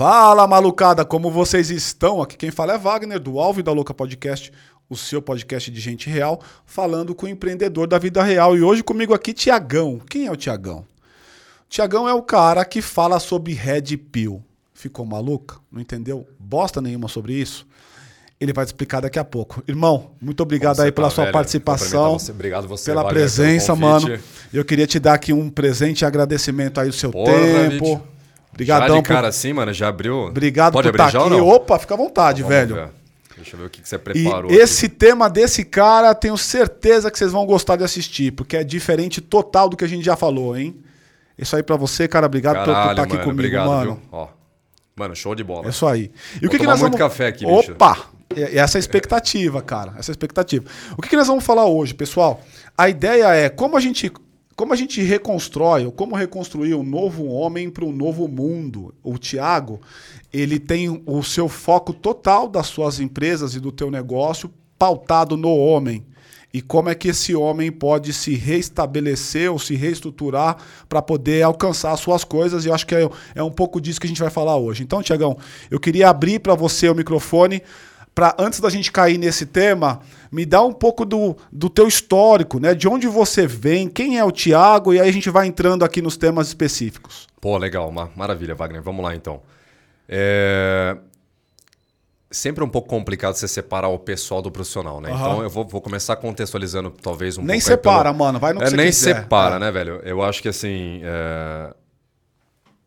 Fala, malucada, como vocês estão? Aqui quem fala é Wagner, do Alvo da Louca Podcast, o seu podcast de gente real, falando com o empreendedor da vida real. E hoje comigo aqui, Tiagão. Quem é o Tiagão? Tiagão é o cara que fala sobre Red Pill. Ficou maluca? Não entendeu bosta nenhuma sobre isso? Ele vai te explicar daqui a pouco. Irmão, muito obrigado aí pela tá, sua velho? participação. Você. Obrigado você, pela Wagner, presença, mano. Eu queria te dar aqui um presente e agradecimento aí do seu Porra, tempo. bicho. Obrigadão já de por cara assim, mano, já abriu. Obrigado Pode por estar já aqui. não? Opa, fica à vontade, Vamos velho. ver. Deixa eu ver o que, que você E preparou. esse tema desse cara, tenho certeza que vocês vão gostar de assistir, porque é diferente total do que a gente já falou, hein? Isso aí pra você, cara. Obrigado aqui. por Caralho, estar aqui mano, comigo, obrigado, mano. viu? Ó. Mano, show de bola. É isso aí. E Vou tomar muito café aqui, bicho. Opa! E e essa é a expectativa, cara. Essa é a expectativa. O que, que nós vamos falar hoje, pessoal? A ideia é como a gente, como a gente reconstrói, ou como reconstruir um novo homem para um novo mundo. O Tiago, ele tem o seu foco total das suas empresas e do teu negócio pautado no homem. E como é que esse homem pode se reestabelecer ou se reestruturar para poder alcançar as suas coisas. E eu acho que é, é um pouco disso que a gente vai falar hoje. Então, Tiagão, eu queria abrir para você o microfone para antes da gente cair nesse tema, me dá um pouco do, do teu histórico, né? De onde você vem, quem é o Tiago, e aí a gente vai entrando aqui nos temas específicos. Pô, legal, maravilha, Wagner. Vamos lá então. É... Sempre um pouco complicado você separar o pessoal do profissional, né? Aham. Então eu vou, vou começar contextualizando talvez um Nem pouco. aí separa, pelo- mano, vai no que É, nem quiser. separa, É. né, velho? Eu acho que assim. é,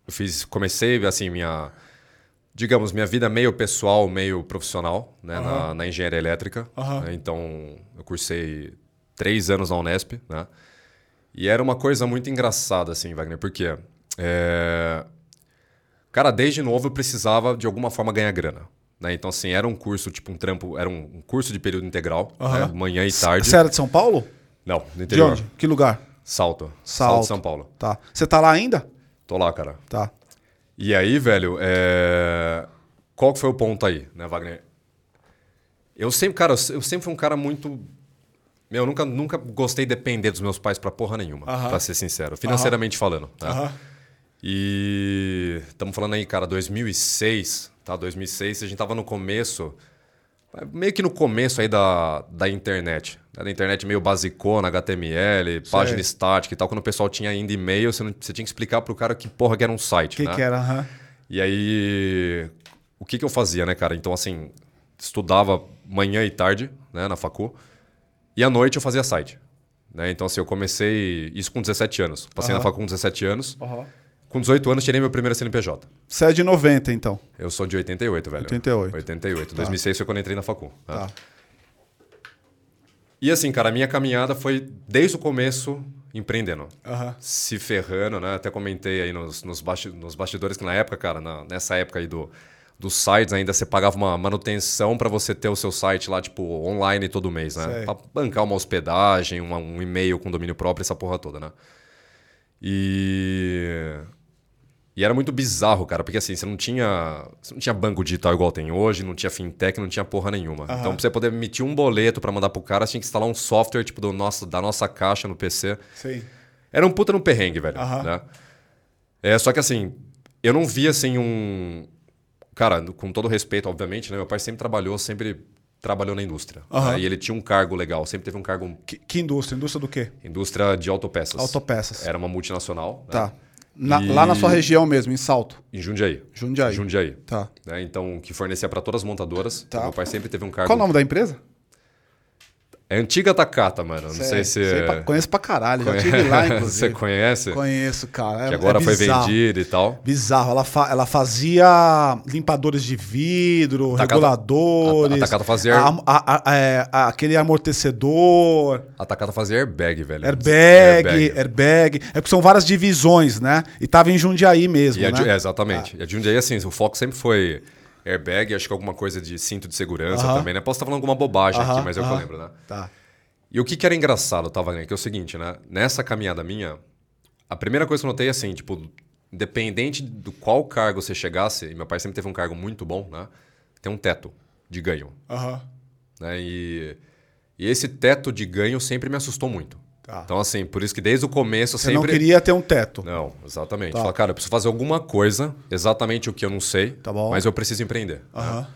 Eu fiz. Comecei, assim, minha. Digamos, minha vida meio pessoal, meio profissional, né? Na, na engenharia elétrica. Aham. né? Então, eu cursei três anos na Unesp, né? E era uma coisa muito engraçada, assim, Wagner, porque. É... Cara, desde novo eu precisava de alguma forma ganhar grana. Né? Então, assim, era um curso, tipo um trampo, era um curso de período integral, Aham. né? manhã e tarde. Você era de São Paulo? Não, no De interior. onde? Que lugar? Salto. Salto. São Paulo. Tá. Você tá lá ainda? Tô lá, cara. Tá. E aí, velho, é... qual que foi o ponto aí, né, Wagner? Eu sempre, cara, eu sempre fui um cara muito. Meu, eu nunca, nunca gostei de depender dos meus pais pra porra nenhuma, Aham. pra ser sincero. Financeiramente falando, tá? Aham. E estamos falando aí, cara, 2006, tá? 2006, a gente tava no começo, meio que no começo aí da, da internet. né? Da internet meio basicona, HTML, página estática e tal. Quando o pessoal tinha ainda e-mail, você, não- você tinha que explicar pro cara que porra que era um site, que, né? que era? Aham. E aí, o que, que eu fazia, né, cara? Então, assim, estudava manhã e tarde, né, na facu, e à noite eu fazia site. Né? Então, assim, eu comecei isso com 17 anos. Passei na Aham. facu com 17 anos. Aham. Com 18 anos, tirei meu primeiro CNPJ. Você é de 90, então. Eu sou de 88, velho. 88. 88. 2006 foi quando entrei na facu. né? Tá. E assim, cara, a minha caminhada foi desde o começo empreendendo. Aham. Se ferrando, né? Até comentei aí nos, nos, basti- nos bastidores que na época, cara, na- nessa época aí do, dos sites ainda, você pagava uma manutenção para você ter o seu site lá, tipo, online todo mês, né? Sei. Pra bancar uma hospedagem, uma- um e-mail com domínio próprio, essa porra toda, né? E... E era muito bizarro, cara, porque assim, você não tinha, você não tinha banco digital igual tem hoje, não tinha fintech, não tinha porra nenhuma. Então, pra você poder emitir um boleto pra mandar pro cara, você tinha que instalar um software tipo do nosso, da nossa caixa no PC. Sim. Era um puta no perrengue, velho. Aham. Né? É, só que assim, eu não via assim um. Cara, com todo respeito, obviamente, né? Meu pai sempre trabalhou, sempre trabalhou na indústria. Aham. né? E ele tinha um cargo legal, sempre teve um cargo. Que, que indústria? Indústria do quê? Indústria de autopeças. Autopeças. Era uma multinacional. né? Na- E- Lá na sua região mesmo, em Salto. Em Jundiaí. Jundiaí. Jundiaí. Tá. né? Então, que fornecia para todas as montadoras. Tá. Meu pai sempre teve um cargo. Qual o nome da empresa? É antiga Takata, mano. Não sei se. sei pra- conheço pra caralho. Já tive lá, Você inclusive. conhece? Conheço, cara. É, Que agora é foi vendida e tal. Bizarro. Ela, fa- ela fazia limpadores de vidro, Takata- reguladores. a- a Takata fazia- a- é, a- aquele amortecedor. A Takata fazia airbag, velho. Airbag, airbag, É porque são várias divisões, né? E tava em Jundiaí mesmo, E né? É, exatamente. E a Jundiaí, assim, o foco sempre foi airbag, acho que alguma coisa de cinto de segurança Aham. também, né? Posso estar falando alguma bobagem Aham, aqui, mas é o que eu lembro, né? Tá. E o que, que era engraçado, tá, Wagner? Que é o seguinte, né? Nessa caminhada minha, a primeira coisa que eu notei é assim, tipo, independente do qual cargo você chegasse, e meu pai sempre teve um cargo muito bom, né? Tem um teto de ganho, Aham. né? E, e esse teto de ganho sempre me assustou muito. Tá. Então, assim, por isso que desde o começo eu Você sempre. não queria ter um teto. Não, exatamente. Tá. Fala, cara, eu preciso fazer alguma coisa, exatamente o que eu não sei, Tá bom. mas eu preciso empreender. né?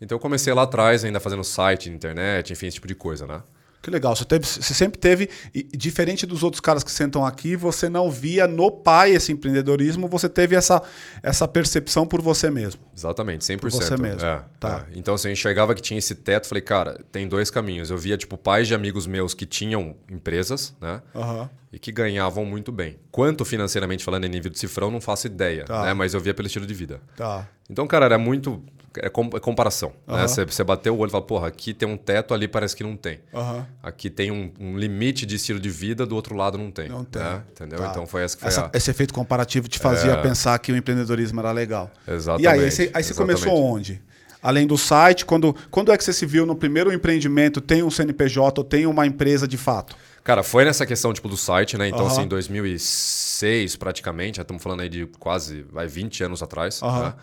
Então eu comecei lá atrás, ainda fazendo site, internet, enfim, esse tipo de coisa, né? Que legal. Você, teve- você sempre teve, diferente dos outros caras que sentam aqui, você não via no pai esse empreendedorismo, você teve essa, essa percepção por você mesmo. Exatamente, 100%. Por você mesmo. É, Tá. é. Então, assim, eu enxergava que tinha esse teto, falei, cara, tem dois caminhos. Eu via, tipo, pais de amigos meus que tinham empresas, né? Aham. E que ganhavam muito bem. Quanto financeiramente falando em nível de cifrão, não faço ideia, Tá. né? Mas eu via pelo estilo de vida. Tá. Então, cara, era muito... É é comparação, né? Você, você bateu o olho e fala, porra, aqui tem um teto, ali parece que não tem. Aham. Aqui tem um, um limite de estilo de vida, do outro lado não tem. Não tem. né? Entendeu? Tá. Então foi essa que foi Essa- a... Esse efeito comparativo te fazia É. pensar que o empreendedorismo era legal. Exatamente. E aí, aí você, aí você começou onde? Além do site, quando, quando é que você se viu no primeiro empreendimento, tem um CNPJ ou tem uma empresa de fato? Cara, foi nessa questão tipo do site, né? Então, Aham. assim, em 2006, praticamente, já estamos falando aí de quase vai 20 anos atrás. Aham. Né?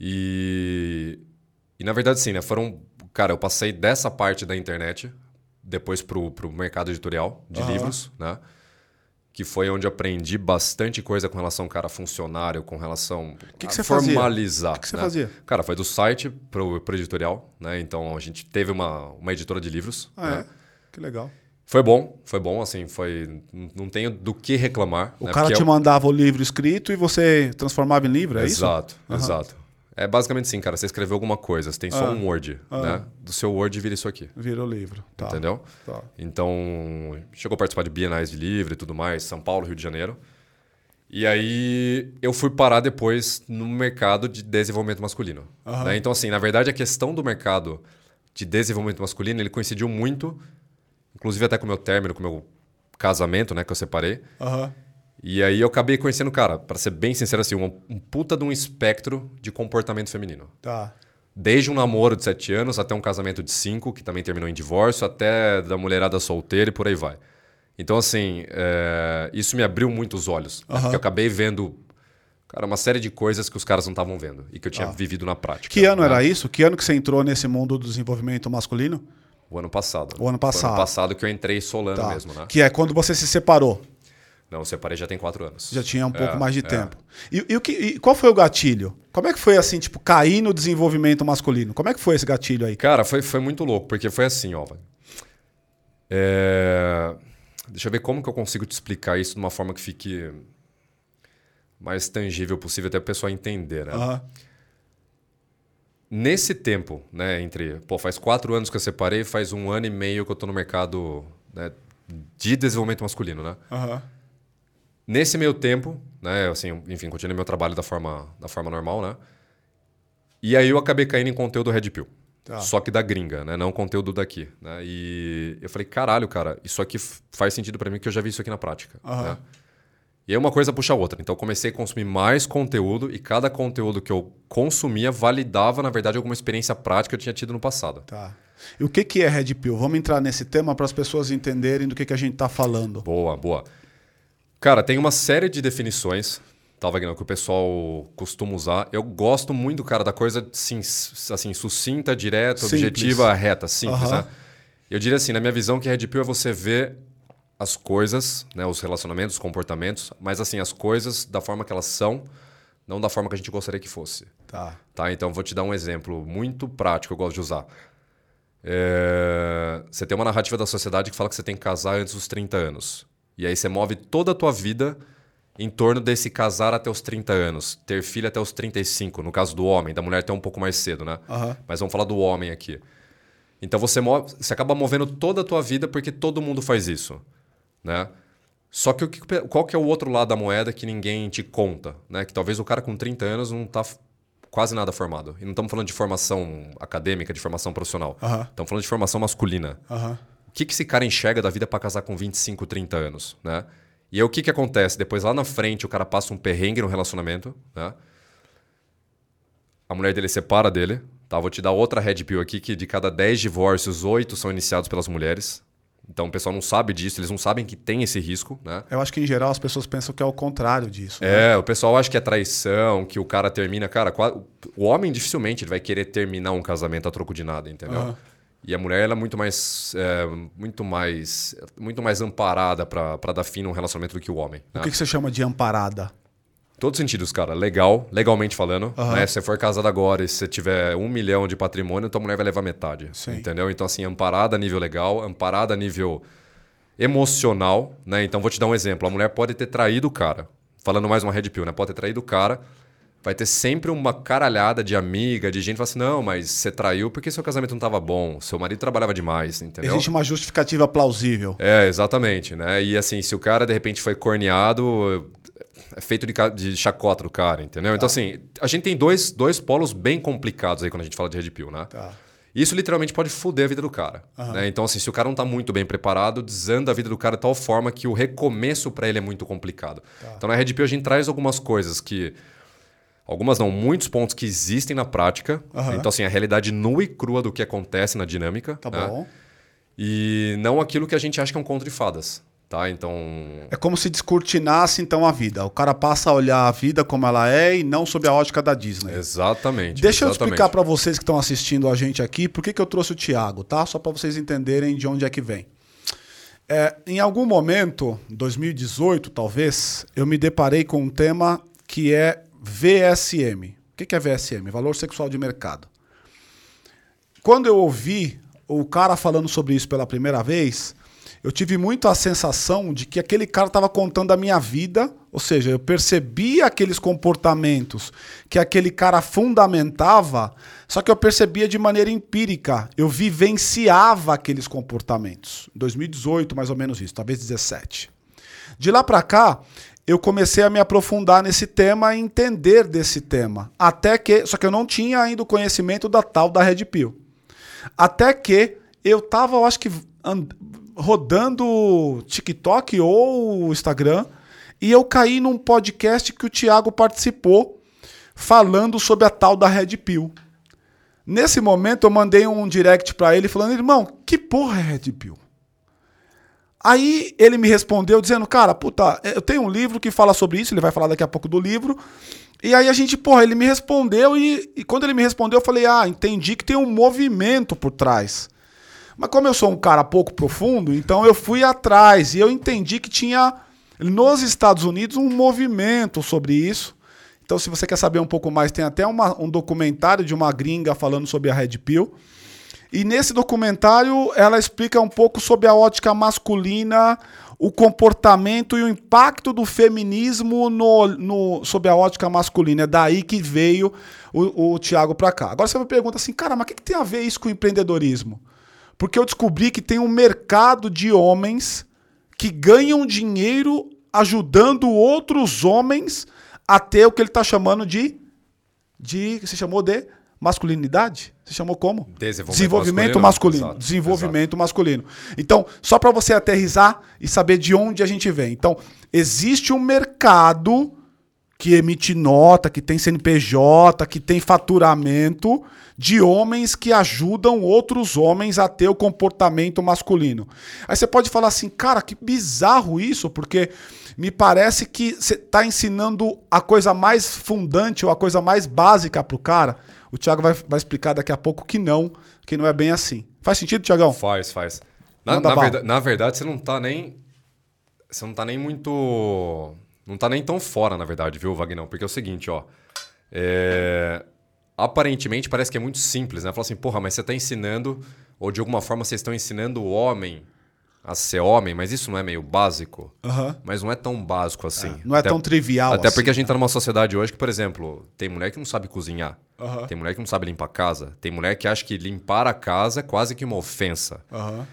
E, e na verdade, sim, né? Foram. Cara, eu passei dessa parte da internet depois pro, pro mercado editorial de Aham. livros, né? Que foi onde aprendi bastante coisa com relação, cara, a funcionário, com relação que a você fazia? formalizar. O que que você né? fazia? Cara, foi do site pro, pro editorial, né? Então a gente teve uma, uma editora de livros. Ah, né? é? Que legal. Foi bom, foi bom, assim, foi. Não tenho do que reclamar. O né? cara Porque te eu- mandava o livro escrito e você transformava em livro, é isso? Exato, exato. É basicamente assim, cara. Você escreveu alguma coisa, você tem só Ah. um Word, né? Do seu Word vira isso aqui. Virou livro. Tá. Entendeu? Tá. Então, chegou a participar de bienais de livro e tudo mais, São Paulo, Rio de Janeiro. E aí eu fui parar depois no mercado de desenvolvimento masculino. Aham. né? Então, assim, na verdade, a questão do mercado de desenvolvimento masculino, ele coincidiu muito, inclusive até com o meu término, com o meu casamento, né, que eu separei. Aham. E aí eu acabei conhecendo, cara, pra ser bem sincero assim, um, um puta de um espectro de comportamento feminino. Tá. Desde um namoro de sete anos até um casamento de cinco, que também terminou em divórcio, até da mulherada solteira e por aí vai. Então, assim, é, isso me abriu muito os olhos. né? Aham. Porque eu acabei vendo, cara, uma série de coisas que os caras não estavam vendo e que eu tinha Ah. vivido na prática. Que ano né? era isso? Que ano que você entrou nesse mundo do desenvolvimento masculino? O ano passado. O ano passado. ano passado que eu entrei solando Tá. mesmo, né? Que é quando você se separou. Não, eu separei já tem quatro anos. Já tinha um pouco É, mais de é. tempo. E, e o que, e qual foi o gatilho? Como é que foi assim, tipo, cair no desenvolvimento masculino? Como é que foi esse gatilho aí? Cara, foi, foi muito louco, porque foi assim, ó. É, Deixa eu ver como que eu consigo te explicar isso de uma forma que fique mais tangível possível até o pessoal entender, né? Aham. Nesse tempo, né, entre... Pô, faz quatro anos que eu separei, faz um ano e meio que eu tô no mercado né, de desenvolvimento masculino, né? Aham. Nesse meio tempo, né, assim, enfim, continuei meu trabalho da forma, da forma normal, né? E aí eu acabei caindo em conteúdo Red Pill. Tá. Só que da gringa, né? Não conteúdo daqui, né? E eu falei, caralho, cara, isso aqui faz sentido pra mim que eu já vi isso aqui na prática, Aham. né? E aí uma coisa puxa a outra. Então eu comecei a consumir mais conteúdo e cada conteúdo que eu consumia validava, na verdade, alguma experiência prática que eu tinha tido no passado. Tá. E o que, que é Red Pill? Vamos entrar nesse tema para as pessoas entenderem do que, que a gente está falando. Boa, boa. Cara, tem uma série de definições, tá, Wagner, que o pessoal costuma usar. Eu gosto muito, cara, da coisa sim, assim, sucinta, direta, Simples. objetiva, reta, simples, Aham. né? Eu diria assim, na minha visão, que Red Pill é você ver as coisas, né, os relacionamentos, os comportamentos, mas assim, as coisas da forma que elas são, não da forma que a gente gostaria que fosse. Tá. Tá, então vou te dar um exemplo muito prático que eu gosto de usar. É, Você tem uma narrativa da sociedade que fala que você tem que casar antes dos 30 anos. E aí você move toda a tua vida em torno desse casar até os 30 anos, ter filho até os 35, no caso do homem, da mulher até um pouco mais cedo, né? Aham. Mas vamos falar do homem aqui. Então você, move, você acaba movendo toda a tua vida porque todo mundo faz isso, né? Só que o que- qual que é o outro lado da moeda que ninguém te conta, né? Que talvez o cara com 30 anos não tá quase nada formado. E não estamos falando de formação acadêmica, de formação profissional. Estamos falando de formação masculina. Aham. O que, que esse cara enxerga da vida para casar com 25, 30 anos, né? E aí o que, que acontece? Depois lá na frente o cara passa um perrengue no relacionamento, né? A mulher dele separa dele, tá? Vou te dar outra red pill aqui que de cada 10 divórcios, 8 são iniciados pelas mulheres. Então o pessoal não sabe disso, eles não sabem que tem esse risco, né? Eu acho que em geral as pessoas pensam que é o contrário disso. né? É, o pessoal acha que é traição, que o cara termina. Cara, o homem dificilmente ele vai querer terminar um casamento a troco de nada, entendeu? Aham. E a mulher ela é muito mais, é, muito mais, muito mais amparada para dar fim num relacionamento do que o homem. Né? O que, que você chama de amparada? Todos os sentidos, cara. Legal, legalmente falando. Uhum. Né? Se você for casado agora e você tiver um milhão de patrimônio, tua mulher vai levar metade. Sim. Entendeu? Então, assim, amparada a nível legal, amparada a nível emocional, né? Então, vou te dar um exemplo. A mulher pode ter traído o cara. Falando mais uma red pill, né? Pode ter traído o cara vai ter sempre uma caralhada de amiga, de gente que fala assim: não, mas você traiu porque seu casamento não estava bom, seu marido trabalhava demais, entendeu? Existe uma justificativa plausível. É, exatamente, né? E assim, se o cara de repente foi corneado, é feito de, de chacota do cara, entendeu? Então, tá. Então, assim, a gente tem dois, dois polos bem complicados aí quando a gente fala de Red Pill, né? Tá. Isso literalmente pode foder a vida do cara. Uhum. Né? Então, assim, se o cara não está muito bem preparado, desanda a vida do cara de tal forma que o recomeço para ele é muito complicado. Tá. Então, na Red Pill, a gente traz algumas coisas que Algumas não, muitos pontos que existem na prática. Uhum. Então, assim, a realidade nua e crua do que acontece na dinâmica. Tá né? bom. E não aquilo que a gente acha que é um conto de fadas. Tá? Então. É como se descortinasse então a vida. O cara passa a olhar a vida como ela é e não sob a ótica da Disney. Exatamente. Deixa exatamente. eu explicar para vocês que estão assistindo a gente aqui por que, que eu trouxe o Thiago, tá? Só para vocês entenderem de onde é que vem. É, em algum momento, 2018 talvez, eu me deparei com um tema que é VSM. O que é VSM? Valor Sexual de Mercado. Quando eu ouvi o cara falando sobre isso pela primeira vez, eu tive muito a sensação de que aquele cara estava contando a minha vida, ou seja, eu percebia aqueles comportamentos que aquele cara fundamentava, só que eu percebia de maneira empírica, eu vivenciava aqueles comportamentos. 2018, mais ou menos isso, talvez 17. De lá para cá, eu comecei a me aprofundar nesse tema e entender desse tema. Até que. Só que eu não tinha ainda o conhecimento da tal da Red Pill. Até que eu tava, eu acho que, rodando TikTok ou Instagram, e eu caí num podcast que o Thiago participou, falando sobre a tal da Red Pill. Nesse momento eu mandei um direct para ele falando: "Irmão, que porra é Red Pill?" Aí ele me respondeu dizendo, cara, puta, eu tenho um livro que fala sobre isso, ele vai falar daqui a pouco do livro. E aí a gente, porra, ele me respondeu e, e quando ele me respondeu eu falei, ah, entendi que tem um movimento por trás. Mas como eu sou um cara pouco profundo, então eu fui atrás e eu entendi que tinha nos Estados Unidos um movimento sobre isso. Então, se você quer saber um pouco mais, tem até uma, um documentário de uma gringa falando sobre a Red Pill. E nesse documentário ela explica um pouco sobre a ótica masculina, o comportamento e o impacto do feminismo no, no, sobre a ótica masculina. É daí que veio o, o Tiago para cá. Agora você me pergunta assim, cara, mas o que, que tem a ver isso com empreendedorismo? Porque eu descobri que tem um mercado de homens que ganham dinheiro ajudando outros homens a ter o que ele está chamando de. de. Você chamou de masculinidade? Você chamou como? Desenvolvimento, Desenvolvimento masculino. masculino. Desenvolvimento Exato. masculino. Então, só para você aterrizar e saber de onde a gente vem. Então, existe um mercado que emite nota, que tem CNPJ, que tem faturamento de homens que ajudam outros homens a ter o comportamento masculino. Aí você pode falar assim, cara, que bizarro isso, porque me parece que você está ensinando a coisa mais fundante ou a coisa mais básica para o cara. O Thiago vai, vai explicar daqui a pouco que não, que não é bem assim. Faz sentido, Thiagão? Faz, faz. Na, na, verdade, na verdade, você não tá nem. Você não tá nem muito. Não tá nem tão fora, na verdade, viu, Vagnão? Porque é o seguinte, ó. É... Aparentemente parece que é muito simples, né? Fala assim, porra, mas você tá ensinando, ou de alguma forma vocês estão ensinando o homem a ser homem, mas isso não é meio básico? Uhum. Mas não é tão básico assim. É, não é até, tão trivial Até assim, porque a gente tá numa sociedade hoje que, por exemplo, tem mulher que não sabe cozinhar. Uhum. Tem mulher que não sabe limpar a casa. Tem mulher que acha que limpar a casa é quase que uma ofensa. Uhum.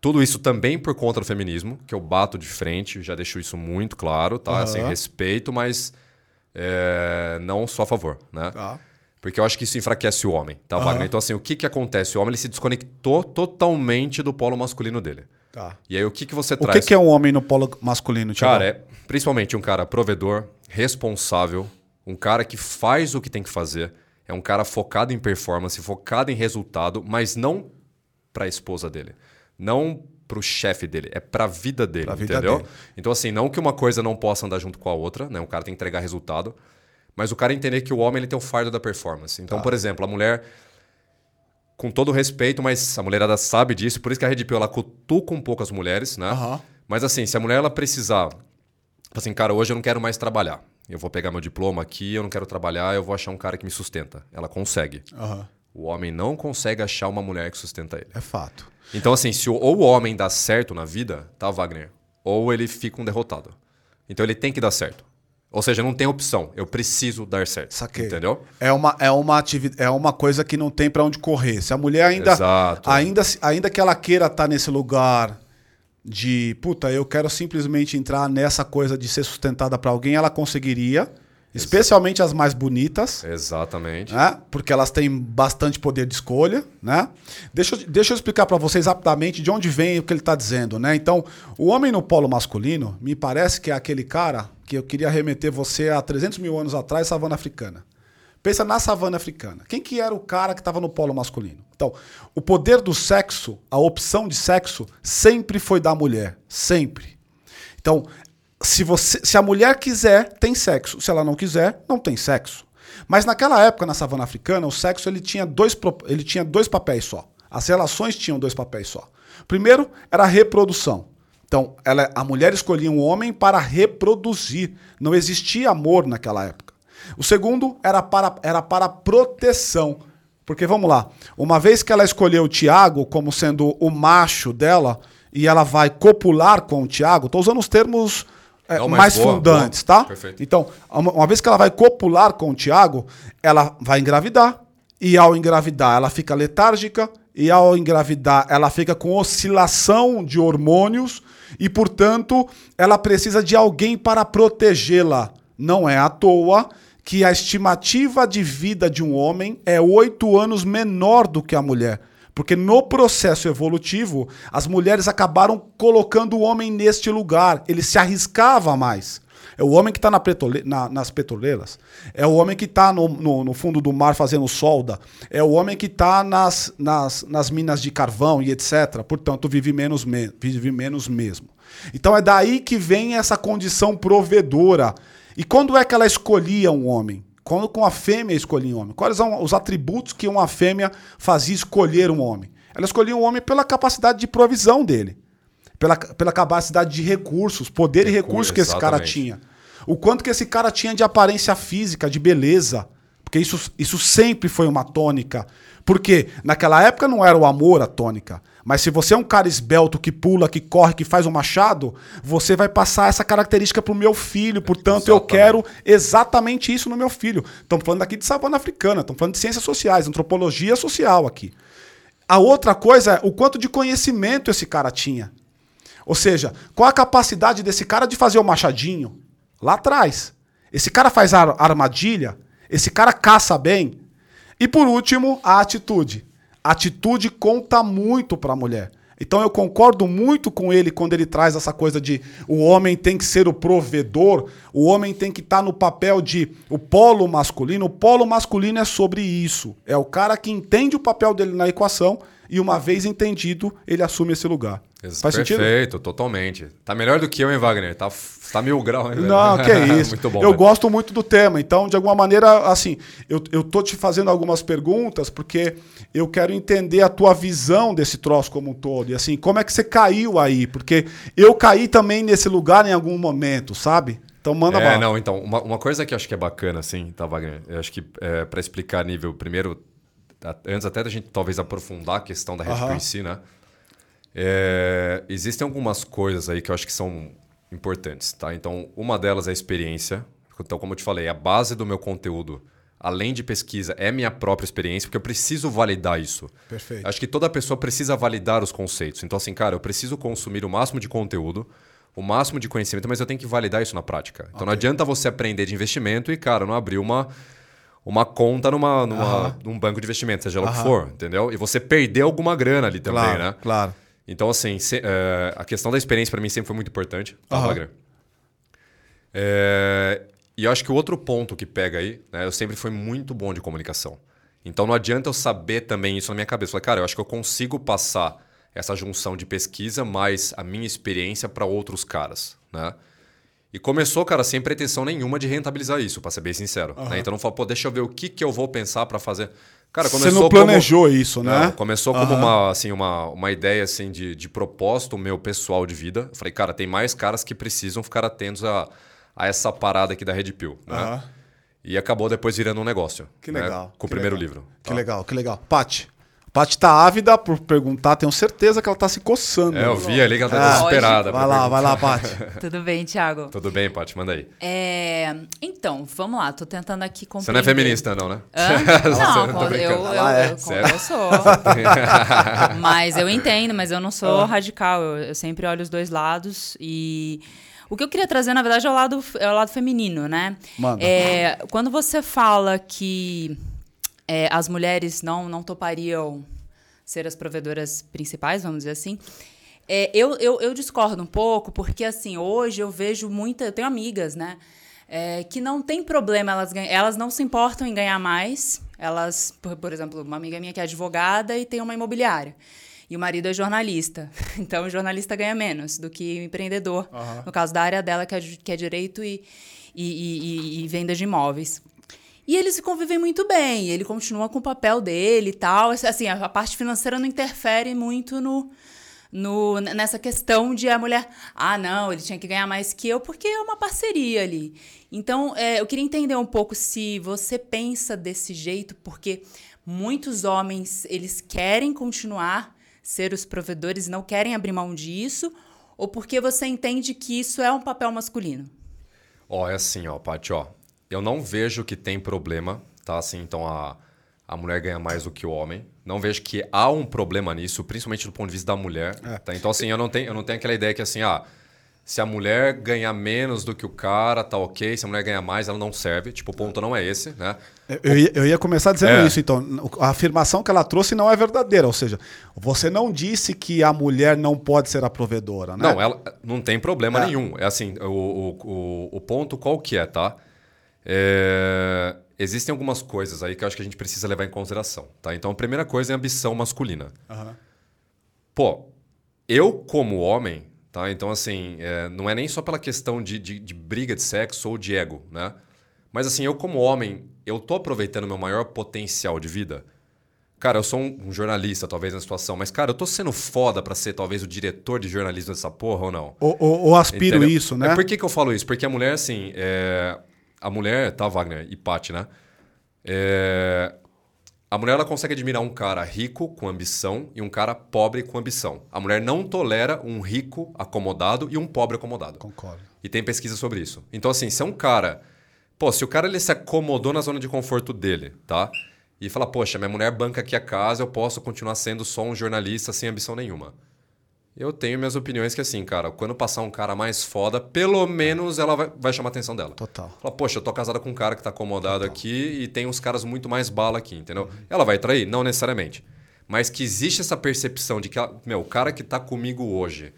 Tudo isso também por conta do feminismo, que eu bato de frente, já deixo isso muito claro, tá? Assim, respeito, mas é, não sou a favor, né? Tá. Porque eu acho que isso enfraquece o homem, tá, Wagner? Então, assim, o que, que acontece? O homem ele se desconectou totalmente do polo masculino dele. Tá. E aí, o que, que você o traz? O que, que é um homem no polo masculino, Thiago? Cara, é principalmente um cara provedor, responsável, um cara que faz o que tem que fazer, é um cara focado em performance, focado em resultado, mas não para a esposa dele. Não para o chefe dele, é para a vida dele, vida entendeu? Dele. Então, assim, não que uma coisa não possa andar junto com a outra, né? O cara tem que entregar resultado, mas o cara entender que o homem ele tem o fardo da performance. Então, tá. por exemplo, a mulher com todo respeito, mas a mulherada sabe disso, por isso que a Red Pill ela cutuca um pouco as mulheres, né? Aham. Mas assim, se a mulher ela precisar, assim, cara, hoje eu não quero mais trabalhar. Eu vou pegar meu diploma aqui, eu não quero trabalhar, eu vou achar um cara que me sustenta. Ela consegue. Aham. O homem não consegue achar uma mulher que sustenta ele. É fato. Então, assim, se o, ou o homem dá certo na vida, tá, Wagner? Ou ele fica um derrotado. Então ele tem que dar certo. Ou seja, não tem opção. Eu preciso dar certo. Saquei. Entendeu? É uma, é uma, é uma coisa que não tem pra onde correr. Se a mulher ainda, Exato. ainda, ainda que ela queira estar nesse lugar de, puta, eu quero simplesmente entrar nessa coisa de ser sustentada pra alguém, ela conseguiria. Especialmente as mais bonitas. Exatamente. né? Porque elas têm bastante poder de escolha, né? Deixa, eu- deixa eu explicar para vocês rapidamente de onde vem o que ele está dizendo, né? Então, o homem no polo masculino, me parece que é aquele cara que eu queria remeter você a 300 mil anos atrás, savana africana. Pensa na savana africana. Quem que era o cara que estava no polo masculino? Então, o poder do sexo, a opção de sexo, sempre foi da mulher. Sempre. Então, se, você, se a mulher quiser, tem sexo. Se ela não quiser, não tem sexo. Mas naquela época, na savana africana, o sexo ele tinha dois, ele tinha dois papéis só. As relações tinham dois papéis só. Primeiro era a reprodução. Então, ela, a mulher escolhia um homem para reproduzir. Não existia amor naquela época. O segundo era para, era para proteção. Porque vamos lá, uma vez que ela escolheu o Tiago como sendo o macho dela e ela vai copular com o Tiago, estou usando os termos é, Não, mais boa, fundantes, boa. tá? Perfeito. Então, uma, uma vez que ela vai copular com o Tiago, ela vai engravidar. E ao engravidar, ela fica letárgica. E ao engravidar, ela fica com oscilação de hormônios. E, portanto, ela precisa de alguém para protegê-la. Não é à toa que a estimativa de vida de um homem é oito anos menor do que a mulher. Porque no processo evolutivo, as mulheres acabaram colocando o homem neste lugar. Ele se arriscava mais. É o homem que está na na- nas petroleiras. É o homem que está no, no- no fundo do mar fazendo solda. É o homem que está nas, nas, nas minas de carvão e etc. Portanto, vive menos, me- vive menos mesmo. Então é daí que vem essa condição provedora. E quando é que ela escolhia um homem? Quando com a fêmea escolhia um homem? Quais são os atributos que uma fêmea fazia escolher um homem? Ela escolhia um homem pela capacidade de provisão dele pela, pela capacidade de recursos, poder e Recurso, recurso que esse cara tinha. O quanto que esse cara tinha de aparência física, de beleza. Porque isso, isso sempre foi uma tônica. Porque naquela época não era o amor a tônica. Mas se você é um cara esbelto que pula, que corre, que faz um machado, você vai passar essa característica pro meu filho. Portanto, eu Exatamente. quero exatamente isso no meu filho. Estamos falando aqui de savana africana, estamos falando de ciências sociais, antropologia social aqui. A outra coisa é o quanto de conhecimento esse cara tinha. Ou seja, qual a capacidade desse cara de fazer o machadinho lá atrás? Esse cara faz ar- armadilha? Esse cara caça bem? E por último, a atitude. A atitude conta muito para a mulher. Então eu concordo muito com ele quando ele traz essa coisa de o homem tem que ser o provedor, o homem tem que estar no papel de o polo masculino. O polo masculino é sobre isso. É o cara que entende o papel dele na equação e uma vez entendido, ele assume esse lugar. Faz sentido? Perfeito, totalmente. Tá melhor do que eu, hein, Wagner? Tá, tá mil graus, hein? Não, que é isso. Muito bom. eu velho. gosto muito do tema. Então, de alguma maneira, assim, eu, eu tô te fazendo algumas perguntas porque eu quero entender a tua visão desse troço como um todo. E assim, como é que você caiu aí? Porque eu caí também nesse lugar em algum momento, sabe? Então manda É, bala. não, então, uma, uma coisa que eu acho que é bacana, assim, tá, Wagner? Eu acho que é, para explicar a nível, primeiro, antes até da gente talvez aprofundar a questão da Red Aham. Pill em si, né? É, existem algumas coisas aí que eu acho que são importantes, tá? Então, uma delas é a experiência. Então, como eu te falei, a base do meu conteúdo, além de pesquisa, é minha própria experiência, porque eu preciso validar isso. Perfeito. Acho que toda pessoa precisa validar os conceitos. Então, assim, cara, eu preciso consumir o máximo de conteúdo, o máximo de conhecimento, mas eu tenho que validar isso na prática. Então, não adianta você aprender de investimento e, cara, não abrir uma, uma conta numa, numa, num banco de investimento, seja lá o que for, entendeu? E você perder alguma grana ali também, claro, né? claro. Então, assim, se- é, a questão da experiência para mim sempre foi muito importante, tá. Wagner? É, e eu acho que o outro ponto que pega aí, né, eu sempre fui muito bom de comunicação. Então não adianta eu saber também isso na minha cabeça. Falar, cara, eu acho que eu consigo passar essa junção de pesquisa mais a minha experiência para outros caras, né? E começou, cara, sem pretensão nenhuma de rentabilizar isso, pra ser bem sincero. Né? Então não falou, pô, deixa eu ver o que, que eu vou pensar para fazer. Cara, começou Você não planejou como... isso, né? Não, começou como uma, assim, uma, uma ideia assim, de, de propósito meu pessoal de vida. Eu falei, cara, tem mais caras que precisam ficar atentos a, a essa parada aqui da Red Pill. Né? E acabou depois virando um negócio. Que legal. Né? Com o primeiro legal. livro. Que tá? legal, que legal. Paty, Paty tá ávida por perguntar, tenho certeza que ela tá se coçando. É, eu vi ali que ela tá ah, desesperada. Vai lá, vai lá, Paty. Tudo bem, Thiago? Tudo bem, Paty, manda aí. É, então, vamos lá, tô tentando aqui compreender. Você não é feminista, não, né? não, não eu, eu, eu, é. eu, eu sou. mas eu entendo, mas eu não sou ah. radical. Eu, eu sempre olho os dois lados e. O que eu queria trazer, na verdade, é o lado, é o lado feminino, né? Manda. É, quando você fala que é, as mulheres não, não topariam ser as provedoras principais, vamos dizer assim. É, eu, eu, eu, discordo um pouco, porque assim, hoje eu vejo muita. Eu tenho amigas, né? É, que não tem problema, elas, elas não se importam em ganhar mais. Elas, por, por exemplo, uma amiga minha que é advogada e tem uma imobiliária. E o marido é jornalista. Então, o jornalista ganha menos do que o empreendedor. Uhum. No caso da área dela, que é, que é direito e, e, e, e venda de imóveis. E eles convivem muito bem, ele continua com o papel dele e tal. Assim, a parte financeira não interfere muito no, no, nessa questão de a mulher, ah, não, ele tinha que ganhar mais que eu, porque é uma parceria ali. Então, é, eu queria entender um pouco se você pensa desse jeito, porque muitos homens, eles querem continuar ser os provedores, não querem abrir mão disso, ou porque você entende que isso é um papel masculino? Ó, é assim, ó, Paty, ó eu não vejo que tem problema, tá? Assim, então a, a mulher ganha mais do que o homem. Não vejo que há um problema nisso, principalmente do ponto de vista da mulher. É. Tá? Então, assim, eu não, tenho, eu não tenho aquela ideia que assim, ah, se a mulher ganhar menos do que o cara, tá ok. Se a mulher ganhar mais, ela não serve. Tipo, o ponto não é esse, né? Eu ia, eu ia começar dizendo é. isso, então. A afirmação que ela trouxe não é verdadeira. Ou seja, você não disse que a mulher não pode ser a provedora, né? Não, ela não tem problema é. nenhum. É assim, o, o, o, o ponto qual que é, tá? É, existem algumas coisas aí que eu acho que a gente precisa levar em consideração. Tá? Então, a primeira coisa é a ambição masculina. Uhum. Pô, eu como homem, tá? Então, assim, é, não é nem só pela questão de, de, de, briga de sexo ou de ego, né? Mas, assim, eu como homem, eu tô aproveitando meu maior potencial de vida. Cara, eu sou um, jornalista, talvez, na situação, mas, cara, eu tô sendo foda pra ser, talvez, o diretor de jornalismo dessa porra ou não? Ou, ou, ou aspiro Entendeu? isso, né? É, por que, que eu falo isso? Porque a mulher, assim, é a mulher, tá, Wagner e Paty, né? É... A mulher ela consegue admirar um cara rico com ambição e um cara pobre com ambição. A mulher não tolera um rico acomodado e um pobre acomodado. Concordo. E tem pesquisa sobre isso. Então, assim, se é um cara. Pô, se o cara ele se acomodou na zona de conforto dele, tá? E fala, poxa, minha mulher banca aqui a casa, eu posso continuar sendo só um jornalista sem ambição nenhuma. Eu tenho minhas opiniões que assim, cara, quando passar um cara mais foda, pelo menos ela vai, vai chamar a atenção dela. Total. Fala, poxa, eu tô casada com um cara que tá acomodado Total. aqui e tem uns caras muito mais bala aqui, entendeu? Uhum. Ela vai trair? Não necessariamente. Mas que existe essa percepção de que, meu, o cara que tá comigo hoje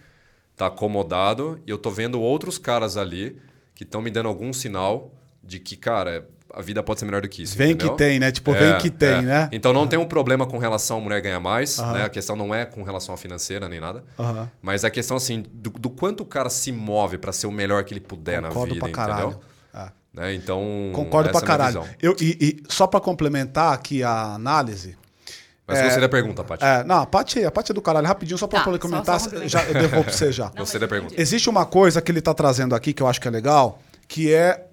tá acomodado e eu tô vendo outros caras ali que estão me dando algum sinal de que, cara, a vida pode ser melhor do que isso. Vem entendeu? que tem, né? Tipo, é, vem que tem, é. né? Então não uhum. tem um problema com relação a mulher ganhar mais, uhum. né? A questão não é com relação à financeira nem nada. Uhum. Mas a questão, assim, do, do, quanto o cara se move para ser o melhor que ele puder Concordo na vida, pra caralho. entendeu? É. Né? Então. Concordo pra é caralho. Eu, e, e só para complementar aqui a análise. Mas é, gostei da pergunta, Paty. É, não, a Paty, a Paty é do caralho. Rapidinho, só para tá, poder comentar, só, só já, eu devolvo pra você já. Não, gostei da pergunta. Existe uma coisa que ele tá trazendo aqui que eu acho que é legal, que é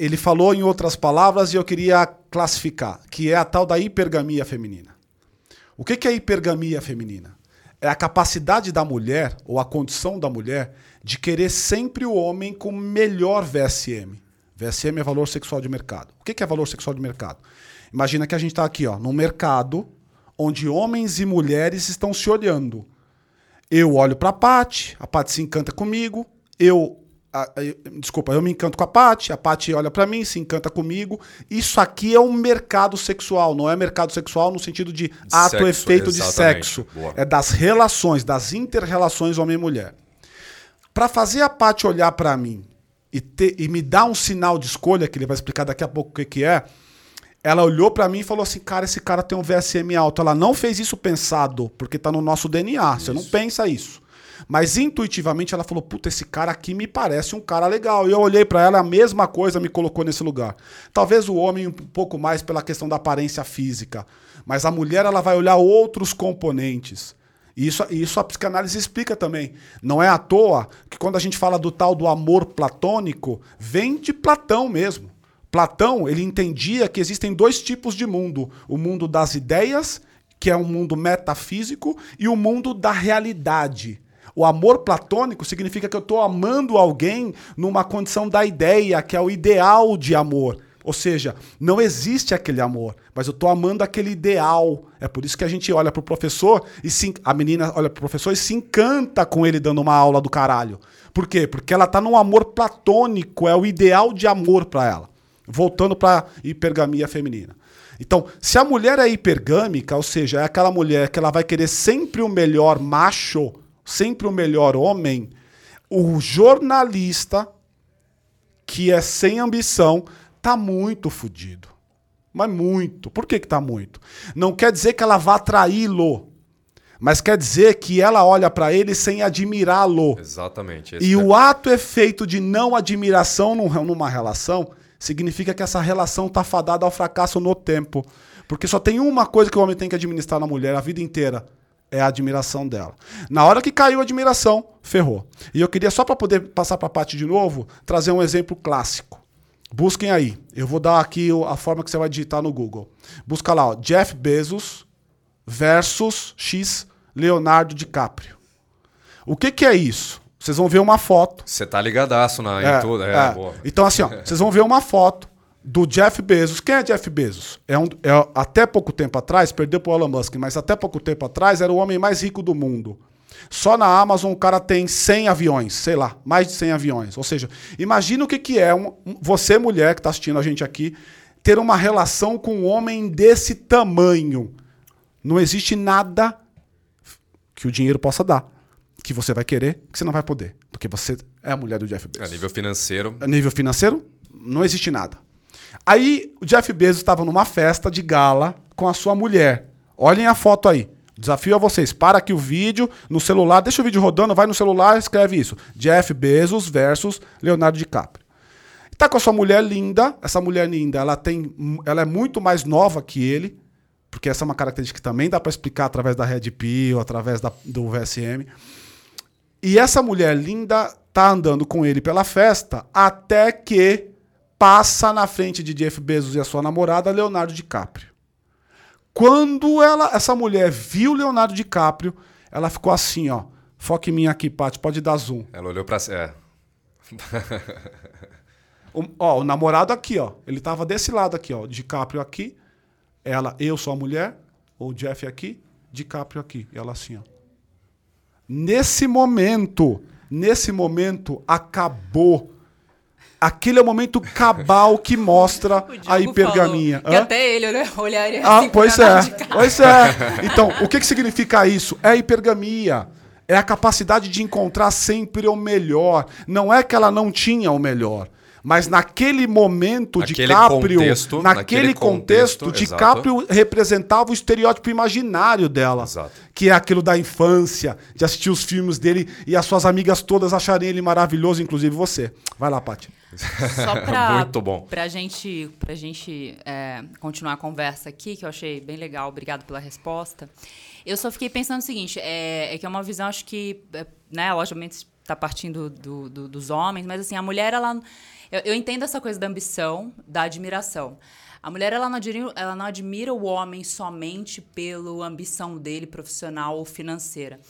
ele falou em outras palavras e eu queria classificar, que é a tal da hipergamia feminina. O que é hipergamia feminina? É a capacidade da mulher, ou a condição da mulher, de querer sempre o homem com melhor VSM. VSM é valor sexual de mercado. O que é valor sexual de mercado? Imagina que a gente está aqui, ó, num mercado onde homens e mulheres estão se olhando. Eu olho para a Paty, a Paty se encanta comigo, eu a, a, desculpa, eu me encanto com a Paty, a Paty olha para mim, se encanta comigo. Isso aqui é um mercado sexual, não é mercado sexual no sentido de, de ato sexo, efeito exatamente. de sexo. Boa. É das relações, das interrelações homem e mulher. Para fazer a Paty olhar para mim e, ter, e me dar um sinal de escolha, que ele vai explicar daqui a pouco o que, que é, ela olhou para mim e falou assim: Cara, esse cara tem um VSM alto. Ela não fez isso pensado, porque tá no nosso DNA. Isso. Você não pensa isso. Mas intuitivamente ela falou: puta, esse cara aqui me parece um cara legal. E eu olhei para ela, a mesma coisa me colocou nesse lugar. Talvez o homem um pouco mais pela questão da aparência física. Mas a mulher, ela vai olhar outros componentes. E isso, isso a psicanálise explica também. Não é à toa que quando a gente fala do tal do amor platônico, vem de Platão mesmo. Platão, ele entendia que existem dois tipos de mundo: o mundo das ideias, que é um mundo metafísico, e o mundo da realidade. O amor platônico significa que eu estou amando alguém numa condição da ideia, que é o ideal de amor. Ou seja, não existe aquele amor, mas eu estou amando aquele ideal. É por isso que a gente olha pro professor e se, a menina olha pro professor e se encanta com ele dando uma aula do caralho. Por quê? Porque ela tá num amor platônico, é o ideal de amor para ela. Voltando para hipergamia feminina. Então, se a mulher é hipergâmica, ou seja, é aquela mulher que ela vai querer sempre o melhor macho, sempre o melhor homem, o jornalista que é sem ambição tá muito fodido. Mas muito. Por que, que tá muito? Não quer dizer que ela vá traí-lo. Mas quer dizer que ela olha para ele sem admirá-lo. Exatamente. E é... o ato efeito de não admiração numa relação significa que essa relação tá fadada ao fracasso no tempo. Porque só tem uma coisa que o homem tem que administrar na mulher a vida inteira. É a admiração dela. Na hora que caiu a admiração, ferrou. E eu queria, só para poder passar para a parte de novo, trazer um exemplo clássico. Busquem aí. Eu vou dar aqui a forma que você vai digitar no Google. Busca lá, ó, Jeff Bezos versus X Leonardo DiCaprio. O que, que é isso? Vocês vão ver uma foto. Você tá ligadaço na, é, em tudo. É, é. Então, assim, ó, vocês vão ver uma foto do Jeff Bezos. Quem é Jeff Bezos? É, um, é até pouco tempo atrás, perdeu pro Elon Musk, mas até pouco tempo atrás era o homem mais rico do mundo. Só na Amazon o cara tem 100 aviões, sei lá, mais de 100 aviões. Ou seja, imagina o que, que é um, você, mulher que está assistindo a gente aqui, ter uma relação com um homem desse tamanho. Não existe nada que o dinheiro possa dar. Que você vai querer, que você não vai poder. Porque você é a mulher do Jeff Bezos. A nível financeiro. A nível financeiro, não existe nada. Aí o Jeff Bezos estava numa festa de gala com a sua mulher. Olhem a foto aí. Desafio a vocês. Para aqui o vídeo no celular, deixa o vídeo rodando, vai no celular, escreve isso. Jeff Bezos versus Leonardo DiCaprio. Tá com a sua mulher linda. Essa mulher linda, ela tem, ela é muito mais nova que ele, porque essa é uma característica que também dá para explicar através da Red Pill, através da, do VSM. E essa mulher linda tá andando com ele pela festa até que passa na frente de Jeff Bezos e a sua namorada, Leonardo DiCaprio. Quando ela, essa mulher viu Leonardo DiCaprio, ela ficou assim, ó. Foca em mim aqui, Paty, pode dar zoom. Ela olhou pra. É. o, ó, o namorado aqui, ó. Ele tava desse lado aqui, ó. DiCaprio aqui. Ela, eu sou a mulher. O Jeff aqui. DiCaprio aqui. E ela assim, ó. Nesse momento, nesse momento, acabou Aquele é o momento cabal que mostra a hipergamia. Que até ele né? olharia ah, assim pois é, pois é. Então, o que, que significa isso? É a hipergamia. É a capacidade de encontrar sempre o melhor. Não é que ela não tinha o melhor. Mas naquele momento, naquele DiCaprio, contexto, naquele, naquele contexto, contexto DiCaprio exato. representava o estereótipo imaginário dela. Exato. Que é aquilo da infância, de assistir os filmes dele e as suas amigas todas acharem ele maravilhoso, inclusive você. Vai lá, Paty. Só pra, Muito bom. Pra gente, pra gente é, continuar a conversa aqui, que eu achei bem legal, obrigado pela resposta. Eu só fiquei pensando o seguinte, é, é que é uma visão, acho que, é, né, logicamente está partindo do, do, dos homens, mas assim, a mulher, ela... Eu, eu entendo essa coisa da ambição, da admiração. A mulher ela não, admira, ela não admira o homem somente pela ambição dele profissional ou financeira.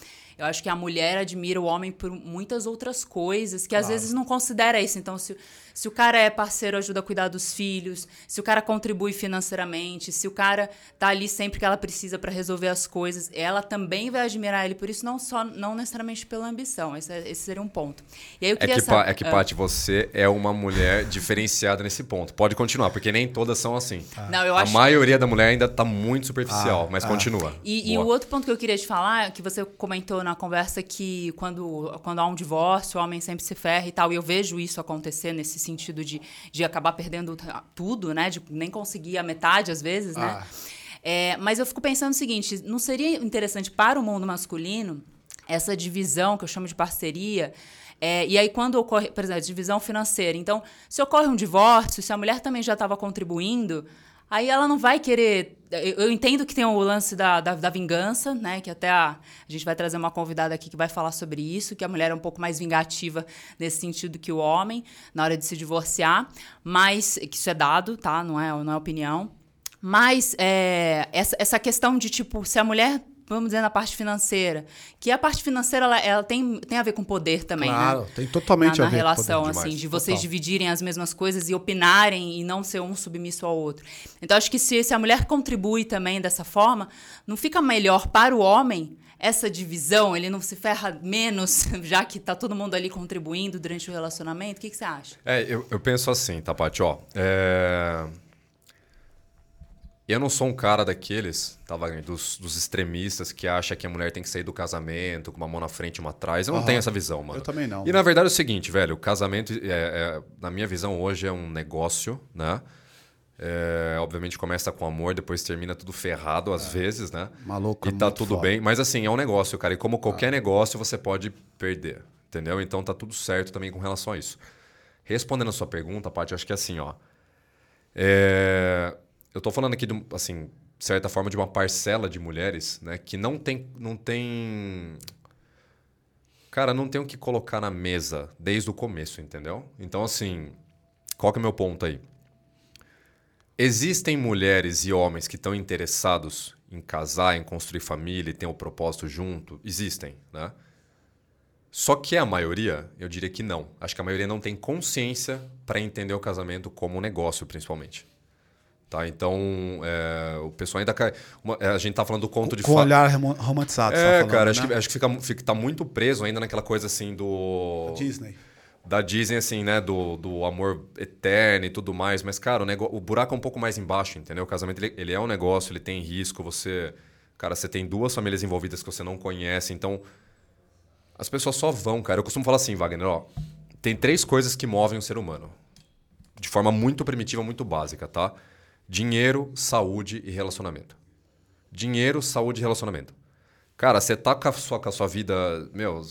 Eu acho que a mulher admira o homem por muitas outras coisas que às vezes não considera isso. Então, se, se o cara é parceiro, ajuda a cuidar dos filhos, se o cara contribui financeiramente, se o cara tá ali sempre que ela precisa para resolver as coisas, ela também vai admirar ele por isso, não só não necessariamente pela ambição. Esse, é, esse seria um ponto. E aí eu queria é que, saber, é que, Paty, você é uma mulher diferenciada nesse ponto. Pode continuar, porque nem todas são assim. Ah. Não, eu a acho... maioria da mulher ainda tá muito superficial, ah, mas ah. continua. E, e, o outro ponto que eu queria te falar, que você comentou na na conversa que quando, quando há um divórcio, o homem sempre se ferra e tal. E eu vejo isso acontecer nesse sentido de, de acabar perdendo tudo, né? De nem conseguir a metade, às vezes, né? Ah. É, mas eu fico pensando o seguinte: não seria interessante para o mundo masculino essa divisão que eu chamo de parceria. É, e aí, quando ocorre, por exemplo, divisão financeira. Então, se ocorre um divórcio, se a mulher também já estava contribuindo, aí ela não vai querer. Eu, entendo que tem o lance da, da, da, vingança, né? Que até a, a gente vai trazer uma convidada aqui que vai falar sobre isso, que a mulher é um pouco mais vingativa nesse sentido que o homem, na hora de se divorciar. Mas que isso é dado, tá? Não é, não é opinião. Mas é, essa, essa questão de, tipo, se a mulher vamos dizer, na parte financeira. Que a parte financeira, ela, ela tem, tem a ver com poder também, claro, né? tem totalmente na, a ver na relação, com poder. assim, demais. de vocês Total. dividirem as mesmas coisas e opinarem e não ser um submisso ao outro. Então, acho que se, se a mulher contribui também dessa forma, não fica melhor para o homem essa divisão, ele não se ferra menos, já que tá todo mundo ali contribuindo durante o relacionamento? O que, que você acha? É, eu, eu penso assim, tá, Paty? Ó, é... Eu não sou um cara daqueles, tá, Wagner, dos, dos extremistas que acha que a mulher tem que sair do casamento com uma mão na frente e uma atrás. Eu não tenho essa visão, mano. Eu também não. E na verdade é o seguinte, velho, o casamento, é, é- na minha visão hoje, é um negócio, né? É, obviamente começa com amor, depois termina tudo ferrado às vezes, né? Maluco, E é tá tudo foda. bem. Mas assim, é um negócio, cara. E como qualquer negócio, você pode perder. Entendeu? Então tá tudo certo também com relação a isso. Respondendo a sua pergunta, Paty, acho que é assim, ó. É, eu tô falando aqui, de, assim, de certa forma, de uma parcela de mulheres, né? Que não tem, não tem... Cara, não tem o que colocar na mesa desde o começo, entendeu? Então, assim, qual que é o meu ponto aí? Existem mulheres e homens que estão interessados em casar, em construir família e ter um propósito junto? Existem, né? Só que a maioria, eu diria que não. Acho que a maioria não tem consciência para entender o casamento como um negócio, principalmente. Tá? Então, é, o pessoal ainda cai. uma- é, a gente tá falando do conto de Com fa- olhar romantizado. tá É, falando, cara, né? acho que, acho que fica, fica, tá muito preso ainda naquela coisa assim do Disney. da Disney, assim, né? Do, do amor eterno e tudo mais. Mas, cara, o, nego... o buraco é um pouco mais embaixo, entendeu? O casamento, ele, ele é um negócio, ele tem risco. Você... Cara, você tem duas famílias envolvidas que você não conhece. Então, as pessoas só vão, cara. Eu costumo falar assim, Wagner, ó. Tem três coisas que movem o ser humano. De forma muito primitiva, muito básica, tá? Dinheiro, saúde e relacionamento. Dinheiro, saúde e relacionamento. Cara, você tá com a sua, com a sua vida. Meu,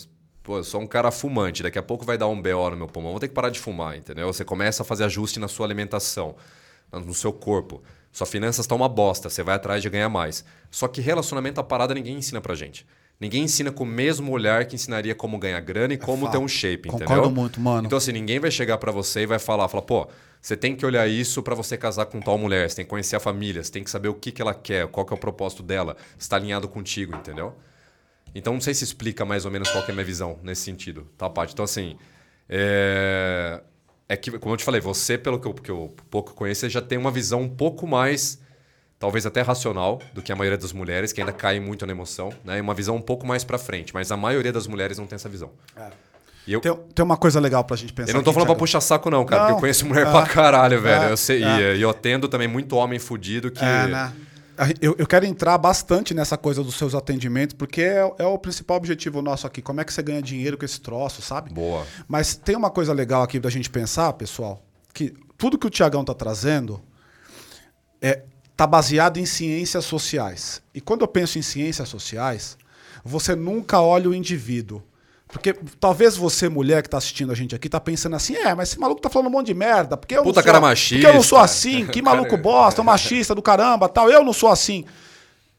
pô, eu sou um cara fumante, daqui a pouco vai dar um BO no meu pulmão, vou ter que parar de fumar, entendeu? Você começa a fazer ajuste na sua alimentação, no seu corpo. Suas finanças estão uma bosta, você vai atrás de ganhar mais. Só que relacionamento, a parada, ninguém ensina pra gente. Ninguém ensina com o mesmo olhar que ensinaria como ganhar grana e como fato. ter um shape, Concordo entendeu? muito, mano. Então, assim, ninguém vai chegar pra você e vai falar, falar, pô, você tem que olhar isso pra você casar com tal mulher, você tem que conhecer a família, você tem que saber o que, que ela quer, qual que é o propósito dela, está alinhado contigo, entendeu? Então, não sei se explica mais ou menos qual que é a minha visão nesse sentido, tá, Paty? Então, assim, é... é que, como eu te falei, você, pelo que eu, que eu pouco conheço, já tem uma visão um pouco mais, talvez até racional, do que a maioria das mulheres, que ainda caem muito na emoção, né? Uma visão um pouco mais pra frente, mas a maioria das mulheres não tem essa visão. E eu, Tem, tem uma coisa legal pra gente pensar. eu não tô aqui, falando pra Thiago. puxar saco, não, cara. Não, porque eu conheço mulher é, pra caralho, velho. é, eu sei, é. e, eu atendo também muito homem fudido que. É, né? Eu, eu quero entrar bastante nessa coisa dos seus atendimentos, porque é, é o principal objetivo nosso aqui. Como é que você ganha dinheiro com esse troço, sabe? Boa. Mas tem uma coisa legal aqui da gente pensar, pessoal, que tudo que o Tiagão tá trazendo é tá baseado em ciências sociais. E quando eu penso em ciências sociais, você nunca olha o indivíduo. Porque talvez você, mulher que tá assistindo a gente aqui, tá pensando assim, é, mas esse maluco tá falando um monte de merda. Porque eu Puta não sou, cara Porque eu não sou machista. assim, que Cara- maluco bosta, um machista do caramba, tal. Eu não sou assim.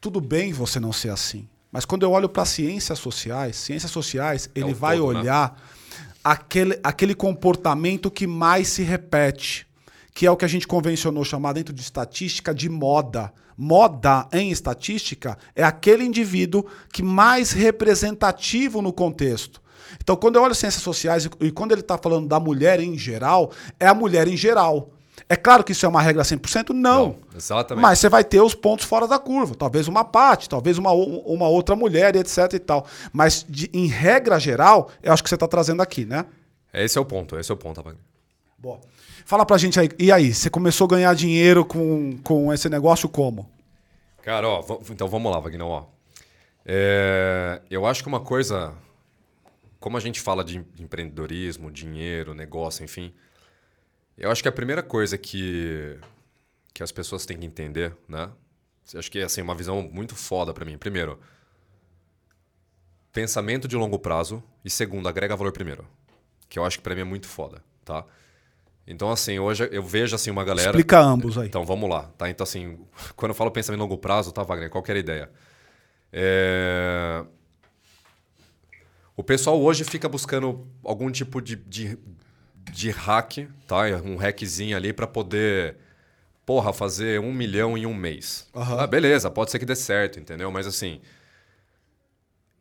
Tudo bem você não ser assim. Mas quando eu olho para ciências sociais, ciências sociais, ele o vai todo, né? olhar aquele, aquele comportamento que mais se repete, que é o que a gente convencionou chamar dentro de estatística de moda. Moda em estatística é aquele indivíduo que mais representativo no contexto. Então, quando eu olho ciências sociais e, e quando ele está falando da mulher em geral, é a mulher em geral. É claro que isso é uma regra 100%? Não. Não, exatamente. Mas você vai ter os pontos fora da curva. Talvez uma parte, talvez uma, uma outra mulher, etc e tal. Mas, de- em regra geral, eu acho que você está trazendo aqui, né? Esse é o ponto, esse é o ponto, Wagner. Boa. Fala pra gente aí. E aí, você começou a ganhar dinheiro com, com esse negócio como? Cara, ó, então vamos lá, Wagner, ó. É, eu acho que uma coisa. Como a gente fala de em- empreendedorismo, dinheiro, negócio, enfim. Eu acho que a primeira coisa que, que as pessoas têm que entender, né? Acho que é assim, uma visão muito foda pra mim. Primeiro, pensamento de longo prazo e segundo, agrega valor primeiro. Que eu acho que para mim é muito foda, tá? Então, assim, hoje eu vejo assim uma galera. Explica ambos aí. Então, vamos lá, tá? Então, assim, quando eu falo pensamento de longo prazo, tá, Wagner? Qual que era a ideia? É... O pessoal hoje fica buscando algum tipo de, de, de hack, tá? Um hackzinho ali para poder, porra, fazer um milhão em um mês. Aham. Ah, beleza, pode ser que dê certo, entendeu? Mas assim,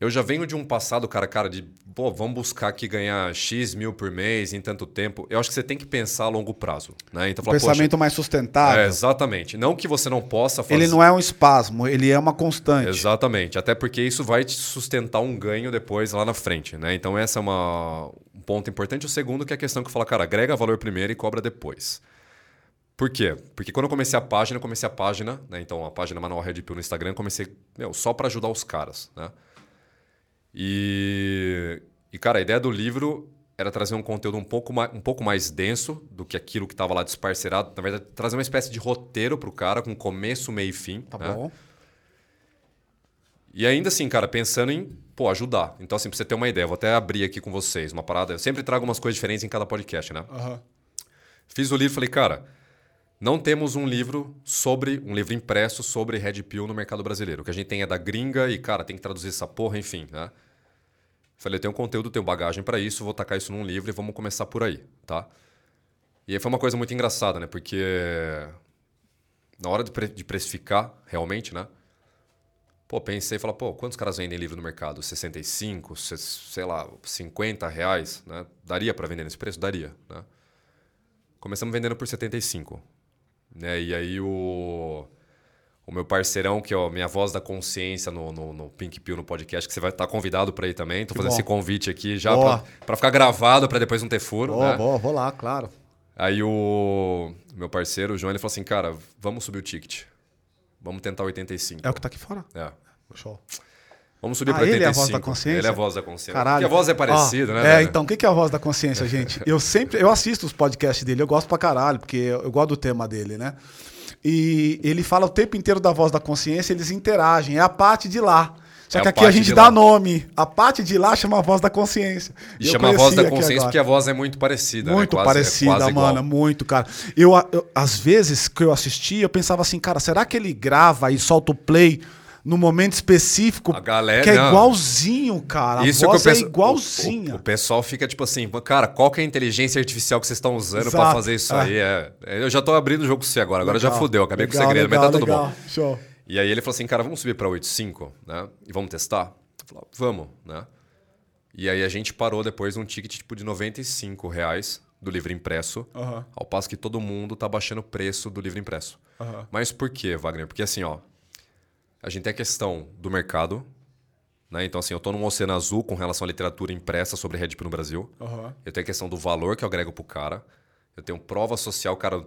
eu já venho de um passado, cara, cara, de, pô, vamos buscar aqui ganhar X mil por mês em tanto tempo. Eu acho que você tem que pensar a longo prazo, né? Então, falar, Pensamento mais sustentável. é, exatamente. Não que você não possa fazer. Ele não é um espasmo, ele é uma constante. Exatamente. Até porque isso vai te sustentar um ganho depois lá na frente, né? Então essa é uma, um ponto importante. O segundo que é a questão que fala, cara, agrega valor primeiro e cobra depois. Por quê? Porque quando eu comecei a página, eu comecei a página, né? Então a página Manual Red Pill no Instagram, eu comecei, meu, só para ajudar os caras, né? E, e, cara, a ideia do livro era trazer um conteúdo um pouco mais, um pouco mais denso do que aquilo que estava lá disparcerado. Na verdade, trazer uma espécie de roteiro pro cara, com começo, meio e fim. Tá né? bom? E ainda assim, cara, pensando em, pô, ajudar. Então, assim, pra você ter uma ideia, vou até abrir aqui com vocês uma parada. Eu sempre trago umas coisas diferentes em cada podcast, né? Aham. Fiz o livro e falei, cara, não temos um livro sobre, um livro impresso sobre Red Pill no mercado brasileiro. O que a gente tem é da gringa e, cara, tem que traduzir essa porra, enfim, né? Falei, eu tenho conteúdo, tenho bagagem para isso, vou tacar isso num livro e vamos começar por aí, tá? E aí foi uma coisa muito engraçada, né? Porque na hora de, pre- de precificar, realmente, né? Pô, pensei e falei, pô, quantos caras vendem livro no mercado? 65, se- sei lá, 50 reais, né? Daria para vender nesse preço? Daria, né? Começamos vendendo por 75. Né? E aí o, o meu parceirão, que é a minha voz da consciência no, no, no Pink Pill no podcast, que você vai estar convidado para ir também. Tô Que fazendo bom. esse convite aqui já para ficar gravado, para depois não ter furo. Boa, né? boa, vou lá, claro. Aí o meu parceiro, o João, ele falou assim, cara, vamos subir o ticket. Vamos tentar 85. É o que tá aqui fora. É. Show. Vamos subir Ah, para 85. ele é a voz da consciência? Ele é a voz da consciência. Caralho. Porque a voz é parecida, Ó, né? É, velho? então, o que é a voz da consciência, gente? Eu sempre, eu assisto os podcasts dele, eu gosto pra caralho, porque eu, eu gosto do tema dele, né? E ele fala o tempo inteiro da voz da consciência, eles interagem, é a parte de lá. Só É que a aqui a gente dá lá. nome. A parte de lá chama a voz da consciência. E Eu chama a voz da consciência porque a voz é muito parecida. Muito né? Quase- é parecida, quase igual. mano, muito, cara. Eu, eu, às vezes que eu assistia, eu pensava assim, cara, será que ele grava e solta o play no momento específico? A galera- que é igualzinho, cara. A Isso voz que eu penso. é igualzinha. O, o- o pessoal fica tipo assim, cara, qual que é a inteligência artificial que vocês estão usando pra Exato, fazer isso é. aí? É, é, eu já tô abrindo o jogo com você agora, agora já Legal, fudeu, acabei com o legal, segredo, legal, mas tá tudo legal. bom. Show. E aí ele falou assim, cara, vamos subir pra 8.5, né? E vamos testar? Eu falei, vamos, né? E aí a gente parou depois num ticket tipo de 95 reais do livro impresso, Aham. ao passo que todo mundo tá baixando o preço do livro impresso. Aham. Mas por quê, Wagner? Porque assim, ó, a gente tem a questão do mercado, né? Então assim, eu tô num oceano azul com relação à literatura impressa sobre Red Pill no Brasil. Aham. Eu tenho a questão do valor que eu agrego pro cara. Eu tenho prova social, cara,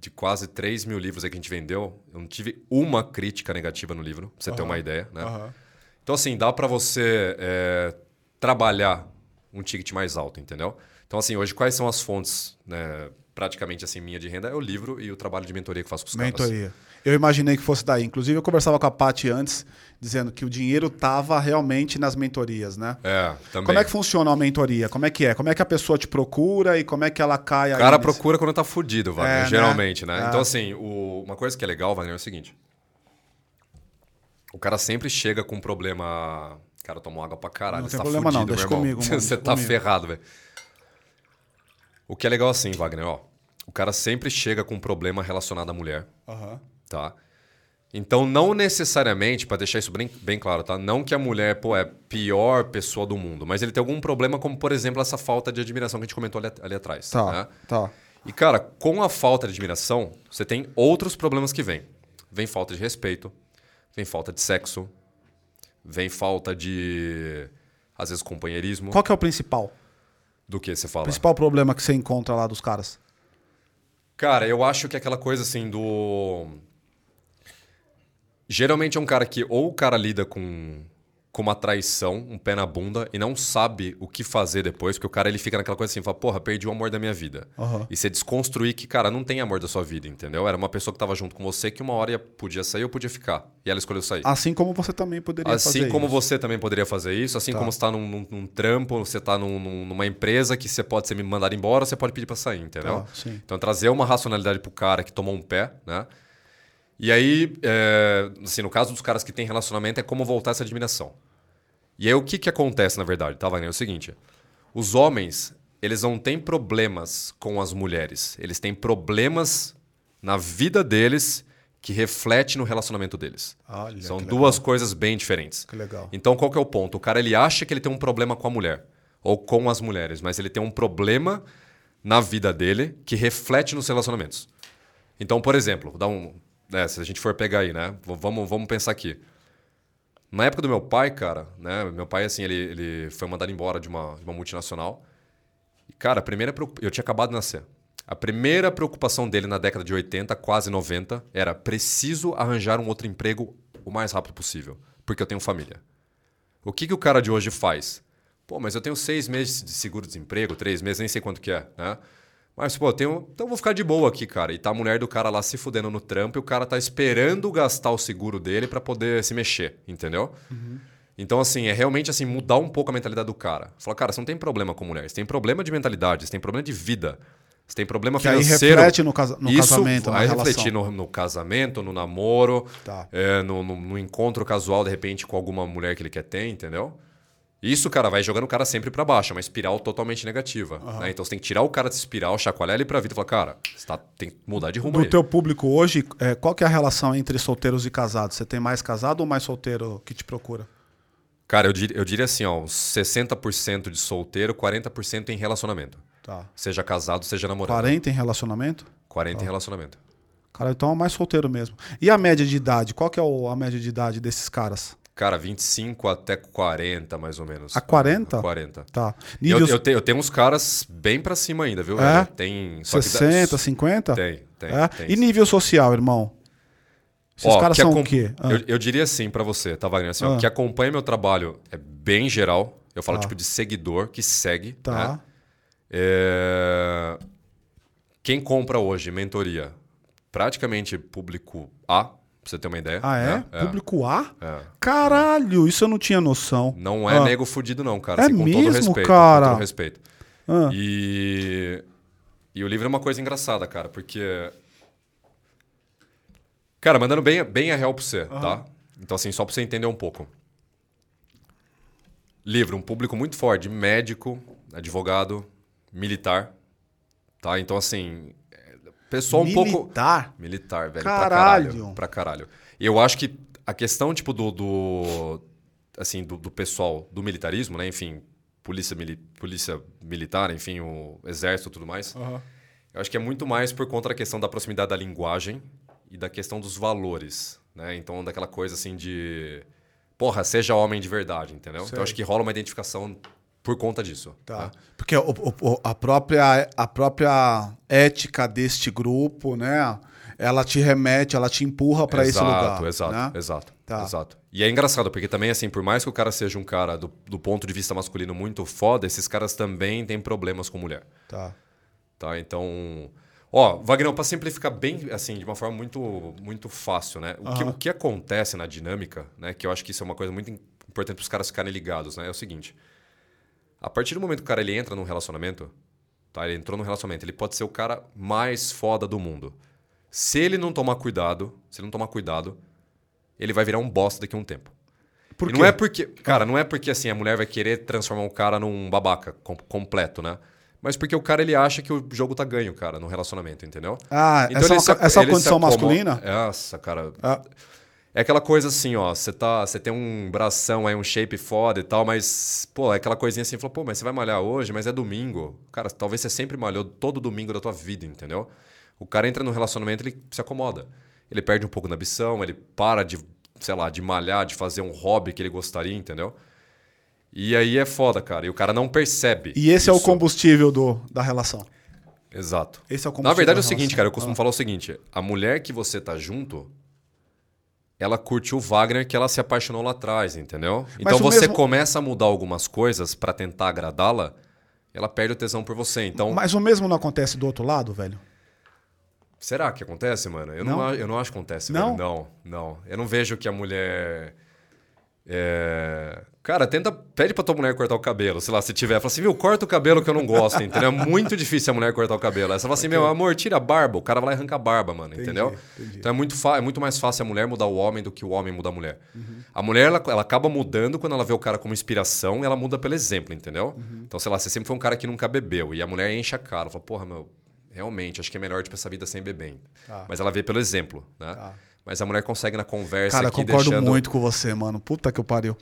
de quase 3 mil livros aí que a gente vendeu. Eu não tive uma crítica negativa no livro, pra você ter Aham. uma ideia, né? Aham. Então, assim, dá para você é, trabalhar um ticket mais alto, entendeu? Então, assim, hoje, quais são as fontes, né, praticamente, assim, minha de renda? É o livro e o trabalho de mentoria que eu faço com os caras. Mentoria. Eu imaginei que fosse daí. Inclusive, eu conversava com a Paty antes, dizendo que o dinheiro tava realmente nas mentorias, né? É, também. Como é que funciona a mentoria? Como é que é? Como é que a pessoa te procura e como é que ela cai O cara nesse- procura quando tá fudido, Wagner, É, né? geralmente, né? É. Então, assim, o- uma coisa que é legal, Wagner, é o seguinte. O cara sempre chega com um problema... Cara, tomou água pra caralho. Não tem tá problema não, fudido, deixa meu irmão. comigo, mano, Você deixa tá comigo. ferrado, velho. O que é legal assim, Wagner, ó. O cara sempre chega com um problema relacionado à mulher, Aham. Tá? Então, não necessariamente, pra deixar isso bem, bem claro, tá? Não que a mulher, pô, é a pior pessoa do mundo, mas ele tem algum problema, como, por exemplo, essa falta de admiração que a gente comentou ali, ali atrás. Tá, né? tá. E, cara, com a falta de admiração, você tem outros problemas que vêm. Vem falta de respeito, vem falta de sexo, vem falta de, às vezes, companheirismo. Qual que é o principal? Do que você O fala? principal problema que você encontra lá dos caras? Cara, eu acho que é aquela coisa assim do. Geralmente é um cara que ou o cara lida com como a traição, um pé na bunda, e não sabe o que fazer depois, porque o cara ele fica naquela coisa assim, fala, porra, perdi o amor da minha vida. Aham. E você desconstruir que, cara, não tem amor da sua vida, entendeu? Era uma pessoa que tava junto com você que uma hora ia- podia sair ou podia ficar. E ela escolheu sair. Assim como você também poderia fazer Assim como isso. você também poderia fazer isso, assim Tá. como você tá num, num- num trampo, você tá num- num- numa empresa que você pode ser mandado embora, você pode pedir pra sair, entendeu? Tá. Então trazer uma racionalidade pro cara que tomou um pé, né? E aí, é, assim, no caso dos caras que têm relacionamento, é como voltar essa admiração. E aí o que que acontece, na verdade, tá, Wagner? É o seguinte, os homens, eles não têm problemas com as mulheres, eles têm problemas na vida deles que reflete no relacionamento deles. Olha, São duas coisas bem diferentes. Que legal. Então, qual que é o ponto? O cara ele acha que ele tem um problema com a mulher ou com as mulheres, mas ele tem um problema na vida dele que reflete nos relacionamentos. Então, por exemplo, vou dar um, né, se a gente for pegar aí, né? v- Vamos, vamos pensar aqui. Na época do meu pai, cara, né? Meu pai, assim, ele, ele foi mandado embora de uma, de uma multinacional. E, cara, a primeira eu tinha acabado de nascer. A primeira preocupação dele na década de 80, quase 90, era preciso arranjar um outro emprego o mais rápido possível, porque eu tenho família. O que, que o cara de hoje faz? Pô, mas eu tenho seis meses de seguro-desemprego, três meses, nem sei quanto que é, né? Mas, pô, eu tenho... então eu vou ficar de boa aqui, cara. E tá a mulher do cara lá se fudendo no trampo e o cara tá esperando gastar o seguro dele para poder se mexer, entendeu? Então, assim, é realmente assim, mudar um pouco a mentalidade do cara. Falar, cara, você não tem problema com mulher, você tem problema de mentalidade, você tem problema de vida. Você tem problema Que aí financeiro. reflete no casa- no Isso casamento, na vai refletir no, no casamento, no namoro, Tá. é, no, no- no encontro casual, de repente, com alguma mulher que ele quer ter, entendeu? Isso, cara, vai jogando o cara sempre pra baixo, é uma espiral totalmente negativa. né? Então você tem que tirar o cara dessa espiral, chacoalhar ele pra vida e falar, cara, você tá- tem que mudar de rumo Do aí. teu público hoje, é, qual que é a relação entre solteiros e casados? Você tem mais casado ou mais solteiro que te procura? Cara, eu diria, eu diria assim, ó, uns 60% de solteiro, 40% em relacionamento. Tá. Seja casado, seja namorado. 40 em relacionamento? 40 em relacionamento. Cara, então é mais solteiro mesmo. E a média de idade? Qual que é a média de idade desses caras? Cara, 25 até 40, mais ou menos. A 40? A 40. Tá. Eu, Nível eu, te- eu tenho uns caras bem pra cima ainda, viu? É? velho? Tem. só que dá- 60, 50? Tem, tem. É? tem E nível social, irmão? Esses Ó, caras são acom- o quê? Ah, Eu, eu diria assim pra você, tá, Wagner? Assim, ó, Ah. que acompanha meu trabalho é bem geral. Eu falo Tá. tipo de seguidor que segue. tá. né? É, Quem compra hoje mentoria? Praticamente público A, pra você ter uma ideia. Ah, é? né? Público A? É. Caralho, isso eu não tinha noção. Não é Ah. nego fudido, não, cara. É assim, com todo mesmo, respeito. cara? Com todo respeito. Ah, E, e o livro é uma coisa engraçada, cara, porque. Cara, mandando bem, bem a real pra você, tá? Então, assim, só pra você entender um pouco. Livro, um público muito forte, médico, advogado, militar, tá? Então, assim, pessoal um pouco. Militar? Militar, velho. Caralho. Pra caralho. Pra caralho. Eu acho que a questão, tipo, do. do assim, do, do pessoal do militarismo, né? Enfim, polícia, mili polícia militar, enfim, o exército e tudo mais. Aham. Eu acho que é muito mais por conta da questão da proximidade da linguagem e da questão dos valores, né? Então, daquela coisa assim de. Porra, seja homem de verdade, entendeu? Sei. Então, eu acho que rola uma identificação por conta disso. Tá. né? Porque o- o- a, própria, a própria ética deste grupo, né? Ela te remete, ela te empurra pra esse lugar. Exato, né? exato, Tá. exato. E é engraçado, porque também, assim, por mais que o cara seja um cara do, do ponto de vista masculino muito foda, esses caras também têm problemas com mulher. Tá. Tá? Então. Ó, Wagner, para simplificar bem, assim, de uma forma muito, muito fácil, né? O, que, Aham. o que acontece na dinâmica, né? Que eu acho que isso é uma coisa muito im- importante para os caras ficarem ligados, né? É o seguinte. A partir do momento que o cara ele entra num relacionamento, tá? Ele entrou num relacionamento, ele pode ser o cara mais foda do mundo. Se ele não tomar cuidado, se ele não tomar cuidado, ele vai virar um bosta daqui a um tempo. Por E não é porque, cara, não é porque assim a mulher vai querer transformar o cara num babaca com- completo, né? Mas porque o cara ele acha que o jogo tá ganho, cara, no relacionamento, entendeu? Ah, essa, é ele uma, essa ele condição masculina? Nossa, cara. Ah, É aquela coisa assim, ó, você tá, você tem um bração aí, um shape foda e tal, mas pô, é aquela coisinha assim, falou, pô, mas você vai malhar hoje, mas é domingo. Cara, talvez você sempre malhou todo domingo da tua vida, entendeu? O cara entra no relacionamento, ele se acomoda. Ele perde um pouco na ambição, ele para de, sei lá, de malhar, de fazer um hobby que ele gostaria, entendeu? E aí é foda, cara. E o cara não percebe. e esse é o isso. combustível do, da relação. Exato. Esse é o combustível Na verdade é da o seguinte, relação. cara, eu costumo Ah. falar o seguinte: a mulher que você tá junto, ela curte o Wagner que ela se apaixonou lá atrás, entendeu? Então você mesmo- começa a mudar algumas coisas pra tentar agradá-la, ela perde o tesão por você. Então, Mas o mesmo não acontece do outro lado, velho? será que acontece, mano? Eu não, Não? eu não acho que acontece, Não? velho. Não, não. Eu não vejo que a mulher. É, Cara, tenta. Pede pra tua mulher cortar o cabelo. Sei lá, se tiver. Fala assim, viu, corta o cabelo que eu não gosto, entendeu? É muito difícil a mulher cortar o cabelo. Aí você fala assim, meu amor, tira a barba. O cara vai lá e arranca a barba, mano, entendeu? entendi. Então é muito, fa- é muito mais fácil a mulher mudar o homem do que o homem mudar a mulher. A mulher, ela, ela acaba mudando quando ela vê o cara como inspiração ela muda pelo exemplo, entendeu? Então, sei lá, você sempre foi um cara que nunca bebeu e a mulher enche a cara. Fala, porra, meu, realmente, acho que é melhor tipo, essa vida sem beber. Tá. Mas ela vê pelo exemplo, né? Mas a mulher consegue na conversa Cara, aqui concordo deixando... muito com você, mano. Puta que eu pariu.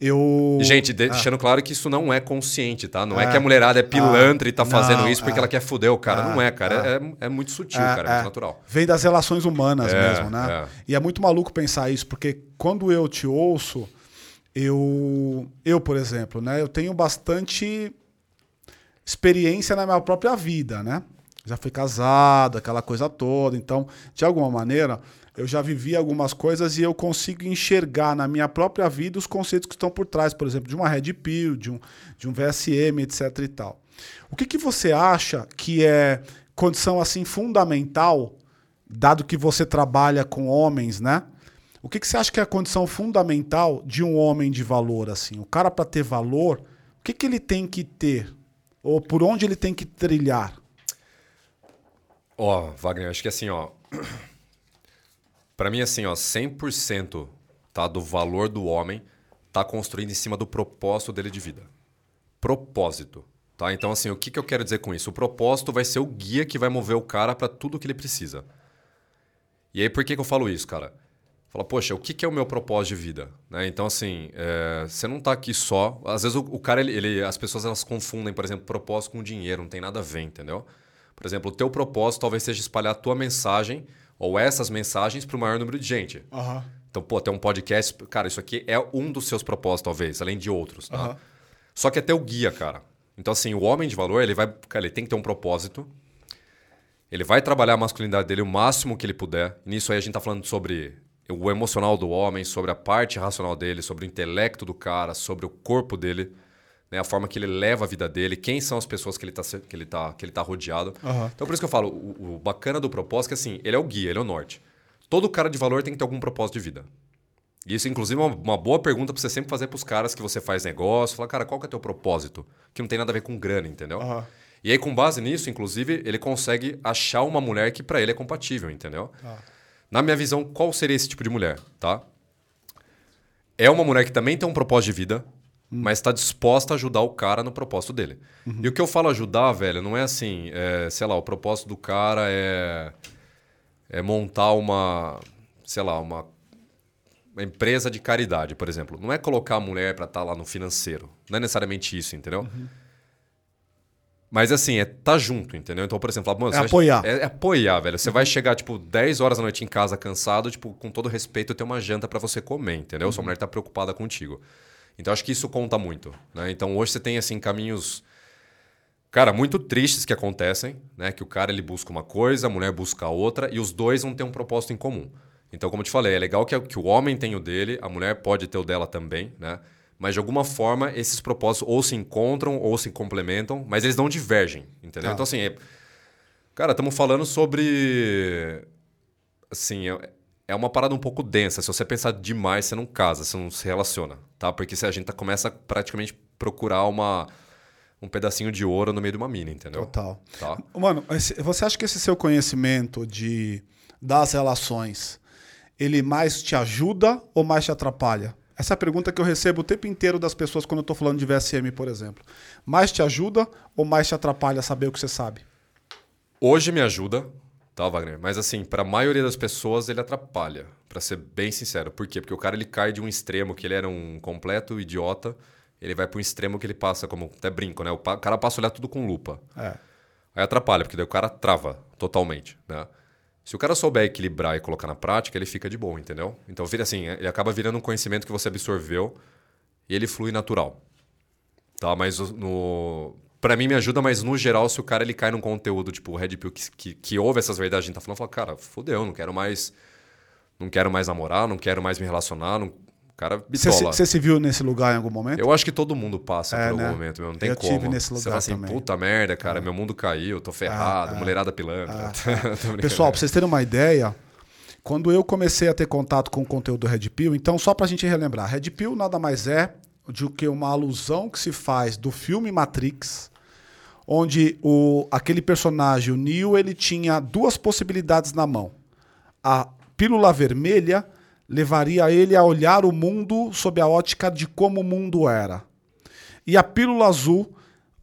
Eu. Gente, de- deixando claro que isso não é consciente, tá? Não é, É. que a mulherada é pilantra e tá Não, fazendo isso porque é. ela quer fuder o cara. É, não é, cara. É, é muito sutil, É, cara. É, é. muito natural. Vem das relações humanas É, mesmo, né? é. E é muito maluco pensar isso, porque quando eu te ouço, eu, eu por exemplo, né, eu tenho bastante experiência na minha própria vida, né? Já fui casado, aquela coisa toda, então, de alguma maneira, eu já vivi algumas coisas e eu consigo enxergar na minha própria vida os conceitos que estão por trás, por exemplo, de uma Red Pill, de um, de um VSM, etc e tal. O que, que você acha que é condição assim fundamental, dado que você trabalha com homens, né? O que, que você acha que é a condição fundamental de um homem de valor assim? O cara para ter valor, o que, que ele tem que ter? Ou por onde ele tem que trilhar? Ó, Wagner, acho que assim, ó. Pra mim, assim, ó, 100% tá, do valor do homem tá construído em cima do propósito dele de vida. Propósito. Tá? Então, assim, o que, que eu quero dizer com isso? O propósito vai ser o guia que vai mover o cara pra tudo que ele precisa. E aí, por que, que eu falo isso, cara? Fala, poxa, o que, que é o meu propósito de vida? Né? Então, assim, é, você não tá aqui só. Às vezes o, o cara, ele, ele- as pessoas elas confundem, por exemplo, propósito com dinheiro, não tem nada a ver, entendeu? Por exemplo, o teu propósito talvez seja espalhar a tua mensagem ou essas mensagens para o maior número de gente. Então, pô, ter um podcast, cara, isso aqui é um dos seus propósitos, talvez, além de outros, tá? Só que é teu guia, cara. Então, assim, o homem de valor, ele vai. Cara, ele tem que ter um propósito. Ele vai trabalhar a masculinidade dele o máximo que ele puder. Nisso aí a gente tá falando sobre o emocional do homem, sobre a parte racional dele, sobre o intelecto do cara, sobre o corpo dele, né? a forma que ele leva a vida dele, quem são as pessoas que ele tá, se- que ele tá, que ele tá rodeado. Aham. Então, por isso que eu falo, o, o bacana do propósito é que, assim, ele é o guia, ele é o norte. Todo cara de valor tem que ter algum propósito de vida. E isso, inclusive, é uma, uma boa pergunta pra você sempre fazer pros caras que você faz negócio. Falar, cara, qual que é o teu propósito? Que não tem nada a ver com grana, entendeu? Aham. E aí, com base nisso, inclusive, ele consegue achar uma mulher que pra ele é compatível, entendeu? Na minha visão, qual seria esse tipo de mulher, tá? É uma mulher que também tem um propósito de vida, mas está disposta a ajudar o cara no propósito dele. E o que eu falo ajudar, velho, não é assim, é, sei lá, o propósito do cara é, é montar uma, sei lá, uma, uma empresa de caridade, por exemplo. Não é colocar a mulher para estar lá no financeiro. Não é necessariamente isso, entendeu? Mas assim, é tá junto, entendeu? Então, por exemplo, fala, mano, É você vai- apoiar. é, é apoiar, velho. Você vai chegar, tipo, 10 horas da noite em casa cansado, tipo, com todo respeito, ter uma janta pra você comer, entendeu? Sua mulher tá preocupada contigo. Então, acho que isso conta muito, né? Então, hoje você tem, assim, caminhos, cara, muito tristes que acontecem, né? Que o cara, ele busca uma coisa, a mulher busca outra, e os dois não têm um propósito em comum. Então, como eu te falei, é legal que, que o homem tem o dele, a mulher pode ter o dela também, né? Mas, de alguma forma, esses propósitos ou se encontram ou se complementam, mas eles não divergem, entendeu? Tá. Então, assim, é, Cara, estamos falando sobre. Assim, é, é uma parada um pouco densa. Se você pensar demais, você não casa, você não se relaciona, tá? Porque se a gente tá- começa a praticamente procurar uma, um pedacinho de ouro no meio de uma mina, entendeu? Total. Tá? Mano, você acha que esse seu conhecimento de das relações, ele mais te ajuda ou mais te atrapalha? Essa é a pergunta que eu recebo o tempo inteiro das pessoas quando eu tô falando de VSM, por exemplo. Mais te ajuda ou mais te atrapalha saber o que você sabe? Hoje me ajuda, tá, Wagner? Mas assim, para a maioria das pessoas ele atrapalha, Pra ser bem sincero. Por quê? Porque o cara ele cai de um extremo que ele era um completo idiota, ele vai para um extremo que ele passa como até brinco, né? O cara passa a olhar tudo com lupa. É. Aí atrapalha, porque daí o cara trava totalmente, né? Se o cara souber equilibrar e colocar na prática, ele fica de boa, entendeu? Então vira assim, ele acaba virando um conhecimento que você absorveu e ele flui natural. Tá? Mas no para mim me ajuda, mas no geral, se o cara ele cai num conteúdo tipo o Red Pill que, que, que ouve essas verdades que a gente tá falando, fala, cara, fodeu, não quero mais não quero mais namorar, não quero mais me relacionar, não... o cara bitola. Você se viu nesse lugar em algum momento? Eu acho que todo mundo passa É, por algum né? momento, meu, não tem Eu como. tive nesse Você lugar fala assim, também. puta merda, cara, meu mundo caiu, tô ferrado, mulherada pilantra. Tô brincando. Pessoal, pra vocês terem uma ideia, quando eu comecei a ter contato com o conteúdo do Red Pill, então só pra gente relembrar, Red Pill nada mais é do que uma alusão que se faz do filme Matrix, onde o, aquele personagem, o Neo, ele tinha duas possibilidades na mão. A pílula vermelha levaria ele a olhar o mundo sob a ótica de como o mundo era. E a pílula azul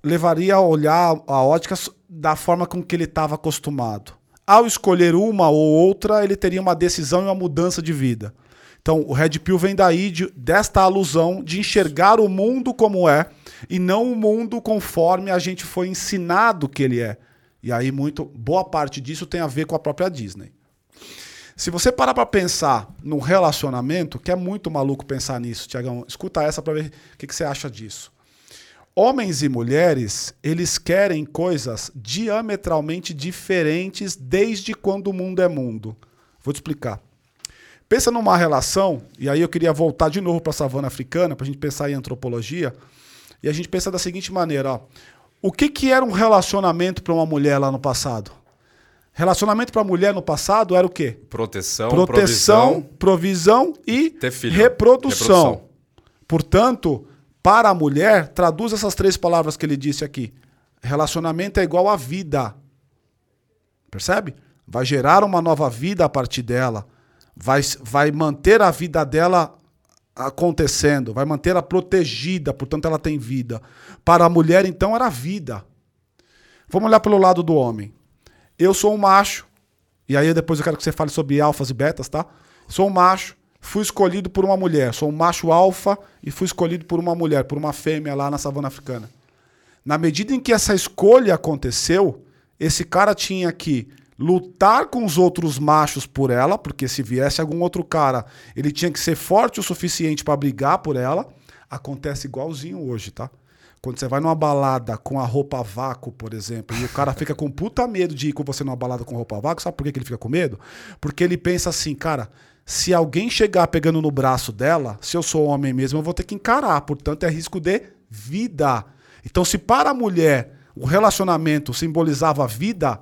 levaria a olhar a ótica da forma com que ele estava acostumado. Ao escolher uma ou outra, ele teria uma decisão e uma mudança de vida. Então, o Red Pill vem daí de- desta alusão de enxergar o mundo como é e não o mundo conforme a gente foi ensinado que ele é. E aí muito boa parte disso tem a ver com a própria Disney. Se você parar pra pensar num relacionamento, que é muito maluco pensar nisso, Tiagão, escuta essa pra ver o que, que você acha disso. Homens e mulheres, eles querem coisas diametralmente diferentes desde quando o mundo é mundo. Vou te explicar. Pensa numa relação, e aí eu queria voltar de novo para a savana africana, para a gente pensar em antropologia, e a gente pensa da seguinte maneira: ó, o que, que era um relacionamento para uma mulher lá no passado? Relacionamento para mulher no passado era o quê? Proteção, Proteção, provisão. provisão e reprodução. Reprodução. Portanto, para a mulher, traduz essas três palavras que ele disse aqui. Relacionamento é igual a vida. Percebe? Vai gerar uma nova vida a partir dela. Vai, vai manter a vida dela acontecendo. Vai manter-a protegida, portanto, ela tem vida. Para a mulher, então, era vida. Vamos olhar pelo lado do homem. Eu sou um macho. E aí depois eu quero que você fale sobre alfas e betas, tá? Sou um macho, fui escolhido por uma mulher. Sou um macho alfa e fui escolhido por uma mulher, por uma fêmea lá na savana africana. Na medida em que essa escolha aconteceu, esse cara tinha que lutar com os outros machos por ela, porque se viesse algum outro cara, ele tinha que ser forte o suficiente para brigar por ela. Acontece igualzinho hoje, tá? Quando você vai numa balada com a roupa vácuo, por exemplo, e o cara fica com puta medo de ir com você numa balada com roupa vácuo, sabe por que ele fica com medo? Porque ele pensa assim, cara, se alguém chegar pegando no braço dela, se eu sou homem mesmo, eu vou ter que encarar. Portanto, é risco de vida. Então, se para a mulher o relacionamento simbolizava vida,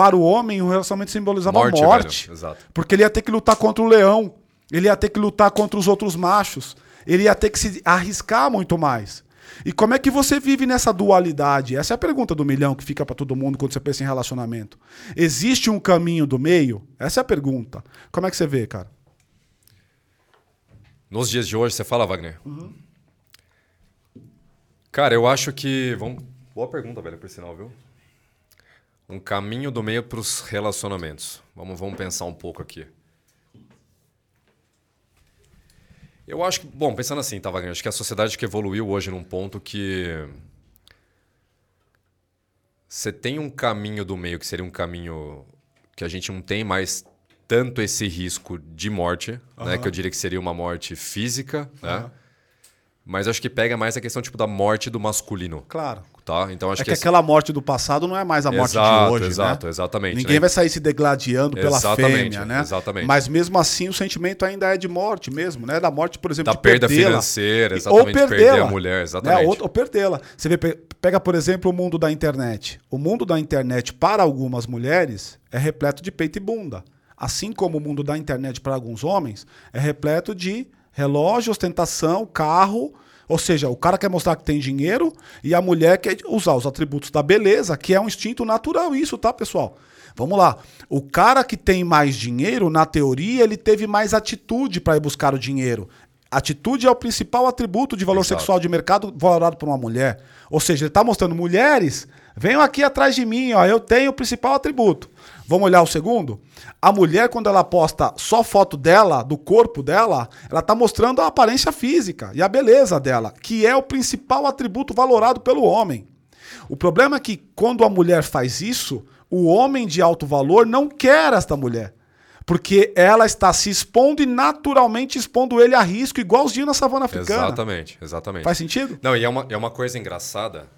para o homem o relacionamento simbolizava morte. Morte. Porque ele ia ter que lutar contra o leão, ele ia ter que lutar contra os outros machos, ele ia ter que se arriscar muito mais. E como é que você vive nessa dualidade? Essa é a pergunta do milhão que fica para todo mundo quando você pensa em relacionamento. Existe um caminho do meio? Essa é a pergunta. Como é que você vê, cara? Nos dias de hoje, você fala, Wagner? Uhum. Cara, eu acho que. Vamos... Boa pergunta, velho, por sinal, viu? Um caminho do meio para os relacionamentos. Vamos, vamos pensar um pouco aqui. Eu acho que, bom, pensando assim, tá, Wagner? Acho que a sociedade que evoluiu hoje num ponto que. Você tem um caminho do meio que seria um caminho que a gente não tem mais tanto esse risco de morte, né? Que eu diria que seria uma morte física, né? Mas acho que pega mais a questão tipo da morte do masculino, Claro. Tá? Então acho É que, que esse- aquela morte do passado não é mais a morte Exato, de hoje, exato, né? exatamente, Ninguém né? vai sair se degladiando pela Exatamente, fêmea, né? exatamente. Mas mesmo assim o sentimento ainda é de morte mesmo, né? Da morte, por exemplo, Da de perda financeira, exatamente, ou perder a mulher, né? exatamente. Ou, ou perdê-la. Você vê, pe- pega, por exemplo, o mundo da internet. O mundo da internet para algumas mulheres é repleto de peito e bunda. Assim como o mundo da internet para alguns homens é repleto de relógio, ostentação, carro. Ou seja, o cara quer mostrar que tem dinheiro e a mulher quer usar os atributos da beleza, que é um instinto natural isso, tá, pessoal? Vamos lá. O cara que tem mais dinheiro, na teoria, ele teve mais atitude para ir buscar o dinheiro. Atitude é o principal atributo de valor Exato. sexual de mercado valorado por uma mulher. Ou seja, ele está mostrando mulheres, venham aqui atrás de mim, ó, eu tenho o principal atributo. Vamos olhar o segundo? A mulher, quando ela posta só foto dela, do corpo dela, ela está mostrando a aparência física e a beleza dela, que é o principal atributo valorado pelo homem. O problema é que quando a mulher faz isso, o homem de alto valor não quer esta mulher. Porque ela está se expondo e naturalmente expondo ele a risco, igualzinho na savana africana. Exatamente, exatamente. Faz sentido? Não, e é uma, é uma coisa engraçada,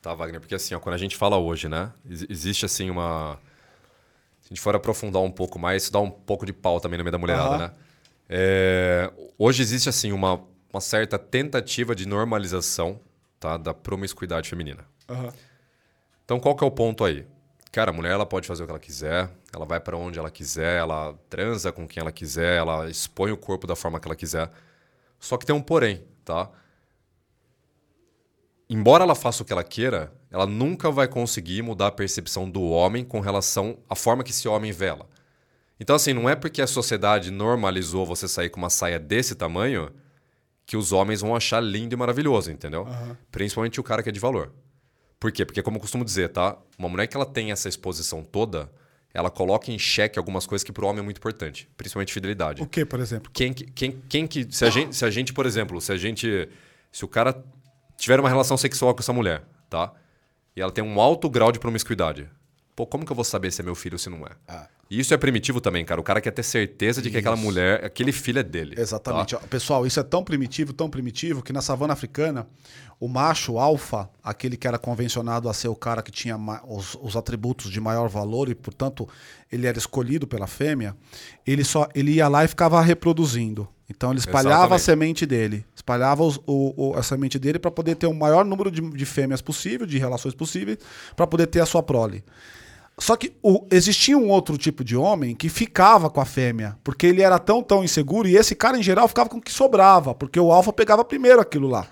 tá, Wagner? Porque assim, ó, quando a gente fala hoje, né? ex- Existe assim uma. A gente for aprofundar um pouco mais, isso dá um pouco de pau também no meio da mulherada, Aham. né? É, hoje existe, assim, uma, uma certa tentativa de normalização tá, da promiscuidade feminina. Aham. Então, qual que é o ponto aí? Cara, a mulher ela pode fazer o que ela quiser, ela vai pra onde ela quiser, ela transa com quem ela quiser, ela expõe o corpo da forma que ela quiser. Só que tem um porém, tá? Embora ela faça o que ela queira, ela nunca vai conseguir mudar a percepção do homem com relação à forma que esse homem vê ela. Então, assim, não é porque a sociedade normalizou você sair com uma saia desse tamanho que os homens vão achar lindo e maravilhoso, entendeu? Principalmente o cara que é de valor. Por quê? Porque, como eu costumo dizer, tá? Uma mulher que ela tem essa exposição toda, ela coloca em xeque algumas coisas que pro homem é muito importante, principalmente fidelidade. O que, por exemplo? Quem, que- quem, quem que. Se a, gente, se a gente, por exemplo, se a gente. Se o cara tiver uma relação sexual com essa mulher, tá? E ela tem um alto grau de promiscuidade. Pô, como que eu vou saber se é meu filho ou se não é? E isso é primitivo também, cara. O cara quer ter certeza de que aquela mulher, aquele filho é dele. Exatamente. tá? Pessoal, isso é tão primitivo, tão primitivo, que na savana africana, o macho alfa, aquele que era convencionado a ser o cara que tinha os, os atributos de maior valor e, portanto, ele era escolhido pela fêmea, ele só ele ia lá e ficava reproduzindo. Então ele espalhava a Exatamente. semente dele, espalhava os- o, o- a semente dele para poder ter o maior número de, de fêmeas possível, de relações possíveis, para poder ter a sua prole. Só que o- existia um outro tipo de homem que ficava com a fêmea, porque ele era tão, tão inseguro, e esse cara, em geral, ficava com o que sobrava, porque o alfa pegava primeiro aquilo lá.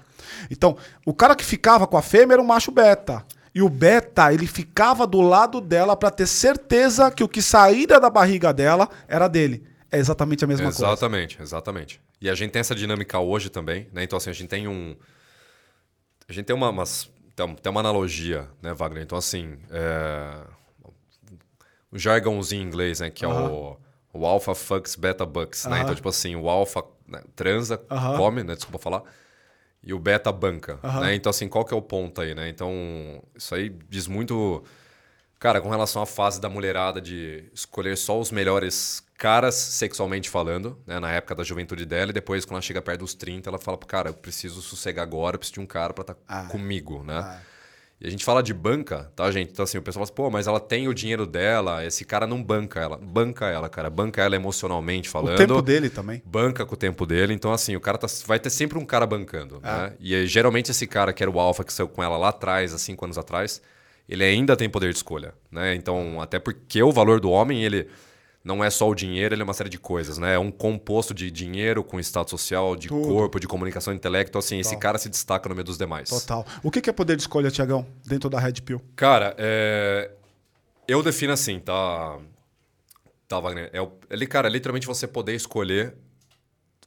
Então, o cara que ficava com a fêmea era um macho beta. E o beta, ele ficava do lado dela para ter certeza que o que saíra da barriga dela era dele. É exatamente a mesma coisa. Exatamente, exatamente. E a gente tem essa dinâmica hoje também, né? Então, assim, a gente tem um. A gente tem uma, umas- tem uma analogia, né, Wagner? Então, assim. é, O jargãozinho em inglês, né? Que é o, o alpha fucks beta bucks, né? Aham. Então, tipo assim, o alpha né, transa, Aham. come, né? Desculpa falar. E o beta banca, né? Então, assim, qual que é o ponto aí, né? Então, isso aí diz muito... Cara, com relação à fase da mulherada de escolher só os melhores caras sexualmente falando, né, na época da juventude dela, e depois, quando ela chega perto dos 30, ela fala, cara, eu preciso sossegar agora, eu preciso de um cara pra estar Ah. comigo, né? E a gente fala de banca, tá, gente? Então, assim, o pessoal fala assim, pô, mas ela tem o dinheiro dela, esse cara não banca ela. Banca ela, cara. Banca ela emocionalmente falando. O tempo dele também. Banca com o tempo dele. Então, assim, o cara tá- vai ter sempre um cara bancando, Ah. né? E aí, geralmente esse cara que era o alfa que saiu com ela lá atrás, há cinco anos atrás, ele ainda tem poder de escolha, né? Então, até porque o valor do homem, ele não é só o dinheiro, ele é uma série de coisas, né? É um composto de dinheiro com status social, de Tudo. corpo, de comunicação intelecto. Assim, esse cara se destaca no meio dos demais. Total. O que é poder de escolha, Tiagão, dentro da Red Pill? Cara, é... eu defino assim, tá? Tá, Wagner? É, ele, cara, é literalmente você poder escolher.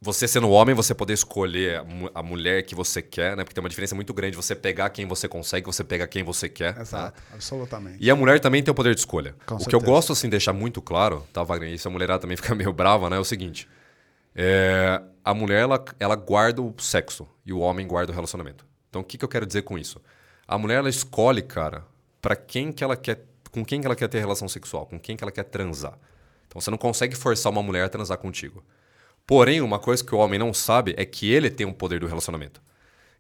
Você sendo homem, você poder escolher a, mu- a mulher que você quer, né? Porque tem uma diferença muito grande você pegar quem você consegue, você pegar quem você quer. tá? Exato, absolutamente. E a mulher também tem o poder de escolha. Com o que certeza. eu gosto, assim, de deixar muito claro, tá, Wagner? E se a mulherada também fica meio brava, né? É o seguinte. É, a mulher, ela, ela guarda o sexo e o homem guarda o relacionamento. Então, o que, que eu quero dizer com isso? A mulher, ela escolhe, cara, para quem que ela quer... Com quem que ela quer ter relação sexual, com quem que ela quer transar. Então, você não consegue forçar uma mulher a transar contigo. Porém, uma coisa que o homem não sabe é que ele tem o poder do relacionamento.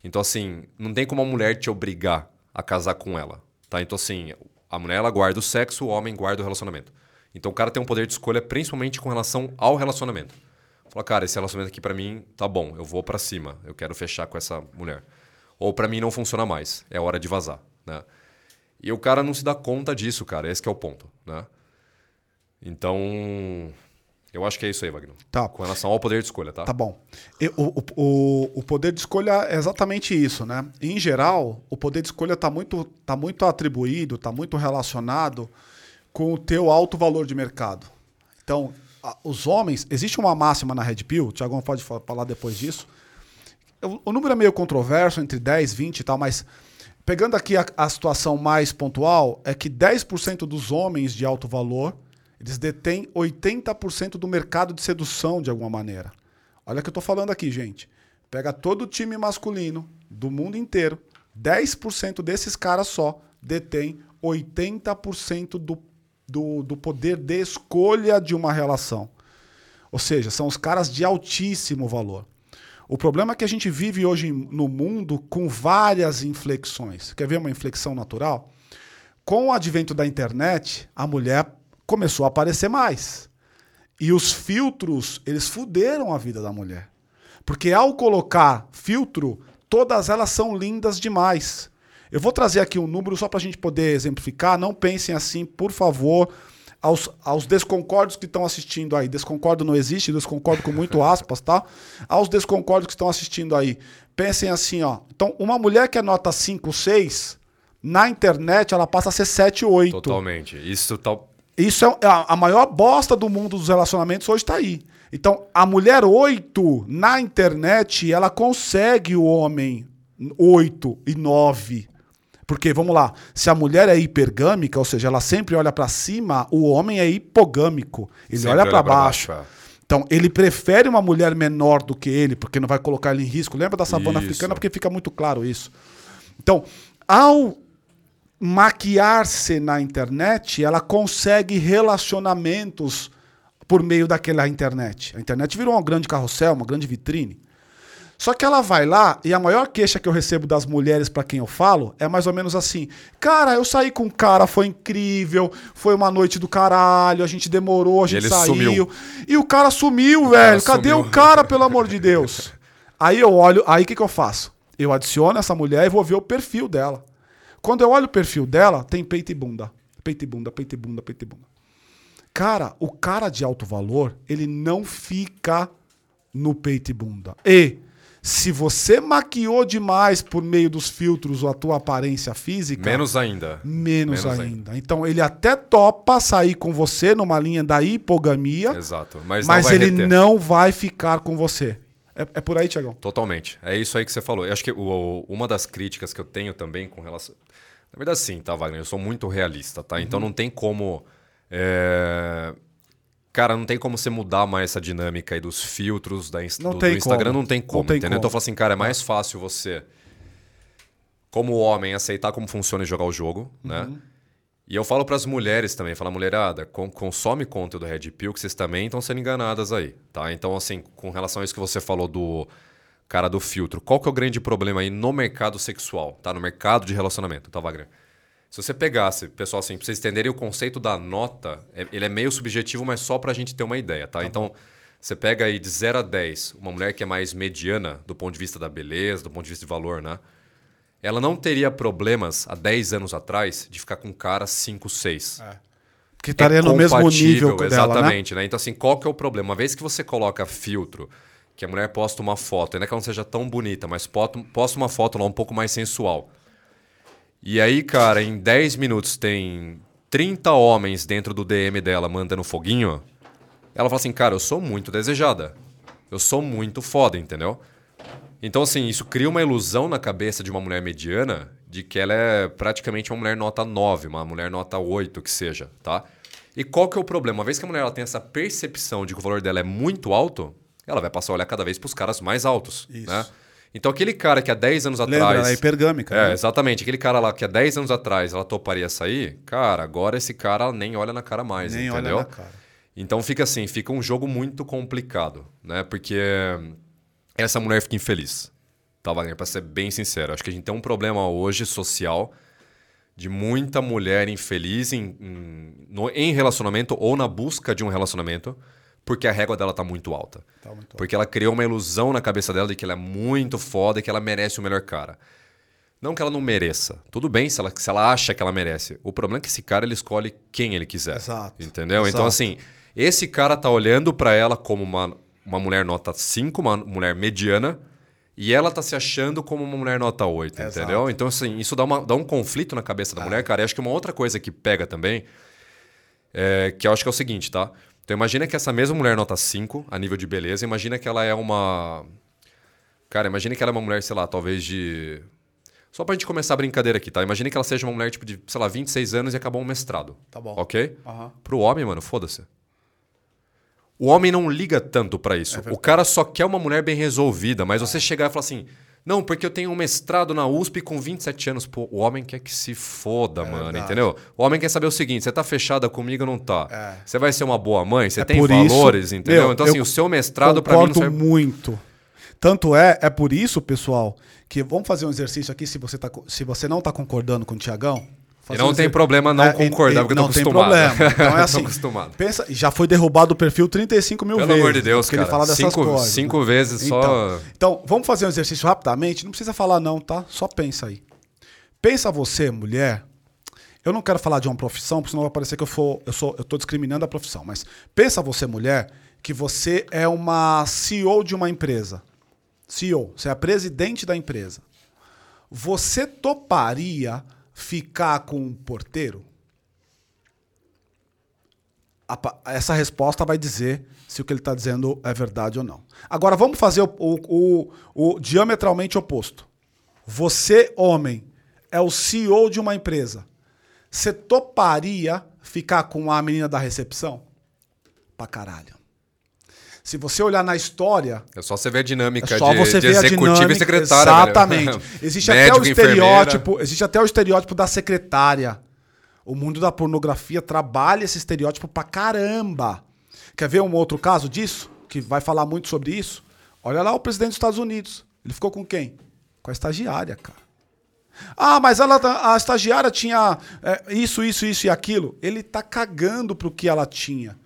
Então, assim, não tem como a mulher te obrigar a casar com ela, tá? Então, assim, a mulher, ela guarda o sexo, o homem guarda o relacionamento. Então, o cara tem um poder de escolha principalmente com relação ao relacionamento. Fala, cara, esse relacionamento aqui pra mim tá bom, eu vou pra cima, eu quero fechar com essa mulher. Ou pra mim não funciona mais, é hora de vazar, né? E o cara não se dá conta disso, cara, esse é o ponto, né? Então, eu acho que é isso aí, Wagner. Tá. Com relação ao poder de escolha, tá? Tá bom. O, o, o, poder de escolha é exatamente isso, né? Em geral, o poder de escolha está muito, tá muito atribuído, está muito relacionado com o teu alto valor de mercado. Então, a- os homens, existe uma máxima na Red Pill, o Tiagão pode fa- falar depois disso. O, o número é meio controverso, entre 10, 20 e tal, mas pegando aqui a, a situação mais pontual, é que 10% dos homens de alto valor, eles detêm 80% do mercado de sedução de alguma maneira. Olha o que eu tô falando aqui, gente. Pega todo o time masculino do mundo inteiro, 10% desses caras só detém 80% do, do, do poder de escolha de uma relação. Ou seja, são os caras de altíssimo valor. O problema é que a gente vive hoje no mundo com várias inflexões. Quer ver uma inflexão natural? Com o advento da internet, a mulher começou a aparecer mais. E os filtros, eles fuderam a vida da mulher. Porque ao colocar filtro, todas elas são lindas demais. Eu vou trazer aqui um número só para a gente poder exemplificar. Não pensem assim, por favor, aos, aos desconcordos que estão assistindo aí. Desconcordo não existe, desconcordo com muito aspas, tá? Aos desconcordos que estão assistindo aí. Pensem assim, ó. Então, uma mulher que é nota 5, 6, na internet ela passa a ser 7, 8. Totalmente. Isso tal. Isso é a, a maior bosta do mundo dos relacionamentos hoje está aí. Então, a mulher 8 na internet, ela consegue o homem 8 e 9. Porque, vamos lá, se a mulher é hipergâmica, ou seja, ela sempre olha para cima, o homem é hipogâmico. Ele Sempre olha para baixo. é. Então, ele prefere uma mulher menor do que ele, porque não vai colocar ele em risco. Lembra da savana Isso. africana? Porque fica muito claro isso. Então, ao maquiar-se na internet, ela consegue relacionamentos por meio daquela internet. A internet virou um grande carrossel, uma grande vitrine. Só que ela vai lá e a maior queixa que eu recebo das mulheres para quem eu falo é mais ou menos assim: Cara, eu saí com um cara, foi incrível, foi uma noite do caralho, a gente demorou, a gente ele saiu. sumiu. E o cara sumiu, velho. cara Cadê sumiu. o cara, pelo amor de Deus? Aí eu olho, aí o que, que eu faço? Eu adiciono essa mulher e vou ver o perfil dela. Quando eu olho o perfil dela, tem peito e bunda. Peito e bunda, peito e bunda, peito e bunda. Cara, o cara de alto valor, ele não fica no peito e bunda. E se você maquiou demais por meio dos filtros a tua aparência física, Menos ainda. menos, menos ainda. Então ele até topa sair com você numa linha da hipogamia, Exato. Mas, mas não ele reter. não vai ficar com você. É, é por aí, Tiagão. Totalmente. É isso aí que você falou. Eu acho que o- uma das críticas que eu tenho também com relação. Na verdade, sim, tá, Wagner? Eu sou muito realista, tá? Então Uhum. não tem como. é, Cara, não tem como você mudar mais essa dinâmica aí dos filtros da Inst- Não do, tem do Instagram. como. Não tem Não como, tem entendeu? como. Então eu falo assim, cara, é mais fácil você, como homem, aceitar como funciona e jogar o jogo, né? E eu falo para as mulheres também, falo, mulherada, con- consome conteúdo Red Pill, que vocês também estão sendo enganadas aí, tá? Então, assim, com relação a isso que você falou do cara do filtro, qual que é o grande problema aí no mercado sexual, tá? No mercado de relacionamento, tá, Wagner? Se você pegasse, pessoal, assim, pra vocês entenderem o conceito da nota, é- ele é meio subjetivo, mas só pra gente ter uma ideia, tá? então, você pega aí de 0 a 10, uma mulher que é mais mediana do ponto de vista da beleza, do ponto de vista de valor, né? Ela não teria problemas há 10 anos atrás de ficar com um cara 5, 6. Que estaria no mesmo compatível, nível dela, né? Exatamente, né? Então, assim, qual que é o problema? Uma vez que você coloca filtro, que a mulher posta uma foto, ainda que ela não seja tão bonita, mas posta posta uma foto lá um pouco mais sensual. E aí, cara, em 10 minutos tem 30 homens dentro do DM dela mandando foguinho. Ela fala assim, cara, eu sou muito desejada. Eu sou muito foda, entendeu? Então, assim, isso cria uma ilusão na cabeça de uma mulher mediana de que ela é praticamente uma mulher nota 9, uma mulher nota 8, que seja, tá? E qual que é o problema? Uma vez que a mulher ela tem essa percepção de que o valor dela é muito alto, ela vai passar a olhar cada vez para os caras mais altos, Isso. né? Então, aquele cara que há 10 anos Lembra, atrás... ela é hipergâmica. É, né? exatamente. Aquele cara lá que há 10 anos atrás ela toparia sair, cara, agora esse cara nem olha na cara mais, Nem entendeu? olha na cara. Então fica assim, fica um jogo muito complicado, né? Porque essa mulher fica infeliz. Tá, Wagner? Pra ser bem sincero. Acho que a gente tem um problema hoje social de muita mulher infeliz em, em, no- em relacionamento ou na busca de um relacionamento porque a régua dela tá muito alta. Tá muito alta. Porque ela criou uma ilusão na cabeça dela de que ela é muito foda e que ela merece o melhor cara. Não que ela não mereça. Tudo bem se ela, se ela acha que ela merece. O problema é que esse cara ele escolhe quem ele quiser. Exato. Entendeu? Exato. Então, assim, esse cara tá olhando pra ela como uma, uma mulher nota 5, uma mulher mediana, e ela tá se achando como uma mulher nota 8, Exato. entendeu? Então, assim, isso dá, uma, dá um conflito na cabeça da mulher, cara. E acho que uma outra coisa que pega também, é, que eu acho que é o seguinte, tá? Então, imagina que essa mesma mulher nota 5, a nível de beleza, imagina que ela é uma. Cara, imagina que ela é uma mulher, sei lá, talvez de. Só pra gente começar a brincadeira aqui, tá? Imagina que ela seja uma mulher, tipo, de, sei lá, 26 anos e acabou um mestrado. Tá bom. Ok? Aham. Pro homem, mano, foda-se. O homem não liga tanto pra isso. o cara só quer uma mulher bem resolvida, mas você chegar e falar assim: não, porque eu tenho um mestrado na USP com 27 anos. Pô, o homem quer que se foda, mano, verdade. entendeu? O homem quer saber o seguinte: você tá fechada comigo ou não tá? É. Você vai ser uma boa mãe? Você É tem por isso- valores, entendeu? Meu, então, assim, o seu mestrado pra mim não Concordo serve. muito. Tanto é, é por isso, pessoal, que vamos fazer um exercício aqui, se você, tá, se você não tá concordando com o Tiagão, E não tem problema não concordar, porque eu tô não tem acostumado. problema. Então é assim. acostumado. Pensa, já foi derrubado o perfil 35 mil Pelo vezes. amor de Deus, cara. ele fala dessas cinco, coisas. cinco vezes só. Então, então, vamos fazer um exercício rapidamente. Não precisa falar, não, tá? Só pensa aí. Pensa você, mulher. Eu não quero falar de uma profissão, porque senão vai parecer que eu, for, eu, sou, eu tô discriminando a profissão. Mas pensa você, mulher, que você é uma CEO de uma empresa. CEO, você é a presidente da empresa. Você toparia ficar com um porteiro? Essa resposta vai dizer se o que ele está dizendo é verdade ou não. Agora vamos fazer o, o- o- o diametralmente oposto. Você, homem, é o CEO de uma empresa. Você toparia ficar com a menina da recepção? Pra caralho. Se você olhar na história, É só você ver a dinâmica é só de, você de ver a executivo dinâmica. e secretária. Exatamente. velho. Existe até Médico, o enfermeira. estereótipo, existe até o estereótipo da secretária. O mundo da pornografia trabalha esse estereótipo pra caramba. Quer ver um outro caso disso? Que vai falar muito sobre isso? Olha lá o presidente dos Estados Unidos. Ele ficou com quem? Com a estagiária, cara. Ah, mas ela, tá- a estagiária tinha é, isso, isso, isso e aquilo. Ele tá cagando pro que ela tinha.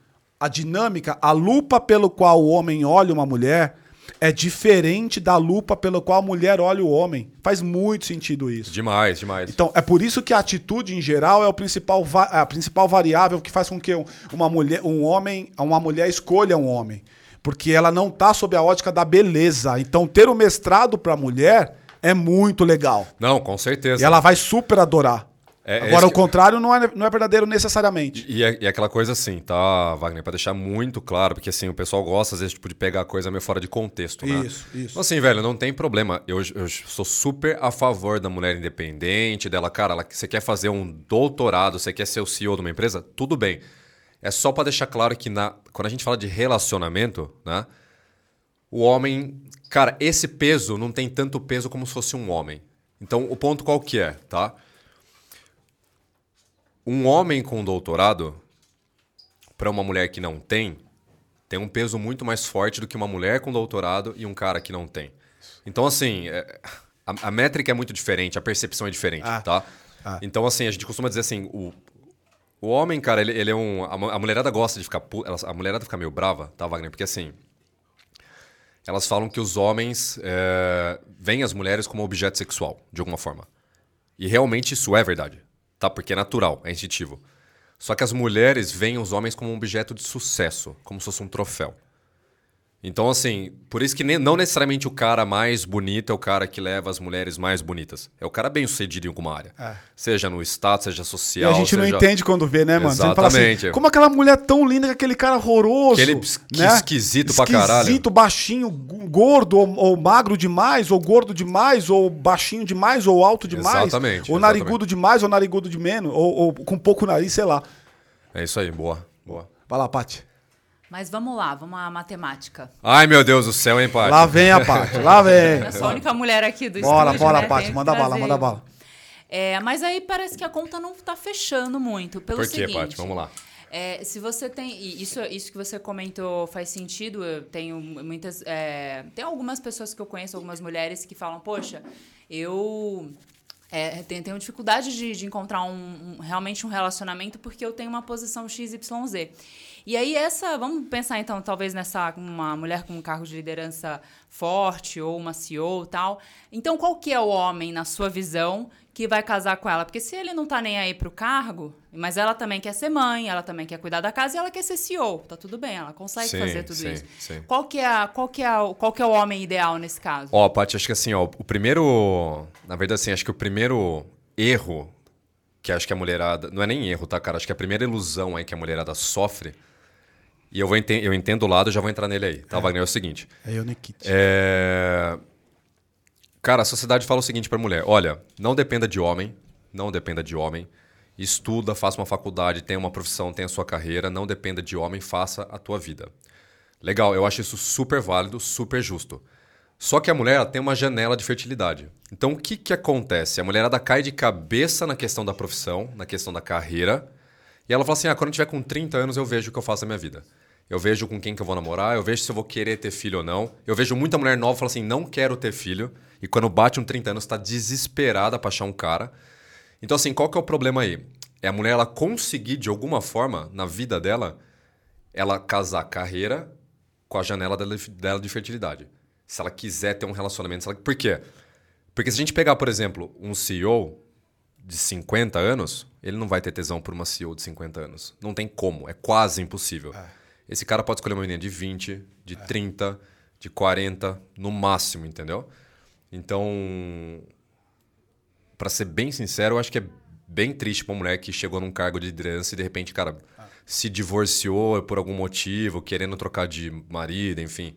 A dinâmica, a lupa pelo qual o homem olha uma mulher é diferente da lupa pelo qual a mulher olha o homem. Faz muito sentido isso. Demais, demais. Então, é por isso que a atitude em geral é o principal va- a principal variável que faz com que um- uma mulher, um homem, uma mulher escolha um homem, porque ela não tá sob a ótica da beleza. Então, ter o mestrado para mulher é muito legal. Não, com certeza. E ela vai super adorar. É- é Agora, o que- contrário não é, não é verdadeiro necessariamente. E é, e é aquela coisa assim, tá, Wagner? Pra deixar muito claro, porque assim, o pessoal gosta às vezes tipo, de pegar coisa meio fora de contexto, né? Isso, isso. Então, assim, velho, não tem problema. Eu, eu sou super a favor da mulher independente, dela, cara, ela, você quer fazer um doutorado, você quer ser o CEO de uma empresa, tudo bem. É só pra deixar claro que na, quando a gente fala de relacionamento, né? O homem, cara, esse peso não tem tanto peso como se fosse um homem. Então, o ponto qual que é, tá? Um homem com doutorado, para uma mulher que não tem, tem um peso muito mais forte do que uma mulher com doutorado e um cara que não tem. Então, assim, é- a, a métrica é muito diferente, a percepção é diferente, Ah. tá? Ah. Então, assim, a gente costuma dizer assim, o, o homem, cara, ele, ele é um... A, a mulherada gosta de ficar... ela- A mulherada fica meio brava, tá, Wagner? Porque, assim, elas falam que os homens é, veem as mulheres como objeto sexual, de alguma forma. E realmente isso é verdade, tá? Porque é natural, é instintivo. Só que as mulheres veem os homens como um objeto de sucesso, como se fosse um troféu. Então, assim, por isso que ne- não necessariamente o cara mais bonito é o cara que leva as mulheres mais bonitas. É o cara bem sucedido em alguma área. É. Seja no status, seja E social. a gente não seja- entende quando vê, né, mano? Assim, Exatamente. como aquela mulher tão linda que aquele cara horroroso. Aquele né? esquisito pra caralho. Esquisito, baixinho, gordo, ou, ou magro demais, ou gordo demais, ou baixinho demais, ou alto demais. Exatamente, Ou exatamente. narigudo demais, ou narigudo de menos, ou, ou com pouco nariz, sei lá. É isso aí, boa, boa. Vai lá, Paty. Mas vamos lá, vamos à matemática. Ai, meu Deus do céu, hein, Paty? Lá vem a Paty, lá vem. Eu sou a única mulher aqui do Bora, estúdio, bora, né? Paty, manda bala, manda bala. É, mas aí parece que a conta não tá fechando muito. Pelo Por quê, seguinte, Paty? Vamos lá. É, se você tem. Isso, isso que você comentou faz sentido. Eu tenho muitas. é, tem algumas pessoas que eu conheço, algumas mulheres que falam, poxa, eu. é, tenho, tenho dificuldade de, de encontrar um, um- realmente um relacionamento porque eu tenho uma posição XYZ. E aí, essa. Vamos pensar então, talvez nessa. Uma mulher com um cargo de liderança forte, ou uma CEO e tal. Então, qual que é o homem, na sua visão, que vai casar com ela? Porque se ele não tá nem aí pro cargo, mas ela também quer ser mãe, ela também quer cuidar da casa e ela quer ser CEO. Tá tudo bem, ela consegue Sim, fazer tudo sim, isso. sim. Qual que, é a, qual, que é a- qual que é o homem ideal nesse caso? Ó, Paty, acho que assim, ó, o primeiro. Na verdade, assim, acho que o primeiro erro que acho que a mulherada. Não é nem erro, tá, cara? Acho que a primeira ilusão aí que a mulherada sofre. E eu, vou enten- eu entendo o lado, já vou entrar nele aí, tá, Wagner? É o seguinte. É eu, Nikit. É... Cara, a sociedade fala o seguinte pra mulher: olha, não dependa de homem, não dependa de homem. Estuda, faça uma faculdade, tenha uma profissão, tenha sua carreira, não dependa de homem, faça a tua vida. Legal, eu acho isso super válido, super justo. Só que a mulher tem uma janela de fertilidade. Então o que, que acontece? A mulherada cai de cabeça na questão da profissão, na questão da carreira, e ela fala assim: ah, quando eu tiver com 30 anos eu vejo o que eu faço na minha vida. Eu vejo com quem que eu vou namorar, eu vejo se eu vou querer ter filho ou não. Eu vejo muita mulher nova falando assim: não quero ter filho. E quando bate um 30 anos, está desesperada para achar um cara. Então, assim, qual que é o problema aí? É a mulher ela conseguir, de alguma forma, na vida dela, ela casar carreira com a janela dela, dela de fertilidade. Se ela quiser ter um relacionamento. Ela... Por quê? Porque se a gente pegar, por exemplo, um CEO de 50 anos, ele não vai ter tesão por uma CEO de 50 anos. Não tem como, é quase impossível. É. Esse cara pode escolher uma menina de 20, de é. 30, de 40, no máximo, entendeu? Então, para ser bem sincero, eu acho que é bem triste pra uma mulher que chegou num cargo de liderança e de repente, cara, ah. se divorciou por algum motivo, querendo trocar de marido, enfim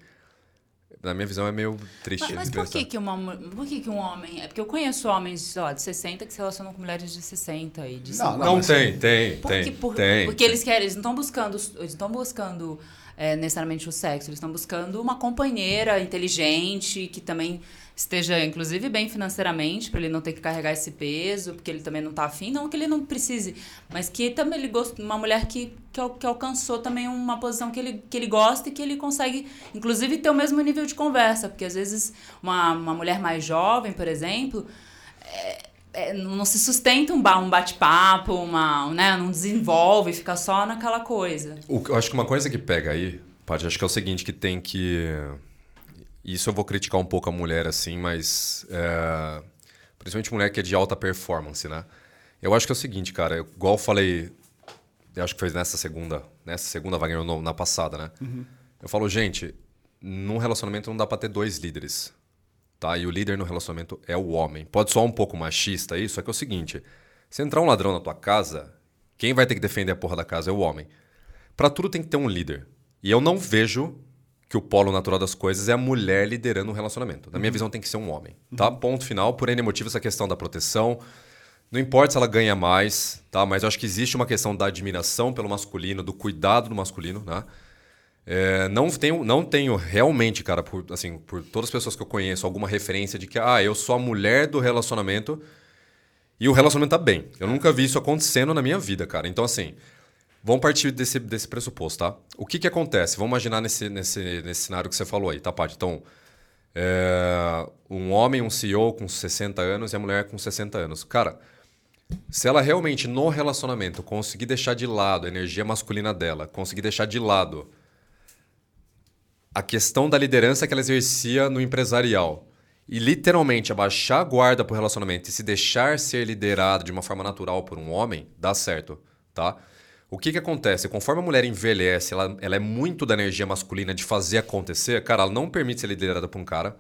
na minha visão, é meio triste. Mas, mas por, que, que, uma, por que, que um homem. É porque eu conheço homens, lá, de 60 que se relacionam com mulheres de 60 e de 50. Não, não tem, tem, por tem, por, tem. Porque eles querem, eles não estão buscando. Eles estão buscando é, necessariamente o sexo, eles estão buscando uma companheira inteligente que também esteja, inclusive, bem financeiramente, para ele não ter que carregar esse peso, porque ele também não está afim. Não que ele não precise, mas que também ele gosta uma mulher que, que, que, alcançou também uma posição que ele, que ele gosta e que ele consegue, inclusive, ter o mesmo nível de conversa. Porque às vezes uma, uma mulher mais jovem, por exemplo. É, é, não se sustenta um, um bate-papo, uma, né, não desenvolve, fica só naquela coisa. O, eu acho que uma coisa que pega aí, Paty, acho que é o seguinte, que tem que isso eu vou criticar um pouco a mulher, assim, mas. É, principalmente mulher que é de alta performance, né? Eu acho que é o seguinte, cara, eu, igual eu falei, eu acho que foi nessa segunda, nessa segunda Wagner na passada, né? Uhum. Eu falo, gente, num relacionamento não dá pra ter dois líderes. Tá? E o líder no relacionamento é o homem. Pode soar um pouco machista isso, é que é o seguinte: se entrar um ladrão na tua casa, quem vai ter que defender a porra da casa é o homem. Para tudo tem que ter um líder. E eu não vejo que o polo natural das coisas é a mulher liderando um relacionamento. Na minha uhum. visão, tem que ser um homem. Tá? Uhum. Ponto final. Por N motivo, essa questão da proteção. Não importa se ela ganha mais, tá? mas eu acho que existe uma questão da admiração pelo masculino, do cuidado do masculino. Né? É, não, tenho, não tenho realmente, cara, por, assim, por todas as pessoas que eu conheço, alguma referência de que ah, eu sou a mulher do relacionamento e o relacionamento tá bem. Eu nunca vi isso acontecendo na minha vida, cara. Então, assim, Vamos partir desse, desse pressuposto, tá? O que, que acontece? Vamos imaginar nesse, nesse, nesse cenário que você falou aí, tá, Paty? Então, é, um homem, um CEO com 60 anos e a mulher com 60 anos. Cara, se ela realmente no relacionamento conseguir deixar de lado a energia masculina dela, conseguir deixar de lado a questão da liderança que ela exercia no empresarial e literalmente abaixar a guarda pro relacionamento e se deixar ser liderado de uma forma natural por um homem, dá certo, tá? O que, que acontece? Conforme a mulher envelhece, ela, ela é muito da energia masculina de fazer acontecer, cara, ela não permite ser liderada por um cara.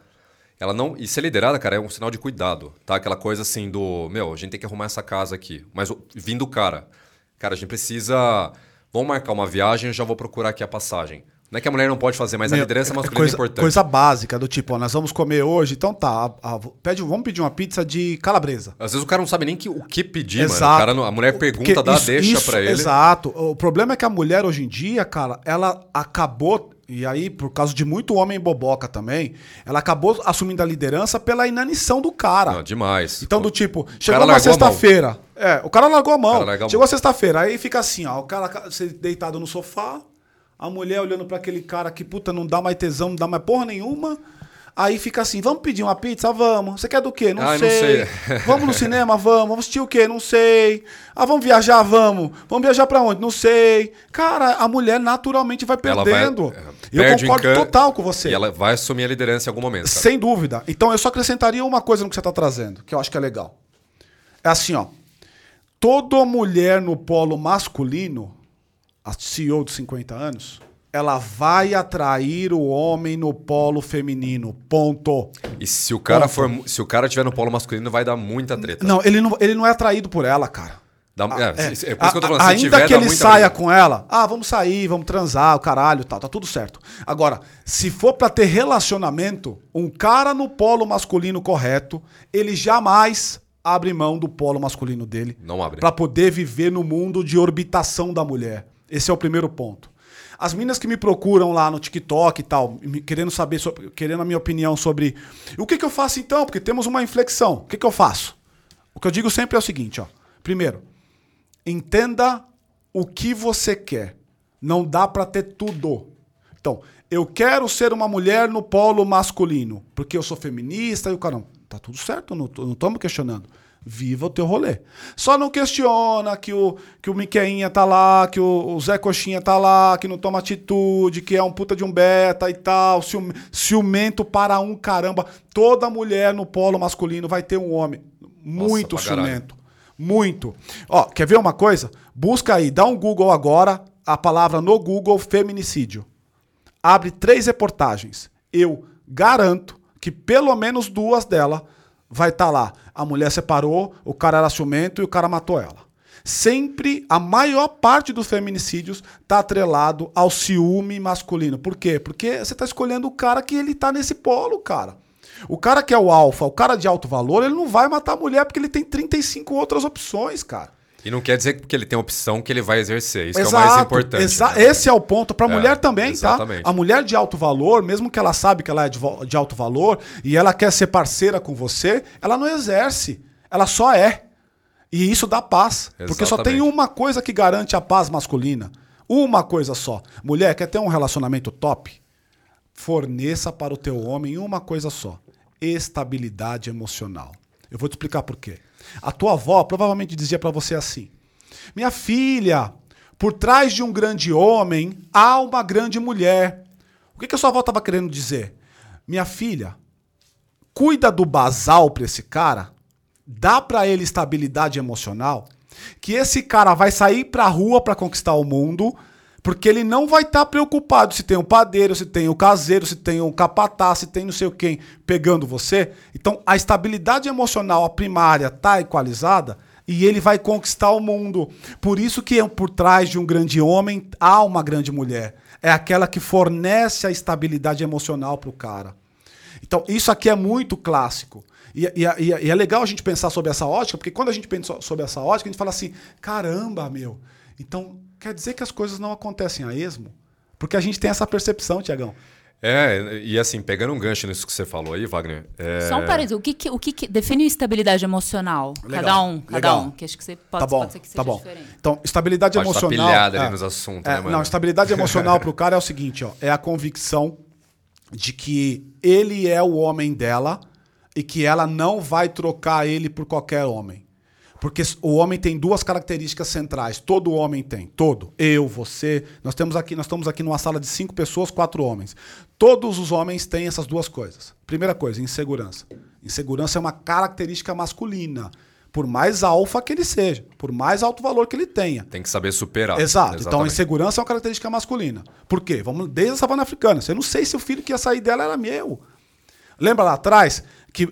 Ela não. E ser liderada, cara, é um sinal de cuidado, tá? Aquela coisa assim do. Meu, a gente tem que arrumar essa casa aqui. Mas vindo o cara. Cara, a gente precisa. Vamos marcar uma viagem, eu já vou procurar aqui a passagem. Não é que a mulher não pode fazer, mas Meu, a liderança é masculina coisa, é importante. Coisa básica, do tipo, ó, nós vamos comer hoje, então tá. A, a, pede, vamos pedir uma pizza de calabresa. Às vezes o cara não sabe nem que, o que pedir, exato. mano. O cara, a mulher pergunta, Porque dá isso, deixa isso, pra ele. Exato. O problema é que a mulher hoje em dia, cara, ela acabou. E aí, por causa de muito homem boboca também, ela acabou assumindo a liderança pela inanição do cara. Não, demais. Então, do tipo, chegou uma sexta-feira. É, o cara largou a mão. Chegou a sexta-feira, aí fica assim, ó, o cara deitado no sofá, a mulher olhando para aquele cara que, puta, não dá mais tesão, não dá mais porra nenhuma. Aí fica assim, vamos pedir uma pizza? Vamos. Você quer do quê? Não, sei. não sei. vamos no cinema? Vamos. Vamos assistir o quê? Não sei. Ah, vamos viajar? Vamos. Vamos viajar para onde? Não sei. Cara, a mulher naturalmente vai perdendo. Vai, é, eu concordo total com você. E ela vai assumir a liderança em algum momento. Sem dúvida. Então eu só acrescentaria uma coisa no que você está trazendo, que eu acho que é legal. É assim, ó. Toda mulher no polo masculino a CEO de 50 anos, ela vai atrair o homem no polo feminino. Ponto. E se o cara Ponto. for, se o cara tiver no polo masculino, vai dar muita treta. Não, ele não, ele não é atraído por ela, cara. Dá, é, é, é, por isso que eu tô falando, ainda tiver, que ele saia com ela, ah, vamos sair, vamos transar, o caralho, tal, tá tudo certo. Agora, se for para ter relacionamento, um cara no polo masculino correto, ele jamais abre mão do polo masculino dele. Não abre. Para poder viver no mundo de orbitação da mulher. Esse é o primeiro ponto. As minas que me procuram lá no TikTok e tal, querendo saber, sobre, querendo a minha opinião sobre o que, que eu faço então, porque temos uma inflexão. O que, que eu faço? O que eu digo sempre é o seguinte, ó. Primeiro, entenda o que você quer. Não dá para ter tudo. Então, eu quero ser uma mulher no polo masculino, porque eu sou feminista e o cara. Tá tudo certo, não estamos questionando. Viva o teu rolê. Só não questiona que o, que o Miqueinha tá lá, que o, o Zé Coxinha tá lá, que não toma atitude, que é um puta de um beta e tal, cium, ciumento para um caramba. Toda mulher no polo masculino vai ter um homem muito caralho. ciumento. Muito. Ó, quer ver uma coisa? Busca aí, dá um Google agora, a palavra no Google feminicídio. Abre três reportagens. Eu garanto que pelo menos duas delas vai estar lá. A mulher separou, o cara era ciumento e o cara matou ela. Sempre, a maior parte dos feminicídios está atrelado ao ciúme masculino. Por quê? Porque você está escolhendo o cara que ele tá nesse polo, cara. O cara que é o alfa, o cara de alto valor, ele não vai matar a mulher porque ele tem 35 outras opções, cara. E não quer dizer que porque ele tem opção que ele vai exercer. Isso que é o mais importante. né? Esse é o ponto. Pra É, mulher também, tá? exatamente. A mulher de alto valor, mesmo que ela sabe que ela é de, de alto valor e ela quer ser parceira com você, ela não exerce. Ela só é. E isso dá paz. Porque só tem Exatamente. uma coisa que garante a paz masculina. Uma coisa só. Mulher, quer ter um relacionamento top? Forneça para o teu homem uma coisa só: estabilidade emocional. Eu vou te explicar por quê. A tua avó provavelmente dizia para você assim: Minha filha, por trás de um grande homem há uma grande mulher. O que, que a sua avó estava querendo dizer? Minha filha, cuida do basal para esse cara, dá para ele estabilidade emocional, que esse cara vai sair pra rua para conquistar o mundo, porque ele não vai estar preocupado se tem um padeiro, se tem um caseiro, se tem um capataz, se tem não sei o quem pegando você. Então, a estabilidade emocional, a primária, tá equalizada e ele vai conquistar o mundo. Por isso que por trás de um grande homem há uma grande mulher. É aquela que fornece a estabilidade emocional pro cara. Então, isso aqui é muito clássico. E- e- e é legal a gente pensar sobre essa ótica, porque quando a gente pensa sobre essa ótica, a gente fala assim: caramba, meu. Então, quer dizer que as coisas não acontecem a esmo? Porque a gente tem essa percepção, Tiagão. É, e assim, pegando um gancho nisso que você falou aí, Wagner. é- Só um parênteses, o que, que- o que, que define estabilidade emocional? Legal, cada um, cada legal. um, que acho que você pode, tá bom, pode ser que seja tá bom. diferente. Então, estabilidade Pode estar emocional. pilhado ali é. nos assuntos, É, né, mano? Não, estabilidade emocional pro cara é o seguinte, ó, é a convicção de que ele é o homem dela e que ela não vai trocar ele por qualquer homem. Porque o homem tem duas características centrais. Todo homem tem. Todo. Eu, você. Nós temos aqui, nós estamos aqui numa sala de cinco pessoas, quatro homens. Todos os homens têm essas duas coisas. Primeira coisa, insegurança. Insegurança é uma característica masculina. Por mais alfa que ele seja, por mais alto valor que ele tenha. Tem que saber superar. Exato. Então a Exatamente. insegurança é uma característica masculina. Por quê? Vamos desde a savana africana. Você não sei se o filho que ia sair dela era meu. Lembra lá atrás que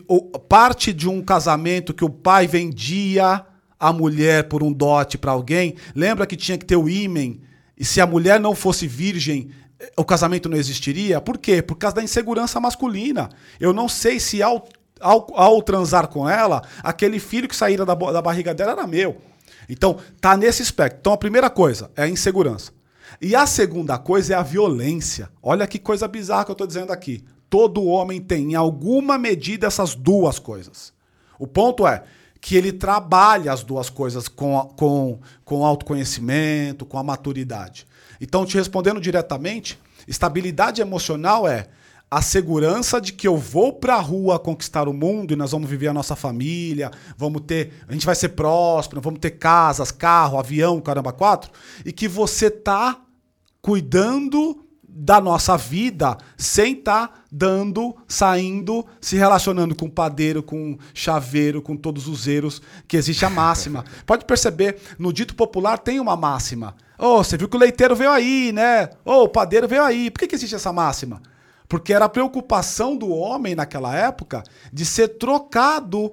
parte de um casamento que o pai vendia a mulher por um dote para alguém? Lembra que tinha que ter o ímen? E se a mulher não fosse virgem, eh, o casamento não existiria? Por quê? Por causa da insegurança masculina. Eu não sei se ao, ao, ao transar com ela, aquele filho que saíra da, da barriga dela era meu. Então, tá nesse aspecto. Então, a primeira coisa é a insegurança. E a segunda coisa é a violência. Olha que coisa bizarra que eu tô dizendo aqui. Todo homem tem, em alguma medida, essas duas coisas. O ponto é que ele trabalha as duas coisas com, a- com, com autoconhecimento, com a maturidade. Então, te respondendo diretamente, estabilidade emocional é a segurança de que eu vou pra rua conquistar o mundo e nós vamos viver a nossa família, vamos ter, a gente vai ser próspero, vamos ter casas, carro, avião, caramba, quatro, e que você tá cuidando da nossa vida sem estar dando, saindo, se relacionando com padeiro, com chaveiro, com todos os zeros, que existe a máxima. Pode perceber, no dito popular tem uma máxima. Ô, você viu que o leiteiro veio aí, né? Ô, o padeiro veio aí. Por que, que existe essa máxima? Porque era a preocupação do homem naquela época de ser trocado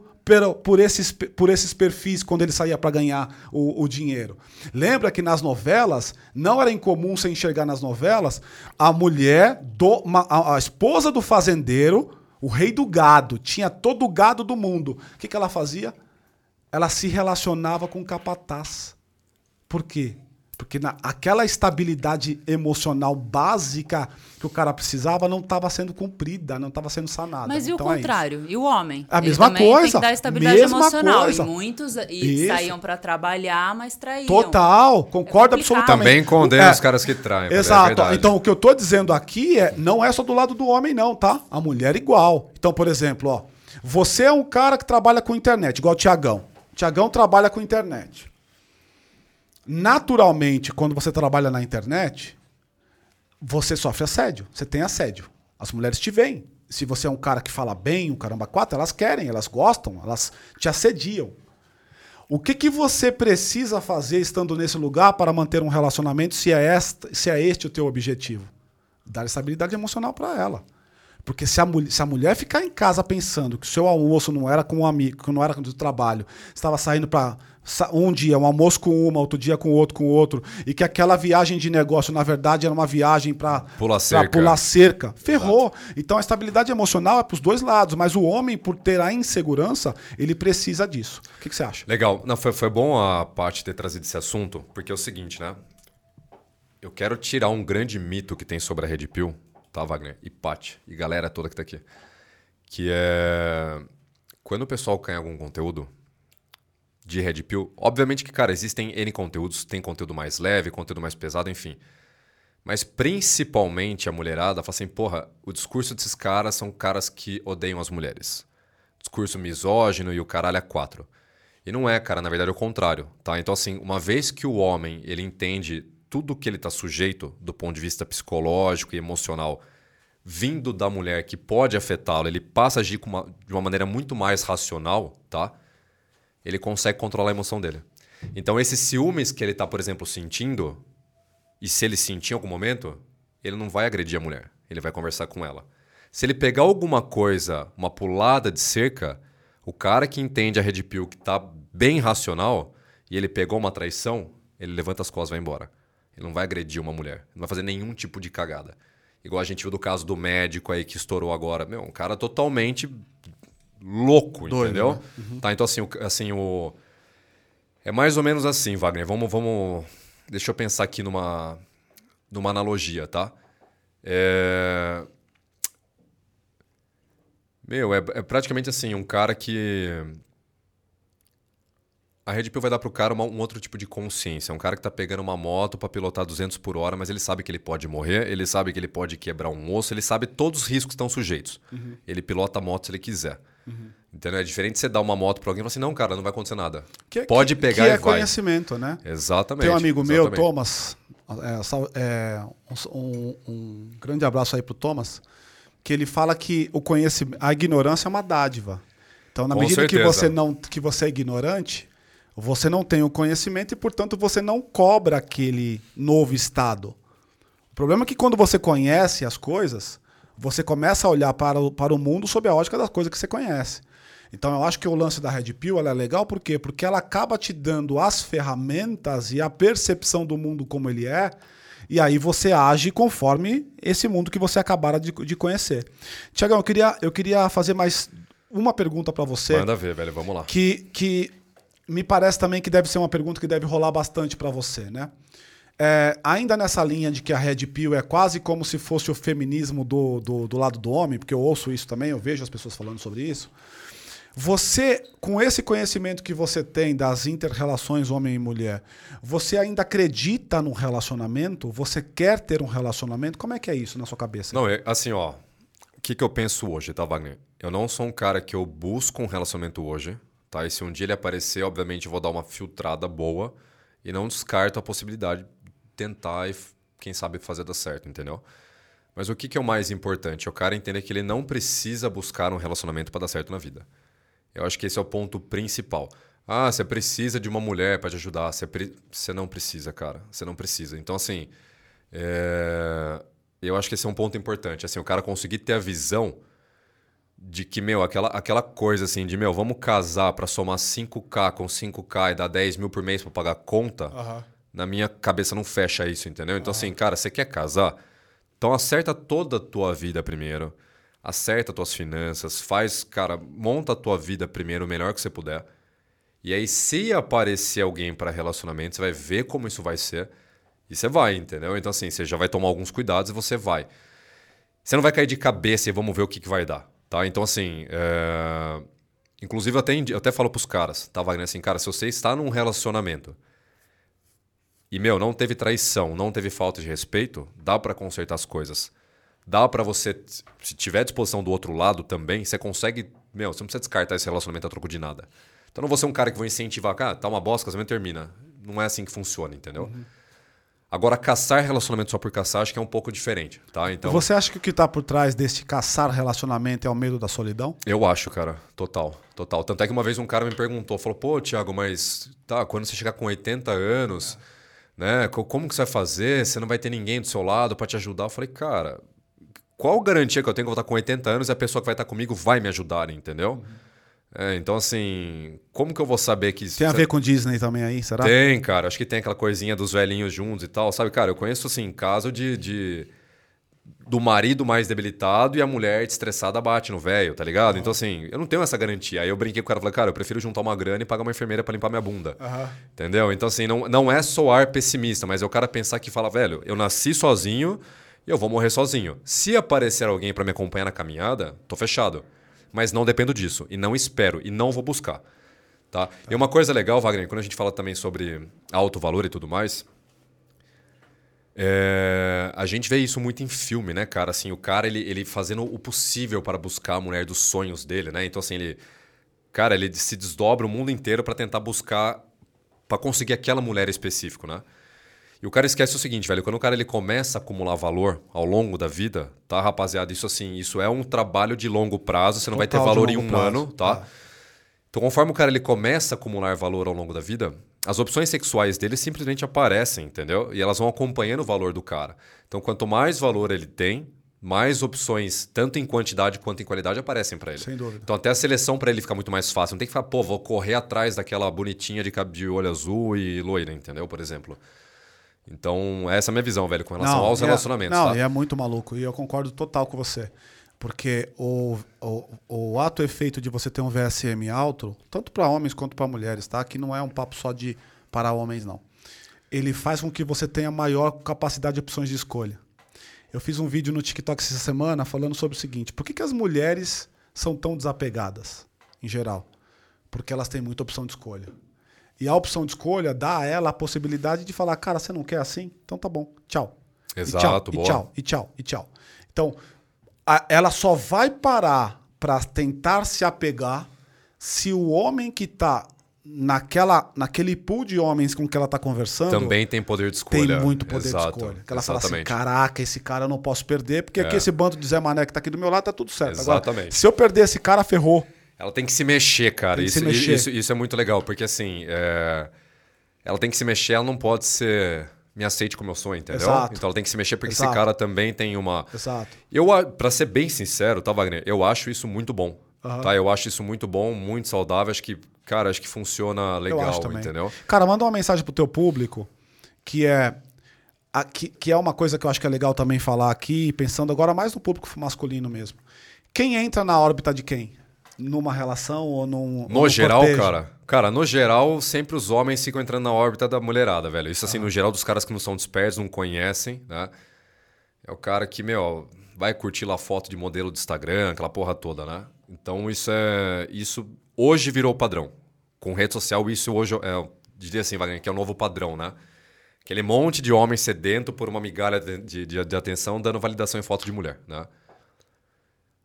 por esses, por esses perfis quando ele saía para ganhar o, o dinheiro. Lembra que nas novelas, não era incomum você enxergar nas novelas a mulher, do, a, a esposa do fazendeiro, o rei do gado, tinha todo o gado do mundo. O que, que ela fazia? Ela se relacionava com o capataz. Por quê? Porque na, aquela estabilidade emocional básica que o cara precisava não estava sendo cumprida, não estava sendo sanada. Mas e o Então é contrário? e o homem? A Ele mesma também Tem coisa, que dar estabilidade mesma emocional. coisa. E muitos e Isso. saíam pra trabalhar, mas traíam. Total, concordo É absolutamente. Também condena É, os caras que traem. é Exato. então, o que eu tô dizendo aqui é não é só do lado do homem, não, tá? A mulher igual. Então, por exemplo, ó, Você é um cara que trabalha com internet, igual o Tiagão. Tiagão trabalha com internet. Naturalmente, quando você trabalha na internet, você sofre assédio. Você tem assédio. As mulheres te veem. Se você é um cara que fala bem, um caramba quatro, elas querem, elas gostam, elas te assediam. O que, que você precisa fazer estando nesse lugar para manter um relacionamento se é, esta, se é este o teu objetivo? Dar estabilidade emocional para ela. Porque se a, se a mulher ficar em casa pensando que o seu almoço não era com um amigo, que não era do trabalho, estava saindo para um dia um almoço com uma, outro dia com outro, com outro, e que aquela viagem de negócio, na verdade, era uma viagem para pular cerca. pular cerca. Ferrou. Exato. Então a estabilidade emocional é para os dois lados, mas o homem, por ter a insegurança, ele precisa disso. O que, que você acha? Legal. Não, foi, foi bom a parte ter trazido esse assunto, porque é o seguinte, né? Eu quero tirar um grande mito que tem sobre a Red Pill, tá, Wagner? E Paty, e galera toda que tá aqui. Que é. Quando o pessoal ganha algum conteúdo, de Red Pill. Obviamente que, cara, existem N conteúdos, tem conteúdo mais leve, conteúdo mais pesado, enfim. Mas principalmente a mulherada fala assim, porra, o discurso desses caras são caras que odeiam as mulheres. Discurso misógino e o caralho é quatro. E não é, cara, na verdade é o contrário, tá? Então assim, uma vez que o homem, ele entende tudo que ele está sujeito do ponto de vista psicológico e emocional, vindo da mulher que pode afetá-lo, ele passa a agir uma, de uma maneira muito mais racional, tá? ele consegue controlar a emoção dele. Então, esses ciúmes que ele está, por exemplo, sentindo, e se ele sentir em algum momento, ele não vai agredir a mulher, ele vai conversar com ela. Se ele pegar alguma coisa, uma pulada de cerca, o cara que entende a Red Pill, que está bem racional, e ele pegou uma traição, ele levanta as costas e vai embora. Ele não vai agredir uma mulher, não vai fazer nenhum tipo de cagada. Igual a gente viu do caso do médico aí que estourou agora. Meu, um cara totalmente louco, Doido, entendeu? Né? Uhum. Tá, então assim, o, assim, o... É mais ou menos assim, Wagner. Vamos, vamos... Deixa eu pensar aqui numa, numa analogia, tá? É... Meu, é, é praticamente assim, um cara que... A Red Pill vai dar pro cara uma, um outro tipo de consciência. É um cara que tá pegando uma moto para pilotar 200 por hora, mas ele sabe que ele pode morrer, ele sabe que ele pode quebrar um osso, ele sabe todos os riscos que estão sujeitos. Uhum. Ele pilota a moto se ele quiser. Uhum. Entendeu? É diferente você dar uma moto para alguém e falar assim, não, cara, não vai acontecer nada. Que, Pode que, pegar que e é vai. conhecimento, né? Exatamente. Tem um amigo exatamente. meu, Thomas, é, é, um, um, grande abraço aí pro Thomas, que ele fala que o conhecimento, a ignorância é uma dádiva. Então, na Com medida que você, não, que você é ignorante, você não tem o conhecimento e, portanto, você não cobra aquele novo estado. O problema é que quando você conhece as coisas, você começa a olhar para o, para o mundo sob a ótica das coisas que você conhece. Então eu acho que o lance da Red Pill é legal por quê? Porque ela acaba te dando as ferramentas e a percepção do mundo como ele é, e aí você age conforme esse mundo que você acabara de, de conhecer. Tiagão, eu queria, eu queria fazer mais uma pergunta para você. Manda ver, velho, vamos lá. Que, que me parece também que deve ser uma pergunta que deve rolar bastante para você, né? É, ainda nessa linha de que a Red Pill é quase como se fosse o feminismo do, do, do, lado do homem, porque eu ouço isso também, eu vejo as pessoas falando sobre isso. Você, com esse conhecimento que você tem das interrelações homem e mulher, você ainda acredita no relacionamento? Você quer ter um relacionamento? Como é que é isso na sua cabeça? Não, é assim, ó. O que, que eu penso hoje, tá, Wagner? Eu não sou um cara que eu busco um relacionamento hoje, tá? E se um dia ele aparecer, obviamente eu vou dar uma filtrada boa e não descarto a possibilidade tentar e, quem sabe, fazer dar certo, entendeu? Mas o que, que é o mais importante? É o cara entender que ele não precisa buscar um relacionamento para dar certo na vida. Eu acho que esse é o ponto principal. Ah, você precisa de uma mulher para te ajudar. Você, pre... você não precisa, cara. Você não precisa. Então, assim, é... eu acho que esse é um ponto importante. Assim, o cara conseguir ter a visão de que, meu, aquela, aquela coisa assim de, meu, vamos casar para somar 5K com 5K e dar 10 mil por mês para pagar conta. Uhum na minha cabeça não fecha isso, entendeu? Então, assim, cara, você quer casar? Então acerta toda a tua vida primeiro. Acerta tuas finanças, faz, cara, monta a tua vida primeiro o melhor que você puder. E aí, se aparecer alguém para relacionamento, você vai ver como isso vai ser. E você vai, entendeu? Então, assim, você já vai tomar alguns cuidados e você vai. Você não vai cair de cabeça e vamos ver o que, que vai dar, tá? Então, assim, é... inclusive eu até, eu até falo pros caras, tá, Wagner? Assim, cara, se você está num relacionamento e, meu, não teve traição, não teve falta de respeito, dá para consertar as coisas. Dá para você, se tiver disposição do outro lado também, você consegue meu, você não precisa descartar esse relacionamento a troco de nada. Então não vou ser um cara que vou incentivar, cara, tá uma bosta, casamento termina. Não é assim que funciona, entendeu? Uhum. Agora, caçar relacionamento só por caçar, acho que é um pouco diferente, tá? Então, Você acha que o que tá por trás desse caçar relacionamento é o medo da solidão? eu acho, cara, total, total. Tanto é que uma vez um cara me perguntou, falou, pô, Thiago, mas tá, quando você chegar com 80 anos, né, co- como que você vai fazer? Você não vai ter ninguém do seu lado pra te ajudar? Eu falei, cara, qual garantia que eu tenho que eu vou estar com 80 anos e a pessoa que vai estar comigo vai me ajudar, entendeu? É, então, assim, como que eu vou saber que... Tem a ver com Disney também aí, será? Tem, cara. Acho que tem aquela coisinha dos velhinhos juntos e tal. Sabe, cara, eu conheço, assim, caso de, de- do marido mais debilitado e a mulher estressada bate no velho, tá ligado? Então, assim, eu não tenho essa garantia. Aí eu brinquei com o cara, falei, cara, eu prefiro juntar uma grana e pagar uma enfermeira pra limpar minha bunda. Aham. Entendeu? Então, assim, não, não é soar pessimista, mas é o cara pensar que fala, velho, eu nasci sozinho e eu vou morrer sozinho. Se aparecer alguém pra me acompanhar na caminhada, tô fechado. Mas não dependo disso. E não espero. E não vou buscar. Tá? E uma coisa legal, Wagner, quando a gente fala também sobre alto valor e tudo mais, é, a gente vê isso muito em filme, né, cara? Assim, o cara ele, ele fazendo o possível para buscar a mulher dos sonhos dele, né? Então, assim, ele. Cara, ele se desdobra o mundo inteiro para tentar buscar. para conseguir aquela mulher específico, né? E o cara esquece o seguinte, velho, quando o cara ele começa a acumular valor ao longo da vida, tá, rapaziada? Isso assim, isso é um trabalho de longo prazo, você não vai ter Total valor em um prazo, ano, tá? tá. Então, conforme o cara ele começa a acumular valor ao longo da vida, as opções sexuais dele simplesmente aparecem, entendeu? E elas vão acompanhando o valor do cara. Então, quanto mais valor ele tem, mais opções, tanto em quantidade quanto em qualidade, aparecem para ele. Sem dúvida. Então, até a seleção para ele fica muito mais fácil. Não tem que falar, pô, vou correr atrás daquela bonitinha de, de olho azul e loira, entendeu? Por exemplo. Então, essa é a minha visão, velho, com relação aos e é- relacionamentos, Não, tá? e é muito maluco. E eu concordo total com você. Porque o, o, o ato efeito de você ter um VSM alto, tanto para homens quanto para mulheres, tá? Que não é um papo só de para homens, não. Ele faz com que você tenha maior capacidade de opções de escolha. Eu fiz um vídeo no TikTok essa semana falando sobre o seguinte: por que, que as mulheres são tão desapegadas, em geral? Porque elas têm muita opção de escolha. E a opção de escolha dá a ela a possibilidade de falar, cara, você não quer assim? Então tá bom, tchau. Exato, e tchau, e tchau, e tchau, e tchau. Então, a- ela só vai parar para tentar se apegar se o homem que tá naquela, naquele pool de homens com que ela tá conversando Também tem poder de tem escolha. muito poder Exato, de escolha. Que ela fala assim, exatamente. caraca, esse cara eu não posso perder, porque aqui É. esse bando de Zé Mané que tá aqui do meu lado tá tudo certo. Agora, Exatamente. se eu perder esse cara, ferrou. Ela tem que se mexer, cara. Isso, se mexer. Isso, isso é muito legal, porque assim, é, ela tem que se mexer, ela não pode ser me aceite como eu sou, entendeu? Exato. Então ela tem que se mexer porque Exato. esse cara também tem uma. Exato. Eu, a- pra ser bem sincero, tá, Wagner? Eu acho isso muito bom. Aham. Tá? Eu acho isso muito bom, muito saudável. Acho que, cara, acho que funciona eu legal, entendeu? Cara, manda uma mensagem pro teu público que é a- que, que é uma coisa que eu acho que é legal também falar aqui, pensando agora mais no público masculino mesmo. Quem entra na órbita de quem? Numa relação ou num. No num geral, cortejo? cara. Cara, no geral, sempre os homens ficam entrando na órbita da mulherada, velho. Isso assim, no geral, dos caras que não são despertos, não conhecem, né? É o cara que, meu, vai curtir lá foto de modelo do Instagram, aquela porra toda, né? Então isso é. Isso hoje virou padrão. Com rede social, isso hoje é. diria assim, Wagner, que é o novo padrão, né? Aquele monte de homem sedento por uma migalha de, de- de atenção dando validação em foto de mulher, né?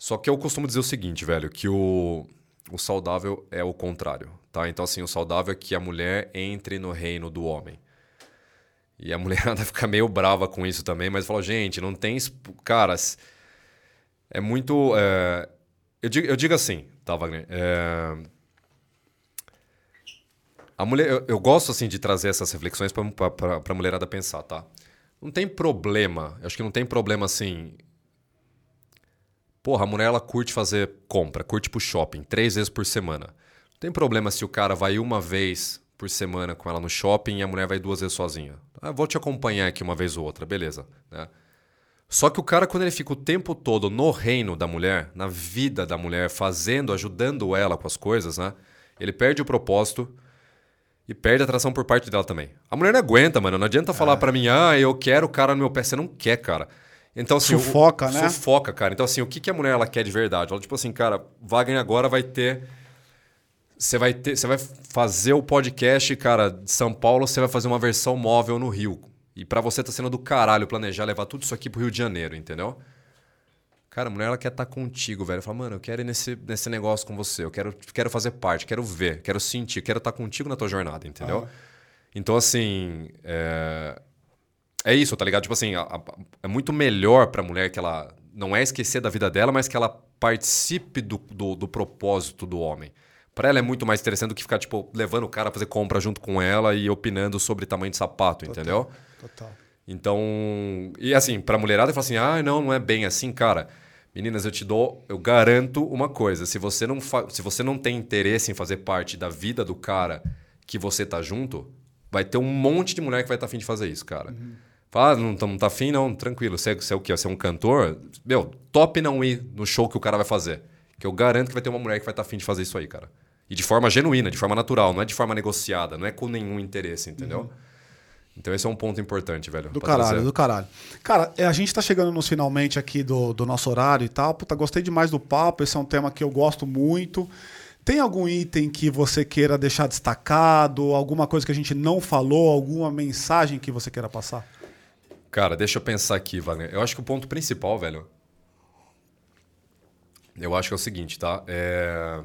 Só que eu costumo dizer o seguinte, velho, que o, o saudável é o contrário, tá? Então, assim, o saudável é que a mulher entre no reino do homem. E a mulherada fica meio brava com isso também, mas fala, gente, não tem... Caras, é muito... é, Eu, digo, eu digo assim, tá, Wagner? É, A mulher, eu, eu gosto, assim, de trazer essas reflexões pra, pra mulherada pensar, tá? Não tem problema, acho que não tem problema, assim, Porra, a mulher ela curte fazer compra, curte pro shopping três vezes por semana. Não tem problema se o cara vai uma vez por semana com ela no shopping e a mulher vai duas vezes sozinha. Ah, vou te acompanhar aqui uma vez ou outra, beleza. Né? Só que o cara, quando ele fica o tempo todo no reino da mulher, na vida da mulher, fazendo, ajudando ela com as coisas, né? Ele perde o propósito e perde a atração por parte dela também. A mulher não aguenta, mano. Não adianta falar pra mim, ah, eu quero o cara no meu pé. Você não quer, cara. Então, assim, o- Sufoca, né? Sufoca, cara. Então, assim, o que, que a mulher ela quer de verdade? Ela, tipo assim, cara, Wagner agora vai ter. Você vai ter. Você vai fazer o podcast, cara, de São Paulo, você vai fazer uma versão móvel no Rio. E pra você tá sendo do caralho planejar levar tudo isso aqui pro Rio de Janeiro, entendeu? Cara, a mulher ela quer estar contigo, velho. Fala, mano, eu quero ir nesse, nesse negócio com você. Eu quero, quero fazer parte, quero ver, quero sentir, quero estar contigo na tua jornada, entendeu? Então, assim. É... é isso, tá ligado? Tipo assim, a- a- é muito melhor pra mulher que ela não é esquecer da vida dela, mas que ela participe do, do, do propósito do homem. Pra ela é muito mais interessante do que ficar, tipo, levando o cara a fazer compra junto com ela e opinando sobre tamanho de sapato, entendeu? Total. Então, e assim, pra mulherada, fala assim: ah, não, não é bem assim, cara. Meninas, eu te dou, eu garanto uma coisa: se você não, se você não tem interesse em fazer parte da vida do cara que você tá junto, vai ter um monte de mulher que vai estar afim de fazer isso, cara. Fala, ah, não, tá- não tá afim, não, tranquilo. Você, você é o quê? Você é um cantor? Meu, top não ir no show que o cara vai fazer. Que eu garanto que vai ter uma mulher que vai estar afim de fazer isso aí, cara. E de forma genuína, de forma natural, não é de forma negociada, não é com nenhum interesse, entendeu? Então esse é um ponto importante, velho. Do caralho, trazer. do caralho. Cara, é, a gente tá chegando nos finalmente aqui do, do nosso horário e tal. Puta, gostei demais do papo. Esse é um tema que eu gosto muito. Tem algum item que você queira deixar destacado? Alguma coisa que a gente não falou? Alguma mensagem que você queira passar? Cara, deixa eu pensar aqui, Wagner. Eu acho que o ponto principal, velho. Eu acho que é o seguinte, tá? É...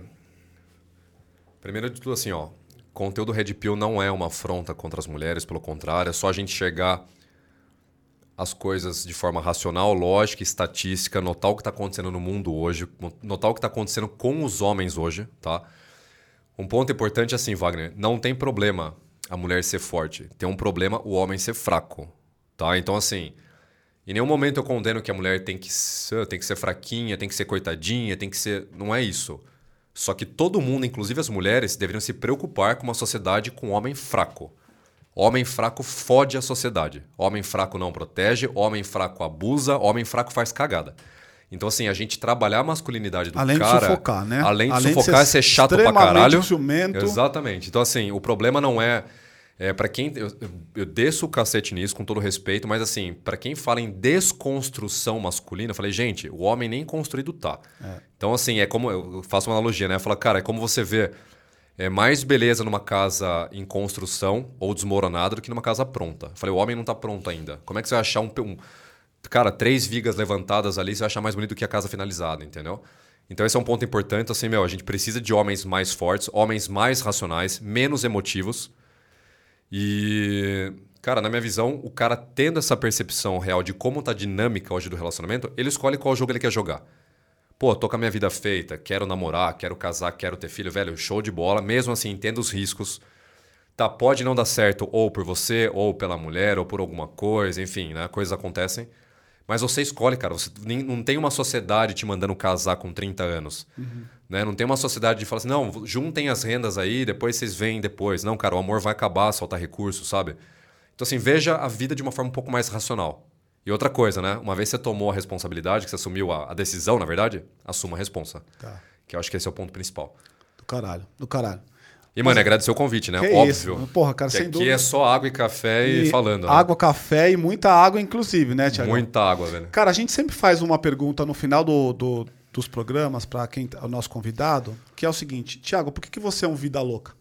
Primeiro de tudo, assim, ó. Conteúdo Red Pill não é uma afronta contra as mulheres, pelo contrário, é só a gente chegar as coisas de forma racional, lógica, estatística, notar o que está acontecendo no mundo hoje, notar o que está acontecendo com os homens hoje, tá? Um ponto importante é assim, Wagner, não tem problema a mulher ser forte, tem um problema o homem ser fraco, tá? Então, assim, em nenhum momento eu condeno que a mulher tem que ser, tem que ser fraquinha, tem que ser coitadinha, tem que ser... Não é isso. Só que todo mundo, inclusive as mulheres, deveriam se preocupar com uma sociedade com homem fraco. Homem fraco fode a sociedade. Homem fraco não protege, homem fraco abusa, homem fraco faz cagada. Então, assim, a gente trabalhar a masculinidade do Além de cara... sufocar, né? Além de Além de sufocar, ser é ser chato pra caralho. ciumento. Exatamente. Então, assim, o problema não é... É, para quem eu, eu- eu desço o cacete nisso com todo respeito, mas assim, para quem fala em desconstrução masculina, eu falei, gente, o homem nem construído tá. Então assim, é como eu faço uma analogia, né? Fala, cara, é como você vê é, mais beleza numa casa em construção ou desmoronada do que numa casa pronta. Eu falei, o homem não tá pronto ainda. Como é que você vai achar um, um cara, três vigas levantadas ali, você vai achar mais bonito do que a casa finalizada, entendeu? Então esse é um ponto importante, assim, meu, a gente precisa de homens mais fortes, homens mais racionais, menos emotivos. E, cara, na minha visão, o cara tendo essa percepção real de como tá a dinâmica hoje do relacionamento, ele escolhe qual jogo ele quer jogar. Pô, tô com a minha vida feita, quero namorar, quero casar, quero ter filho, velho, show de bola. Mesmo assim, entendo os riscos. Tá, pode não dar certo ou por você, ou pela mulher, ou por alguma coisa, enfim, né? Coisas acontecem. Mas você escolhe, cara. Você não tem uma sociedade te mandando casar com 30 anos. Né? Não tem uma sociedade de falar assim, não, juntem as rendas aí, depois vocês veem depois. Não, cara, o amor vai acabar, soltar recursos, sabe? Então, assim, veja a vida de uma forma um pouco mais racional. E outra coisa, né? Uma vez você tomou a responsabilidade, que você assumiu a, a decisão, na verdade, assuma a responsa. Tá. Que eu acho que esse é o ponto principal. Do caralho, do caralho. E, mano, agradecer o convite, né? Óbvio. isso. Porra, cara, que sem aqui dúvida. é só água e café e, falando. né? Água, café e muita água, inclusive, né, Tiago? Muita água, velho. Cara, a gente sempre faz uma pergunta no final do, do- dos programas para quem é o nosso convidado, que é o seguinte: Tiago, por que, que você é um vida louca?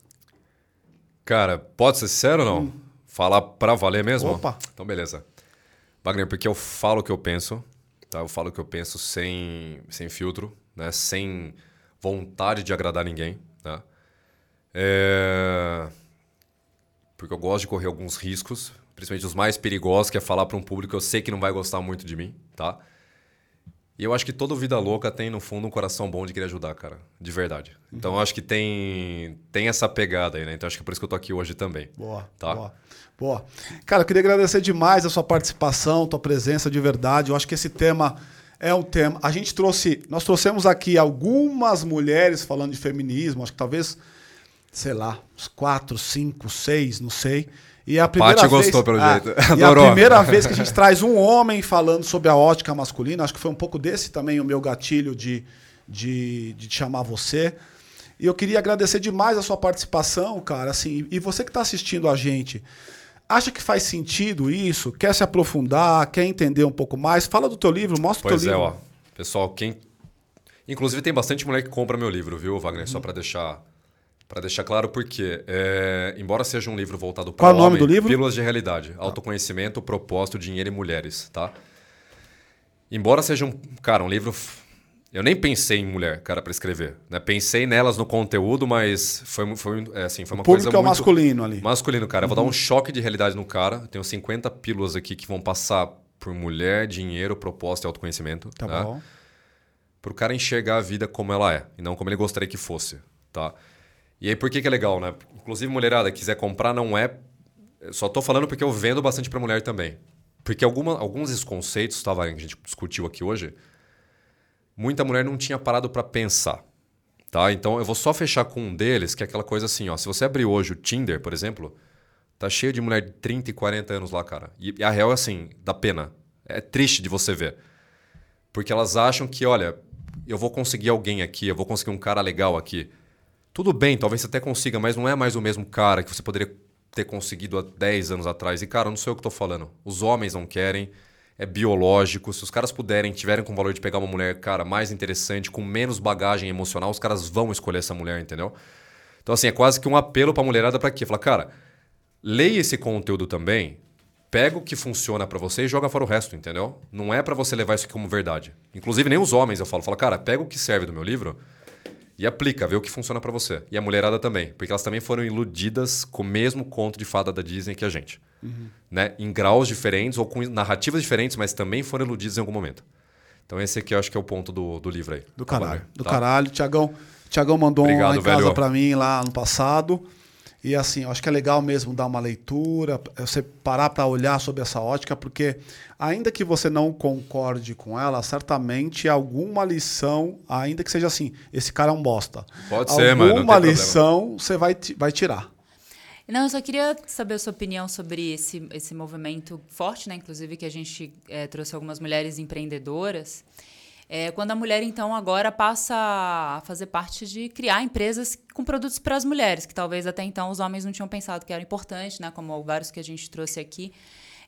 Cara, pode ser sincero ou não? Falar pra valer mesmo? Hum. Opa. Então, beleza. Wagner, porque eu falo o que eu penso, tá? Eu falo o que eu penso sem, sem filtro, né? Sem vontade de agradar ninguém, né? É... Porque eu gosto de correr alguns riscos, principalmente os mais perigosos, que é falar para um público que eu sei que não vai gostar muito de mim, tá? E eu acho que toda vida louca tem, no fundo, um coração bom de querer ajudar, cara. De verdade. Então, eu acho que tem, tem essa pegada aí, né? Então, acho que é por isso que eu tô aqui hoje também. Boa, Tá. boa. Boa. Cara, eu queria agradecer demais a sua participação, tua presença de verdade. Eu acho que esse tema é um tema. A gente trouxe. Nós trouxemos aqui algumas mulheres falando de feminismo, acho que talvez, sei lá, uns quatro, cinco, seis, não sei. E é a primeira Paty vez, gostou, pelo Ah, jeito. É a Adorou. primeira vez que a gente traz um homem falando sobre a ótica masculina. Acho que foi um pouco desse também o meu gatilho de, de, de chamar você. E eu queria agradecer demais a sua participação, cara. Assim, e você que está assistindo a gente, acha que faz sentido isso? Quer se aprofundar? Quer entender um pouco mais? Fala do teu livro, mostra o Pois teu é, livro. ó. Pessoal, quem. Inclusive, tem bastante mulher que compra meu livro, viu, Wagner? Uhum. Só pra deixar. Para deixar claro porque, embora seja um livro voltado para Qual é o nome do livro? Pílulas de Realidade, Autoconhecimento, Propósito, Dinheiro e Mulheres, tá? Embora seja um, cara, um livro eu nem pensei em mulher, cara, para escrever. Né? Pensei nelas no conteúdo, mas foi, foi, é, assim, foi uma o coisa público é o masculino ali. Masculino, cara. Eu vou dar um choque de realidade no cara. Eu tenho 50 pílulas aqui que vão passar por mulher, dinheiro, proposta e autoconhecimento. Tá né? bom. Para o cara enxergar a vida como ela é e não como ele gostaria que fosse, tá? E aí por que, que é legal, né? Inclusive, mulherada, quiser comprar, não é... Só tô falando porque eu vendo bastante para mulher também. Porque alguma, alguns desses conceitos, tava, que a gente discutiu aqui hoje muita mulher não tinha parado para pensar. Tá? Então eu vou só fechar com um deles, que é aquela coisa assim, ó, se você abrir hoje o Tinder, por exemplo, tá cheio de mulher de 30 e 40 anos lá, cara. E, e a real é assim, dá pena. É triste de você ver. Porque elas acham que, olha, eu vou conseguir alguém aqui, eu vou conseguir um cara legal aqui. Tudo bem, talvez você até consiga, mas não é mais o mesmo cara que você poderia ter conseguido há 10 anos atrás. E, cara, não sou eu que estou falando. Os homens não querem, é biológico. Se os caras puderem, tiverem com o valor de pegar uma mulher, cara, mais interessante, com menos bagagem emocional, os caras vão escolher essa mulher, entendeu? Então, assim, é quase que um apelo pra mulherada para quê? Falar, cara, leia esse conteúdo também, pega o que funciona para você e joga fora o resto, entendeu? Não é para você levar isso aqui como verdade. Inclusive, nem os homens eu falo. Falo, cara, pega o que serve do meu livro e aplica, vê o que funciona para você. E a mulherada também, porque elas também foram iludidas com o mesmo conto de fada da Disney que a gente. Uhum. Né? Em graus diferentes ou com narrativas diferentes, mas também foram iludidas em algum momento. Então esse aqui eu acho que é o ponto do, do livro aí. Do Tá caralho. bom, Do tá? caralho. Tiagão, Tiagão mandou um Obrigado, lá em casa pra mim lá no passado. E assim, eu acho que é legal mesmo dar uma leitura, você parar para olhar sobre essa ótica, porque ainda que você não concorde com ela, certamente alguma lição, ainda que seja assim, esse cara é um bosta. Pode ser, mano, Alguma problema. lição você vai, vai tirar. Não, eu só queria saber a sua opinião sobre esse, esse movimento forte, né? Inclusive, que a gente eh, trouxe algumas mulheres empreendedoras. É, quando a mulher, então, agora passa a fazer parte de criar empresas com produtos para as mulheres, que talvez até então os homens não tinham pensado que era importante, né? Como vários que a gente trouxe aqui.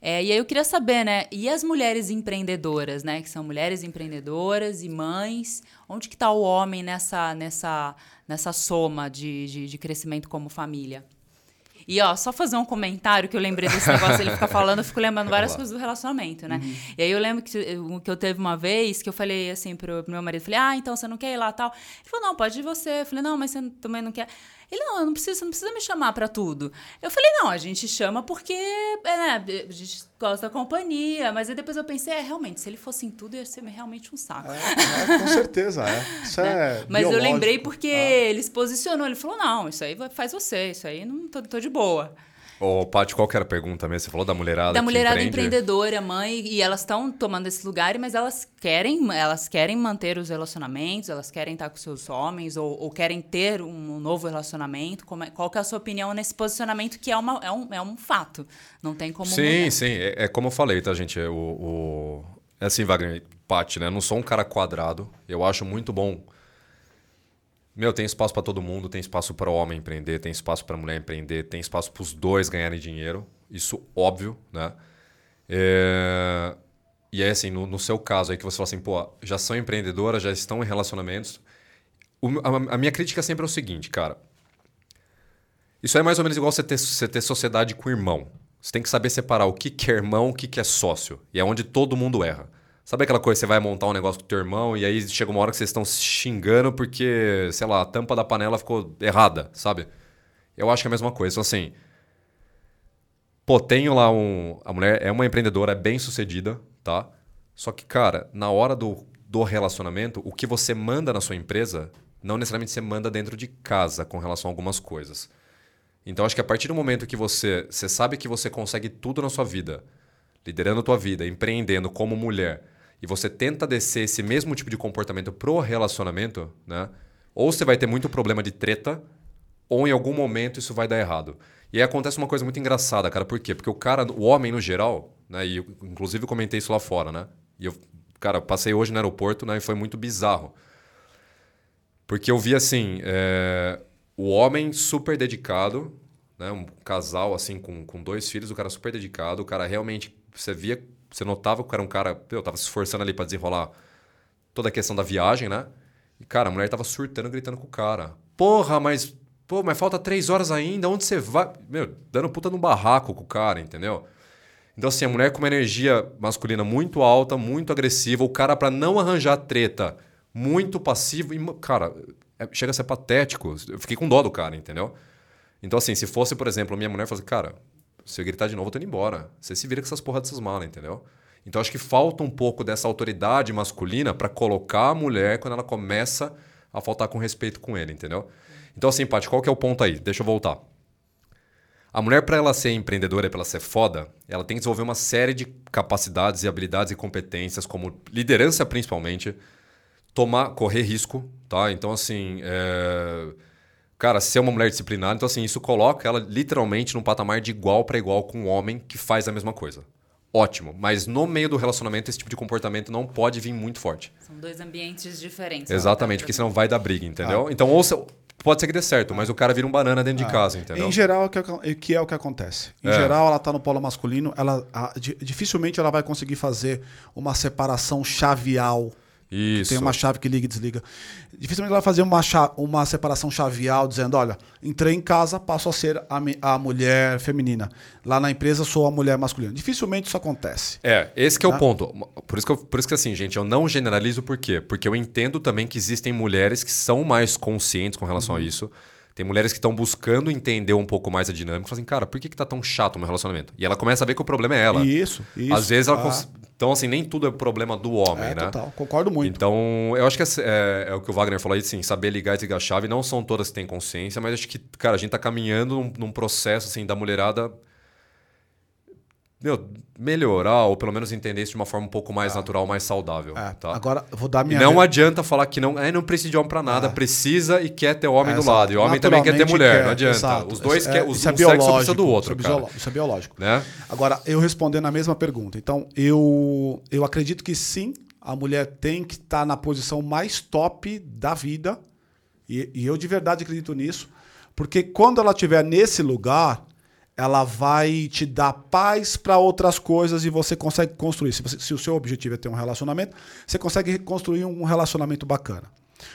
É, e aí eu queria saber, né? E as mulheres empreendedoras, né? Que são mulheres empreendedoras e mães. Onde que está o homem nessa, nessa, nessa soma de, de, de crescimento como família? E ó, só fazer um comentário que eu lembrei desse negócio, ele fica falando, eu fico lembrando várias coisas do relacionamento, né? E aí eu lembro que, que eu teve uma vez que eu falei assim pro, pro meu marido, falei, ah, então você não quer ir lá tal? Ele falou, não, pode ir você. Eu falei, não, mas você também não quer. Ele, não, eu não preciso, você não precisa me chamar pra tudo. Eu falei, não, a gente chama porque, é, né, a gente gosta da companhia, mas aí depois eu pensei, é, realmente, se ele fosse em tudo, ia ser realmente um saco. É, é, com certeza, é. Isso é. Mas eu lembrei porque Ah. ele se posicionou. Ele falou: não, isso aí faz você, isso aí não tô, tô de boa. Ô, Paty, qual que era a pergunta mesmo? Você falou da mulherada Da mulherada empreende? empreendedora, mãe, e elas estão tomando esse lugar, mas elas querem, elas querem manter os relacionamentos, elas querem estar com seus homens, ou, ou querem ter um novo relacionamento. É- qual que é a sua opinião nesse posicionamento que é, uma, é, um, é um fato? Não tem como Sim, mudar. sim. É, é como eu falei, tá, gente? É, o, o- é assim, Wagner, Paty, né? Eu não sou um cara quadrado. Eu acho muito bom. Meu, tem espaço para todo mundo, tem espaço para o homem empreender, tem espaço para a mulher empreender, tem espaço para os dois ganharem dinheiro. Isso óbvio, né? É, E aí, assim, no, no seu caso aí que você fala assim, pô, já são empreendedoras, já estão em relacionamentos. O- a, a minha crítica sempre é o seguinte, cara. Isso é mais ou menos igual você ter, você ter sociedade com irmão. Você tem que saber separar o que, que é irmão, o que, que é sócio. E é onde todo mundo erra. Sabe aquela coisa, você vai montar um negócio com teu irmão e aí chega uma hora que vocês estão se xingando porque, sei lá, a tampa da panela ficou errada, sabe? Eu acho que é a mesma coisa. Então, assim, pô, tenho lá um... A mulher é uma empreendedora, é bem sucedida, tá? Só que, cara, na hora do, do relacionamento, o que você manda na sua empresa, não necessariamente você manda dentro de casa com relação a algumas coisas. Então, acho que a partir do momento que você, você sabe que você consegue tudo na sua vida, liderando a tua vida, empreendendo como mulher, e você tenta descer esse mesmo tipo de comportamento pro relacionamento, né? Ou você vai ter muito problema de treta, ou em algum momento isso vai dar errado. E aí acontece uma coisa muito engraçada, cara. Por quê? Porque o cara, o homem no geral, né? E eu, inclusive comentei isso lá fora, né? E eu, cara, passei hoje no aeroporto, né? E foi muito bizarro. Porque eu vi assim, é, o homem super dedicado, né? Um casal assim com, com dois filhos, o cara super dedicado, o cara realmente, você via, você notava que era um cara, eu tava se esforçando ali para desenrolar toda a questão da viagem, né? E cara, a mulher tava surtando, gritando com o cara. Porra, mas pô, mas falta três horas ainda, onde você vai? Meu, dando puta no barraco com o cara, entendeu? Então, assim, a mulher com uma energia masculina muito alta, muito agressiva, o cara, para não arranjar treta, muito passivo. E, cara, é, chega a ser patético. Eu fiquei com dó do cara, entendeu? Então, assim, se fosse, por exemplo, minha mulher fosse, cara, se eu gritar de novo, eu tô indo embora. Você se vira com essas porras dessas malas, entendeu? Então, acho que falta um pouco dessa autoridade masculina para colocar a mulher quando ela começa a faltar com respeito com ele, entendeu? Então, assim, Paty, qual que é o ponto aí? Deixa eu voltar. A mulher, para ela ser empreendedora, para ela ser foda, ela tem que desenvolver uma série de capacidades e habilidades e competências, como liderança principalmente, tomar, correr risco, tá? Então, assim, é... cara, ser uma mulher disciplinada, então, assim, isso coloca ela literalmente num patamar de igual para igual com um homem que faz a mesma coisa. Ótimo, mas no meio do relacionamento esse tipo de comportamento não pode vir muito forte. São dois ambientes diferentes. Exatamente, porque senão vai dar briga, entendeu? Ah. Então, ou Pode ser que dê certo, mas o cara vira um banana dentro de ah. casa, entendeu? Em geral, o que, é, que é o que acontece. Em é. geral, ela está no polo masculino, ela a, dificilmente ela vai conseguir fazer uma separação chavial isso. Tem uma chave que liga e desliga. Dificilmente ela vai fazer uma, uma separação chavial dizendo: olha, entrei em casa, passo a ser a, a mulher feminina. Lá na empresa sou a mulher masculina. Dificilmente isso acontece. É, esse que é o tá? ponto. Por isso que, eu, por isso que assim, gente, eu não generalizo por quê? Porque eu entendo também que existem mulheres que são mais conscientes com relação uhum. a isso. Tem mulheres que estão buscando entender um pouco mais a dinâmica. Falam assim, cara, por que, que tá tão chato o meu relacionamento? E ela começa a ver que o problema é ela. Isso, isso. Às vezes ela, ah. Então, assim, nem tudo é problema do homem, é, né? Total, concordo muito. Então, eu acho que é, é, é, o que o Wagner falou aí, assim, saber ligar e desligar a chave. Não são todas que têm consciência, mas acho que, cara, a gente tá caminhando num, num processo, assim, da mulherada meu, melhorar ou pelo menos entender isso de uma forma um pouco mais é. natural, mais saudável. É. Tá? Agora, vou dar minha. E não adianta falar que não, é, não precisa de homem para nada, é. precisa e quer ter homem do lado. E o homem também quer ter mulher, quer. não adianta. Exato. Os dois querem, os, é um sexo precisa do outro. Isso é, biológico, isso é biológico. Né? Agora, eu respondendo a mesma pergunta. Então, eu, eu acredito que sim, a mulher tem que estar tá na posição mais top da vida. E, e eu de verdade acredito nisso. Porque quando ela estiver nesse lugar, ela vai te dar paz para outras coisas e você consegue construir. Se, você, se, o seu objetivo é ter um relacionamento, você consegue construir um relacionamento bacana.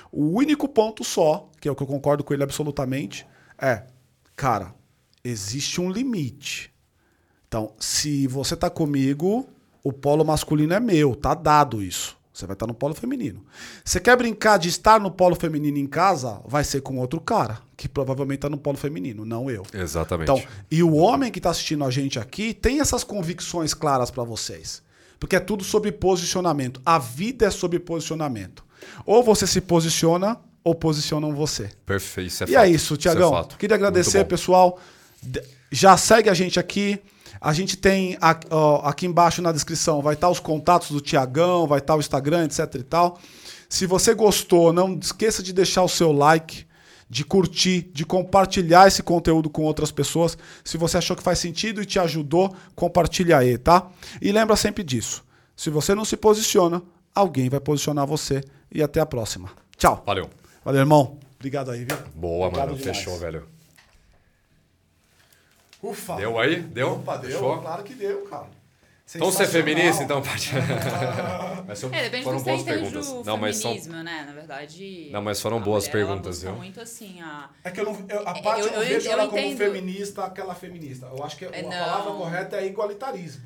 O único ponto só, que é o que eu concordo com ele absolutamente, é, cara, existe um limite. Então, se você tá comigo, o polo masculino é meu, tá dado isso. Você vai estar no polo feminino. Você quer brincar de estar no polo feminino em casa? Vai ser com outro cara, que provavelmente está no polo feminino, não eu. Exatamente. Então, e o homem que está assistindo a gente aqui tem essas convicções claras para vocês. Porque é tudo sobre posicionamento. A vida é sobre posicionamento. Ou você se posiciona, ou posicionam você. Perfeito. Isso é e fato. é isso, Tiagão. É Queria agradecer, pessoal. Já segue a gente aqui. A gente tem aqui embaixo na descrição, vai estar os contatos do Tiagão, vai estar o Instagram, etc e tal. Se você gostou, não esqueça de deixar o seu like, de curtir, de compartilhar esse conteúdo com outras pessoas. Se você achou que faz sentido e te ajudou, compartilha aí, tá? E lembra sempre disso. Se você não se posiciona, alguém vai posicionar você. E até a próxima. Tchau. Valeu. Valeu, irmão. Obrigado aí, viu? Boa, Obrigado mano. Demais. Fechou, velho. Ufa. Deu aí? Deu? Opa, deu. Fechou? Claro que deu, cara. Então você é feminista, então, Paty. mas são, é, depende foram boas perguntas. não, mas são... né? Na verdade. Não, mas foram boas perguntas, viu? muito assim a. É que eu não. Eu, a parte eu, eu, eu vejo eu, ela como entendo... feminista, aquela feminista. Eu acho que a não. palavra correta é igualitarismo.